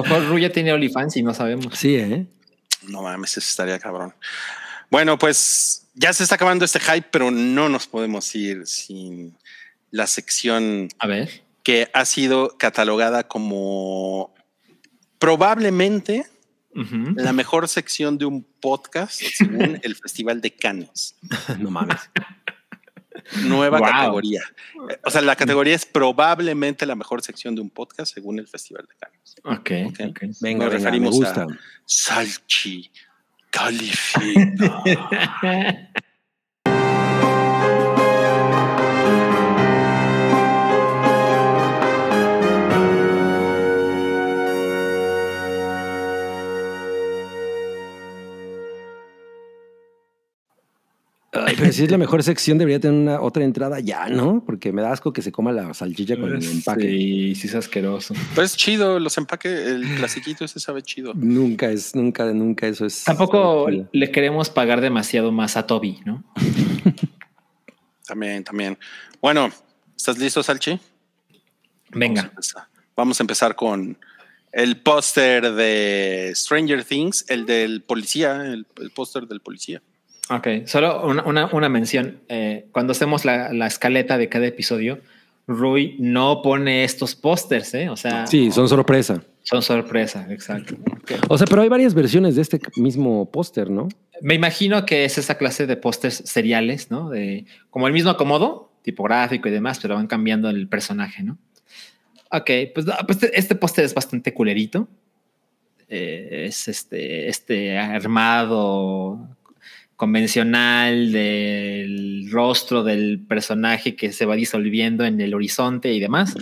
Ruya tiene OnlyFans y no sabemos. Sí, ¿eh? No mames, eso estaría cabrón. Bueno, pues ya se está acabando este hype, pero no nos podemos ir sin la sección A ver. que ha sido catalogada como probablemente la mejor sección de un podcast según el Festival de Cannes. No mames. Nueva Wow. categoría. O sea, la categoría es probablemente la mejor sección de un podcast según el Festival de Cannes. Ok, Ok. ok. Venga, Nos venga, me referimos gusta. a Salchi califica. pero si es la mejor sección, debería tener una otra entrada ya, ¿no? Porque me da asco que se coma la salchicha con el empaque. Sí, sí es asqueroso. Pero es chido, los empaques, el clasiquito ese sabe chido. Nunca es, nunca, nunca eso es. Tampoco le queremos pagar demasiado más a Toby, ¿no? También, también. Bueno, ¿estás listo, Salchi? Vamos a Venga. empezar. Vamos a empezar con el póster de Stranger Things, el del policía, el, el póster del policía. Ok, solo una, una- una mención. Eh, cuando hacemos la, la escaleta de cada episodio, Rui no pone estos pósters, ¿eh? O sea, Sí, son sorpresa. son sorpresa, exacto. O sea, pero hay varias versiones de este mismo póster, ¿no? Me imagino que es esa clase de pósters seriales, ¿no? De, como el mismo acomodo, tipográfico y demás, pero van cambiando el personaje, ¿no? Ok, pues, pues este- este póster es bastante culerito. Eh, es este, este armado convencional del rostro del personaje que se va disolviendo en el horizonte y demás.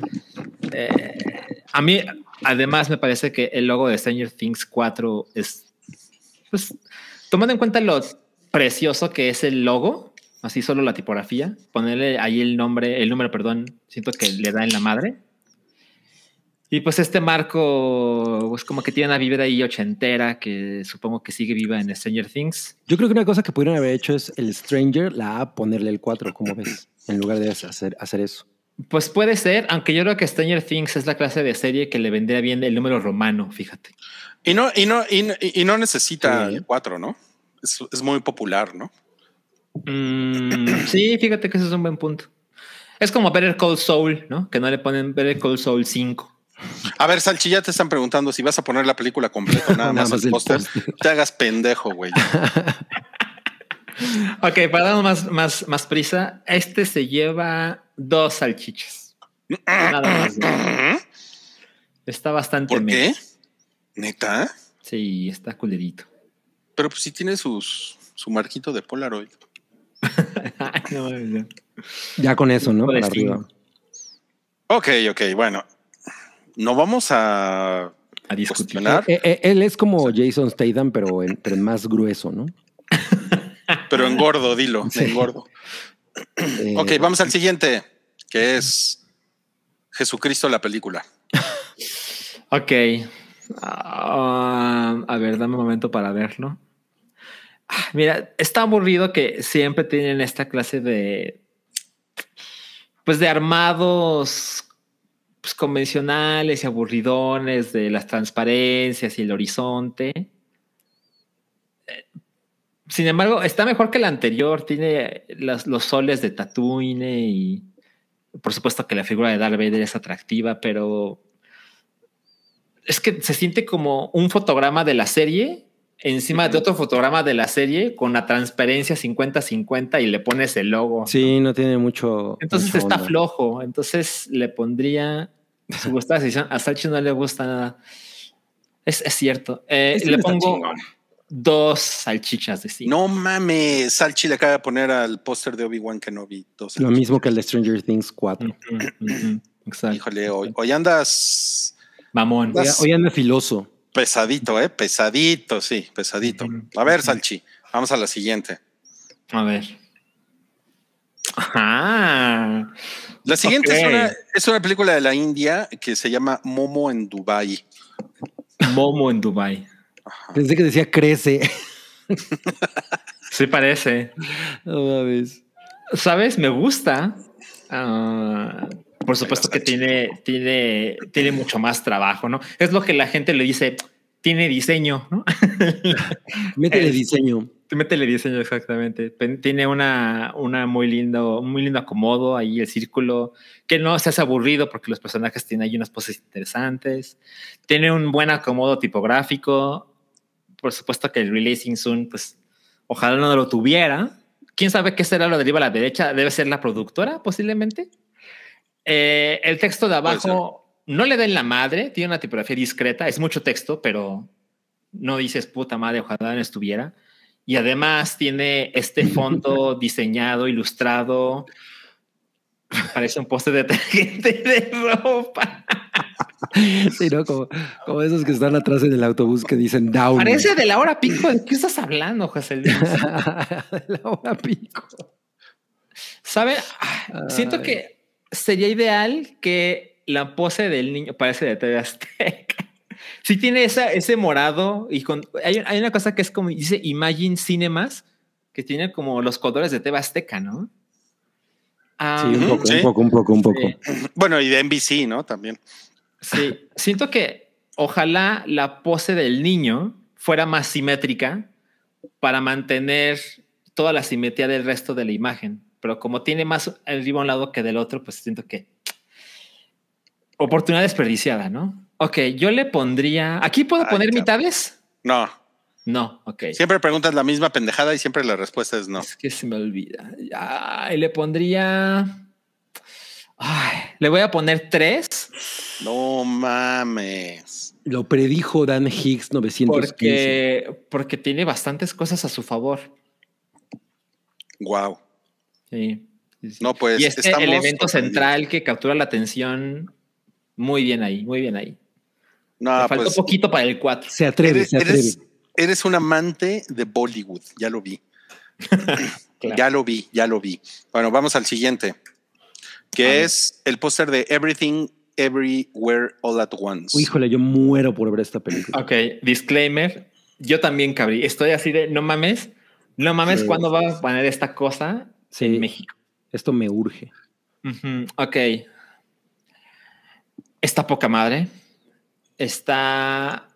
Eh, a mí, además, me parece que el logo de Stranger Things 4 es, pues, tomando en cuenta lo precioso que es el logo, así solo la tipografía, ponerle ahí el nombre, el número, perdón, siento que le da en la madre. Y pues este marco, pues como que tiene una vibra ahí ochentera que supongo que sigue viva en Stranger Things. Yo creo que una cosa que pudieron haber hecho es el Stranger, la A, ponerle el 4, como ves, en lugar de hacer, hacer eso. Pues puede ser, aunque yo creo que Stranger Things es la clase de serie que le vendría bien el número romano, fíjate. Y no, y no, y, no- y no necesita Sí. el 4, ¿no? Es, es muy popular, ¿no? Mm, sí, fíjate que ese es un buen punto. Es como Better Call Soul, ¿no? Que no le ponen Better Call Soul 5. A ver, Salchi, ya te están preguntando si vas a poner la película completa, nada Nada más más el póster. Te hagas pendejo, güey. Ok, para darnos más, más, más prisa, este se lleva dos salchichas. Nada más. Está bastante ¿Por qué? ¿Neta? Sí, está culerito. Pero pues sí tiene sus, su marquito de Polaroid. No, no. Ya con eso, ¿no? Para arriba. Ok, ok, bueno. No vamos a A discutir. Eh, eh, él es como Jason Statham, pero en, pero en más grueso, ¿no? pero engordo, dilo, Sí. engordo. Eh, Ok, vamos al siguiente, que es Jesucristo la película. Ok. Ah, a ver, dame un momento para verlo. Ah, Mira, está aburrido que siempre tienen esta clase de. Pues de armados pues, convencionales y aburridones de las transparencias y el horizonte. Eh, Sin embargo, está mejor que el anterior. Tiene las- los soles de Tatooine y por supuesto que la figura de Darth Vader es atractiva, pero es que se siente como un fotograma de la serie encima de otro fotograma de la serie con la transparencia 50-50 y le pones el logo. Sí, no tiene mucho. Entonces está onda. flojo. Entonces le pondría su decisión. A Salchi no le gusta nada. Es, es cierto. Eh, Este le pongo dos salchichas de cinco. No mames, Salchi le acaba de poner al póster de Obi-Wan Kenobi. Dos Lo mismo que el de Stranger Things 4. Ujú, ujú. Exacto. Híjole, hoy, hoy andas Mamón. Hoy, hoy anda filoso. pesadito, ¿eh? Pesadito, sí, pesadito. A ver, Salchi, vamos a la siguiente. A ver. Ajá. La siguiente es, una, es una película de la India que se llama Momo en Dubai. Momo en Dubai. Pensé que decía crece. Sí parece. No. ¿Sabes? Me gusta. Ah, por supuesto que tiene, tiene, tiene mucho más trabajo, ¿no? Es lo que la gente le dice, tiene diseño, ¿no? Métele diseño. Métele diseño exactamente. Tiene una, una muy lindo, muy lindo acomodo ahí, el círculo, que no se hace aburrido porque los personajes tienen ahí unas poses interesantes. Tiene un buen acomodo tipográfico. Por supuesto que el Releasing Soon, pues, ojalá no lo tuviera. ¿Quién sabe qué será lo de arriba a la derecha? Debe ser la productora, posiblemente. Eh, el texto de abajo no le den la madre, tiene una tipografía discreta, es mucho texto, pero no dices puta madre, ojalá no estuviera. Y además tiene este fondo diseñado, ilustrado. Parece un poste de detergente de ropa. Sí, ¿no? Como, como esos que están atrás en el autobús que dicen down. Parece de la hora pico. ¿De qué estás hablando, José Luis? la hora pico. ¿Sabe? Siento Ay. que sería ideal que la pose del niño parece de TV Azteca. Sí tiene esa, ese morado y con, hay, hay una cosa que es como dice Imagine Cinemas, que tiene como los colores de TV Azteca, ¿no? Ah, Sí, un poco, Sí. un poco, un poco, un poco. sí. Bueno, y de NBC, ¿no? También. Sí, siento que ojalá la pose del niño fuera más simétrica para mantener toda la simetría del resto de la imagen. Pero como tiene más arriba a un lado que del otro, pues siento que oportunidad desperdiciada, ¿no? Ok, yo le pondría. ¿Aquí puedo Ay, poner mitades? No. No, ok. Siempre preguntas la misma pendejada y siempre la respuesta es no. Es que se me olvida. Ay, le pondría. Ay, le voy a poner tres. No mames. Lo predijo Dan Higgs 915. Porque, porque tiene bastantes cosas a su favor. Wow. Sí, sí, sí. No, pues y este estamos elemento central que captura la atención, muy bien ahí, muy bien ahí. No, Me faltó pues poquito para el 4. Se atreve, eres, se atreve. eres, eres un amante de Bollywood. Ya lo vi. Claro. Ya lo vi, ya lo vi. Bueno, vamos al siguiente, que es el póster de Everything Everywhere All at Once. Uy, Híjole, yo muero por ver esta película. Ok, disclaimer. Yo también, cabrí. Estoy así de, no mames, no mames, Sí. ¿cuándo va a poner esta cosa Sí, en México? esto me urge. Ujú, Ok. Está poca madre. Está.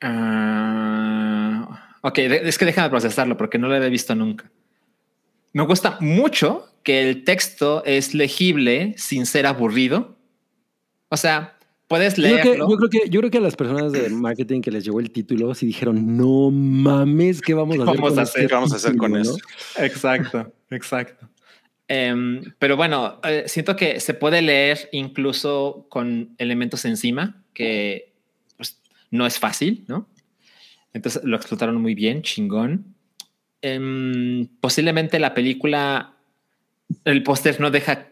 ah, ok, es que déjame procesarlo porque no lo había visto nunca. Me gusta mucho que el texto es legible sin ser aburrido. O sea, puedes Yo creo, que, leerlo. yo, creo que, yo creo que a las personas de marketing que les llegó el título sí dijeron, no mames, ¿qué vamos a hacer? Vamos con a este hacer? ¿Qué vamos a hacer con título, eso? no? Exacto, exacto. Em, pero bueno, eh, siento que se puede leer incluso con elementos encima, que pues, no es fácil, ¿no? Entonces lo explotaron muy bien, chingón. Em, posiblemente la película, el póster no deja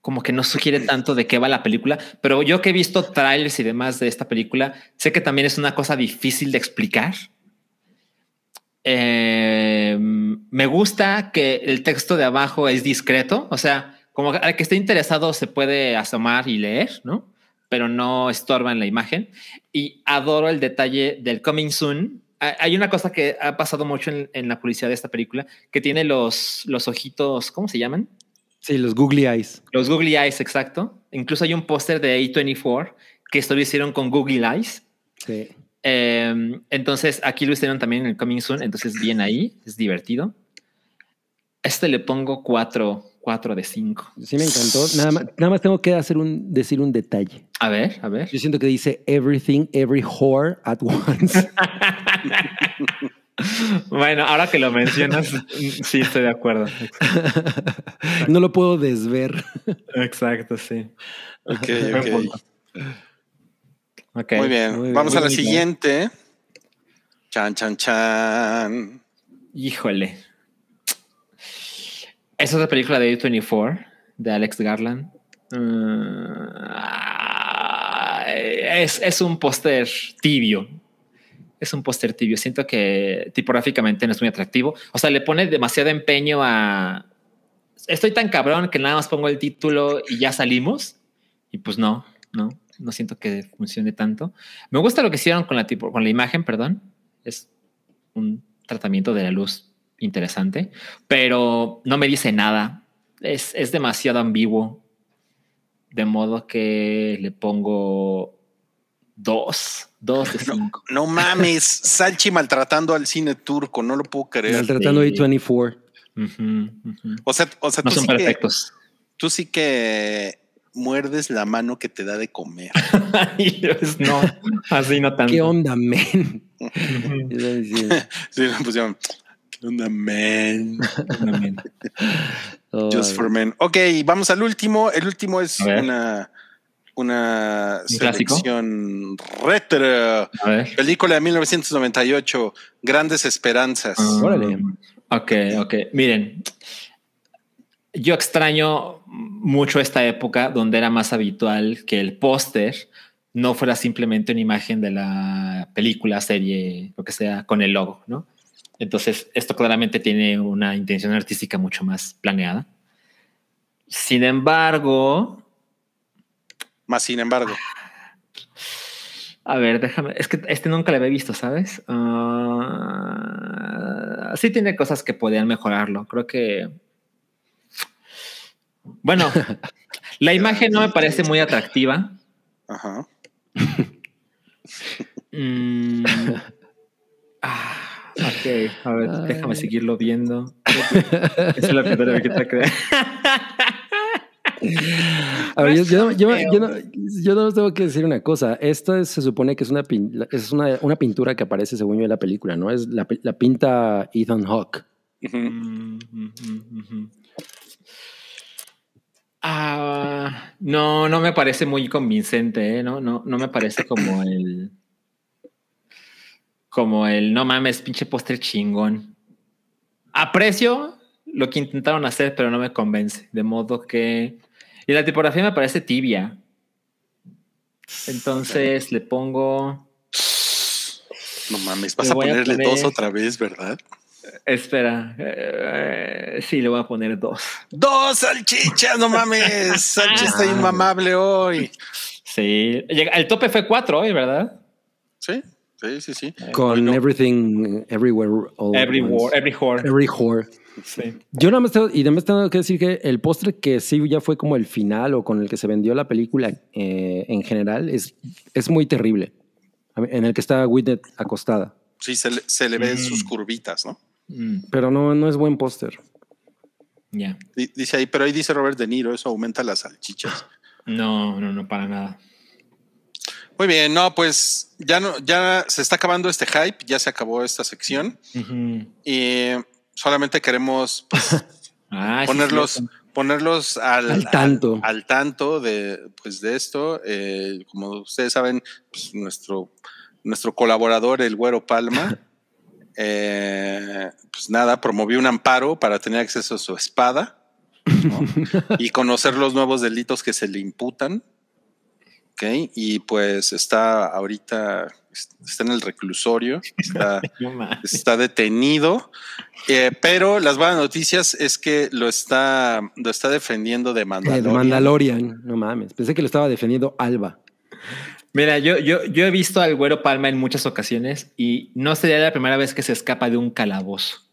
como que no sugiere tanto de qué va la película, pero yo que he visto trailers y demás de esta película, sé que también es una cosa difícil de explicar. Eh, me gusta que el texto de abajo es discreto, o sea, como al que esté interesado se puede asomar y leer, ¿no? Pero no estorba en la imagen. Y adoro el detalle del coming soon. Ha- Hay una cosa que ha pasado mucho en, en la publicidad de esta película, que tiene los, los ojitos, ¿cómo se llaman? Sí, los googly eyes. Los Google Eyes, exacto. Incluso hay un póster de A24 que esto lo hicieron con Google Eyes. Sí. Eh, entonces aquí lo hicieron también en el Coming Soon, entonces bien ahí, es divertido. Este le pongo 4, 4 de 5. Sí me encantó. Nada más, nada más tengo que hacer un, decir un detalle. A ver, a ver. Yo siento que dice everything, every whore at once. bueno, ahora que lo mencionas, sí estoy de acuerdo. no lo puedo desver. Exacto, sí. Ok, Buen ok. punto. Ok. Muy bien. Muy bien, Vamos muy a la siguiente. Chan, chan, chan. Híjole. Esa es la película de A24 de Alex Garland. Ah, es, es un póster tibio. Es un póster tibio. Siento que tipográficamente no es muy atractivo. O sea, le pone demasiado empeño a. Estoy tan cabrón que nada más pongo el título y ya salimos. Y pues no, no, no siento que funcione tanto. Me gusta lo que hicieron con la, tipo, con la imagen, perdón. Es un tratamiento de la luz interesante, pero no me dice nada. es, es demasiado ambiguo. De modo que le pongo dos, dos de cinco. No mames, Salchi maltratando al cine turco, no lo puedo creer. Maltratando Sí. A24. Ujú, ujú. O sea, o sea No tú, son sí que, tú sí que muerdes la mano que te da de comer. Ay, Dios, no, así no tanto. ¿Qué onda, men? A Sí, me pusieron, ¿qué onda, man? Oh, Just for men. Ok, vamos al último. El último es una, una ¿Un clásico? selección retro. Película de 1998, Grandes Esperanzas. Ah, Órale. Ok, ok. Miren, yo extraño mucho esta época donde era más habitual que el póster no fuera simplemente una imagen de la película, serie, lo que sea, con el logo, ¿no? Entonces, esto claramente tiene una intención artística mucho más planeada. Sin embargo, Más sin embargo, A ver, déjame. Es que este nunca lo había visto, ¿sabes? Ah, sí tiene cosas que podrían mejorarlo. Creo que. Bueno, la imagen no me parece muy atractiva. ajá. Mm. Ah, ok, a ver, déjame seguirlo viendo. Esa es la primera vez que te creo. A ver, yo, yo, yo, yo no, yo no tengo que decir una cosa. Esta es- se supone que es una, pin- es una, una pintura que aparece según yo en la película, ¿no? Es la, la pinta Ethan Hawke. Ah, no, no me parece muy convincente, ¿eh? no, no, no me parece como el, como el, no mames, pinche póster chingón. Aprecio lo que intentaron hacer, pero no me convence, de modo que, y la tipografía me parece tibia. Entonces le pongo, No mames, vas a ponerle poner- dos otra vez, ¿verdad? espera, eh, sí, le voy a poner dos. ¡Dos salchichas! ¡No mames! Salchi está inmamable hoy. Sí, el tope fue cuatro hoy, ¿verdad? Sí, sí, sí, sí. Con no. Everything, Everywhere, All Every war, every whore. Every whore. Sí. Yo nada más tengo, y nada más tengo que decir que el póster que sí ya fue como el final o con el que se vendió la película eh, en general es, es muy terrible. En el que está Whitney acostada. Sí, se le, se le ven Mm. sus curvitas, ¿no? Mm, Pero no, no es buen póster. ya. Di- Dice ahí, pero ahí dice Robert De Niro, eso aumenta las salchichas. No, no, no, para nada. Muy bien, no, pues ya no, ya se está acabando este hype, ya se acabó esta sección y solamente queremos pues, Ah, sí, ponerlos, ponerlos al, Al tanto. al, al tanto de, pues, de esto. Eh, como ustedes saben, pues, nuestro, nuestro colaborador, el Güero Palma, eh, pues nada, promovió un amparo para tener acceso a su espada ¿no? y conocer los nuevos delitos que se le imputan. ¿Ok? Y pues está ahorita, está en el reclusorio, está, detenido, eh, pero las buenas noticias es que lo está, lo está defendiendo de Eh, Mandalorian. de Mandalorian. No mames. Pensé que lo estaba defendiendo Alba. Mira, yo, yo, yo he visto al Güero Palma en muchas ocasiones y no sería la primera vez que se escapa de un calabozo.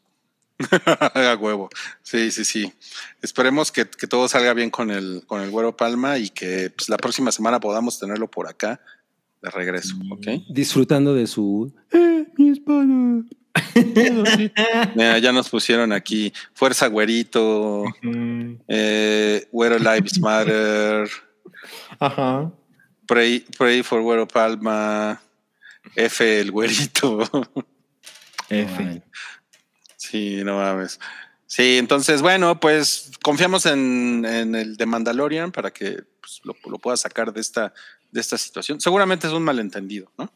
A huevo. Sí, sí, sí. Esperemos que, que todo salga bien con el, con el Güero Palma y que pues, la próxima semana podamos tenerlo por acá de regreso, ¿ok? Disfrutando de su. ¡Eh, mi espada! Mira, ya nos pusieron aquí Fuerza Güerito, Mm, eh, Güero Lives Matter, Ajá. Pray, pray for Güero Palma, F el Güerito. F. Sí, no mames. Sí, entonces, bueno, pues confiamos en, en el de Mandalorian para que pues, lo, lo pueda sacar de esta, de esta situación. Seguramente es un malentendido, ¿no?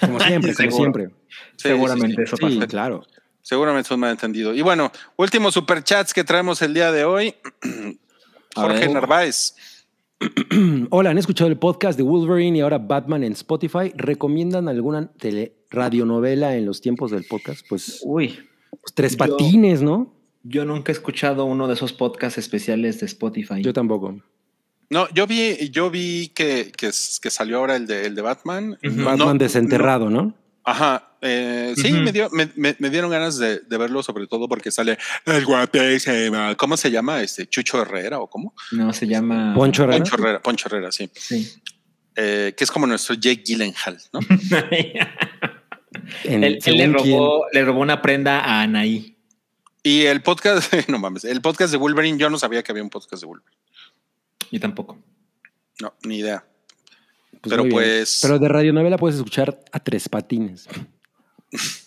Como siempre, como siempre. Sí, Seguramente sí, sí. eso Sí, pasa. claro. Seguramente es un malentendido. Y bueno, últimos superchats que traemos el día de hoy. Jorge. Narváez. Hola, ¿han escuchado el podcast de Wolverine y ahora Batman en Spotify? ¿Recomiendan alguna tele radionovela en los tiempos del podcast? Pues, Uy, pues tres Yo- patines, ¿no? yo nunca he escuchado uno de esos podcasts especiales de Spotify. Yo tampoco. No, yo vi, yo vi que, que, salió ahora el de, el de Batman. Batman no, desenterrado, ¿no? Ajá. eh, sí, me, dio, me, me- me dieron ganas de, de verlo, sobre todo porque sale el guapísimo. ¿Cómo se llama? Este Chucho Herrera o cómo? No, se llama. Poncho Herrera. Poncho Herrera, Poncho Herrera, sí. Sí. Eh, que es como nuestro Jake Gyllenhaal, ¿no? En- él, él le, robó, le robó una prenda a Anaí. Y el podcast, no mames, el podcast de Wolverine, yo no sabía que había un podcast de Wolverine. Yo tampoco. No, ni idea. Pues pero pues- Pero de radionovela puedes escuchar a tres patines.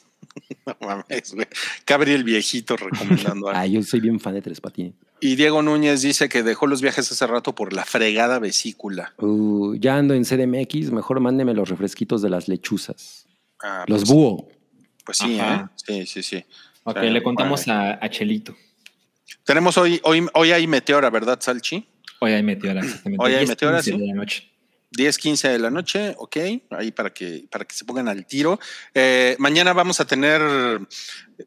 No mames, güey. Cabri el viejito recomendando algo. Ah, yo soy bien fan de tres patines. Y Diego Núñez dice que dejó los viajes hace rato por la fregada vesícula. Uh, ya ando en CDMX, mejor mándeme los refresquitos de las lechuzas. Ah, Los pues, búho. Pues sí. ¿eh? Sí, sí, sí. Ok, le contamos a, a Chelito. Tenemos hoy, hoy, hoy hay meteora, ¿verdad, Salchi? Hoy hay meteora, exactamente. Hoy hay 10, meteora, 15 sí. de la noche. 10, 15 de la noche, ok, ahí para que, para que se pongan al tiro. Eh, mañana vamos a tener,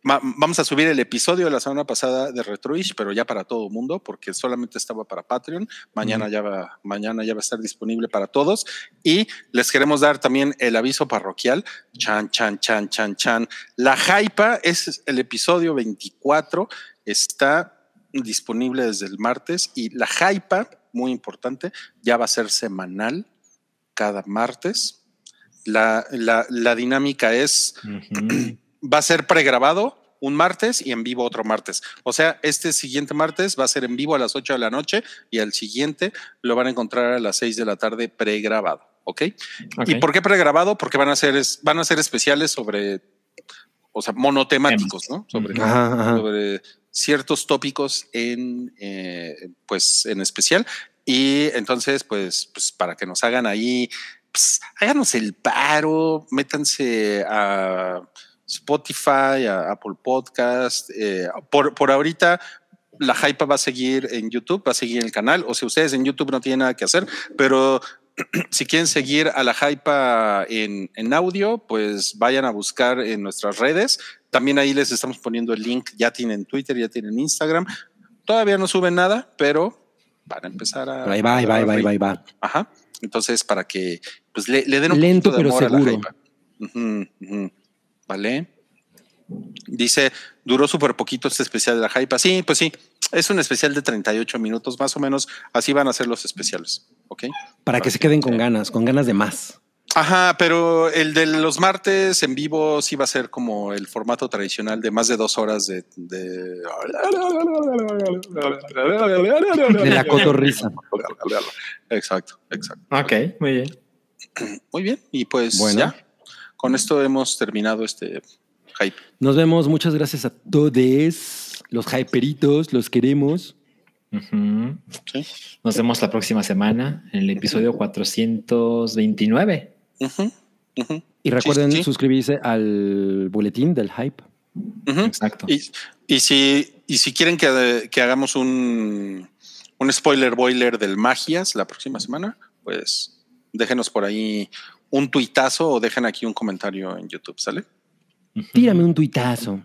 ma- vamos a subir el episodio de la semana pasada de Retroish, pero ya para todo el mundo, porque solamente estaba para Patreon. Mañana, ya va, mañana ya va a estar disponible para todos. Y les queremos dar también el aviso parroquial. Chan, chan, chan, chan, chan. La Hypa es el episodio 24, está disponible desde el martes y la Hypa, muy importante, ya va a ser semanal cada martes. La, la- la dinámica es, va a ser pregrabado un martes y en vivo otro martes. O sea, este siguiente martes va a ser en vivo a las 8 de la noche y al siguiente lo van a encontrar a las 6 de la tarde pregrabado. ¿Ok? Ok. ¿Y por qué pregrabado? Porque van a ser, van a ser especiales sobre, o sea, monotemáticos, ¿no? Sobre, Ajá, ajá. sobre ciertos tópicos en, eh, pues, en especial. Y entonces, pues, pues para que nos hagan ahí, pues, háganos el paro, métanse a Spotify, a Apple Podcast. eh, por, por ahorita, la hype va a seguir en YouTube, va a seguir en el canal. O sea, ustedes en YouTube no tienen nada que hacer, pero si quieren seguir a la hype en, en audio, pues vayan a buscar en nuestras redes. También ahí les estamos poniendo el link. Ya tienen Twitter, ya tienen Instagram. Todavía no suben nada, pero van a empezar a. Pero ahí va, ahí va, ahí va, ahí va, ahí va. Ajá. Entonces, para que pues le, le den un Lento, poquito de pero amor a la seguro. hype. Ujú, ujú. Vale. Dice, duró súper poquito este especial de la hype. Sí, pues sí. Es un especial de 38 minutos, más o menos. Así van a ser los especiales. Ok. Para que se queden con ganas, con ganas de más. Ajá, pero el de los martes en vivo sí va a ser como el formato tradicional de más de dos horas de. De, De la cotorriza. Exacto, exacto. Ok, muy bien. Muy bien. Y pues Bueno. ya. Con esto hemos terminado este hype. Nos vemos. Muchas gracias a todos. Los hyperitos, los queremos. Sí. Nos vemos la próxima semana en el episodio 429. Y recuerden sí, sí. suscribirse al boletín del hype. Exacto. Y, y si, y si quieren que, que hagamos un, un spoiler boiler del Magias la próxima semana, pues déjenos por ahí un tuitazo o dejen aquí un comentario en YouTube, ¿sale? Tírame un tuitazo.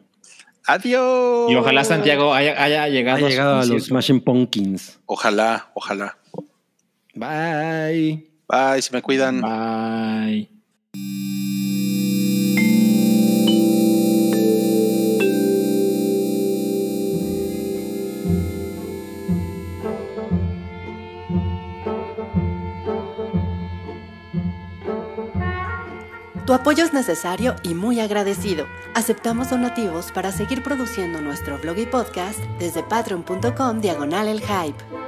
Adiós. Y ojalá Santiago haya, haya llegado, Ha llegado a su los. Smashing Pumpkins. Ojalá, ojalá. Bye. Bye, se me cuidan. Bye. Tu apoyo es necesario y muy agradecido. Aceptamos donativos para seguir produciendo nuestro blog y podcast desde patreon.com diagonal el hype.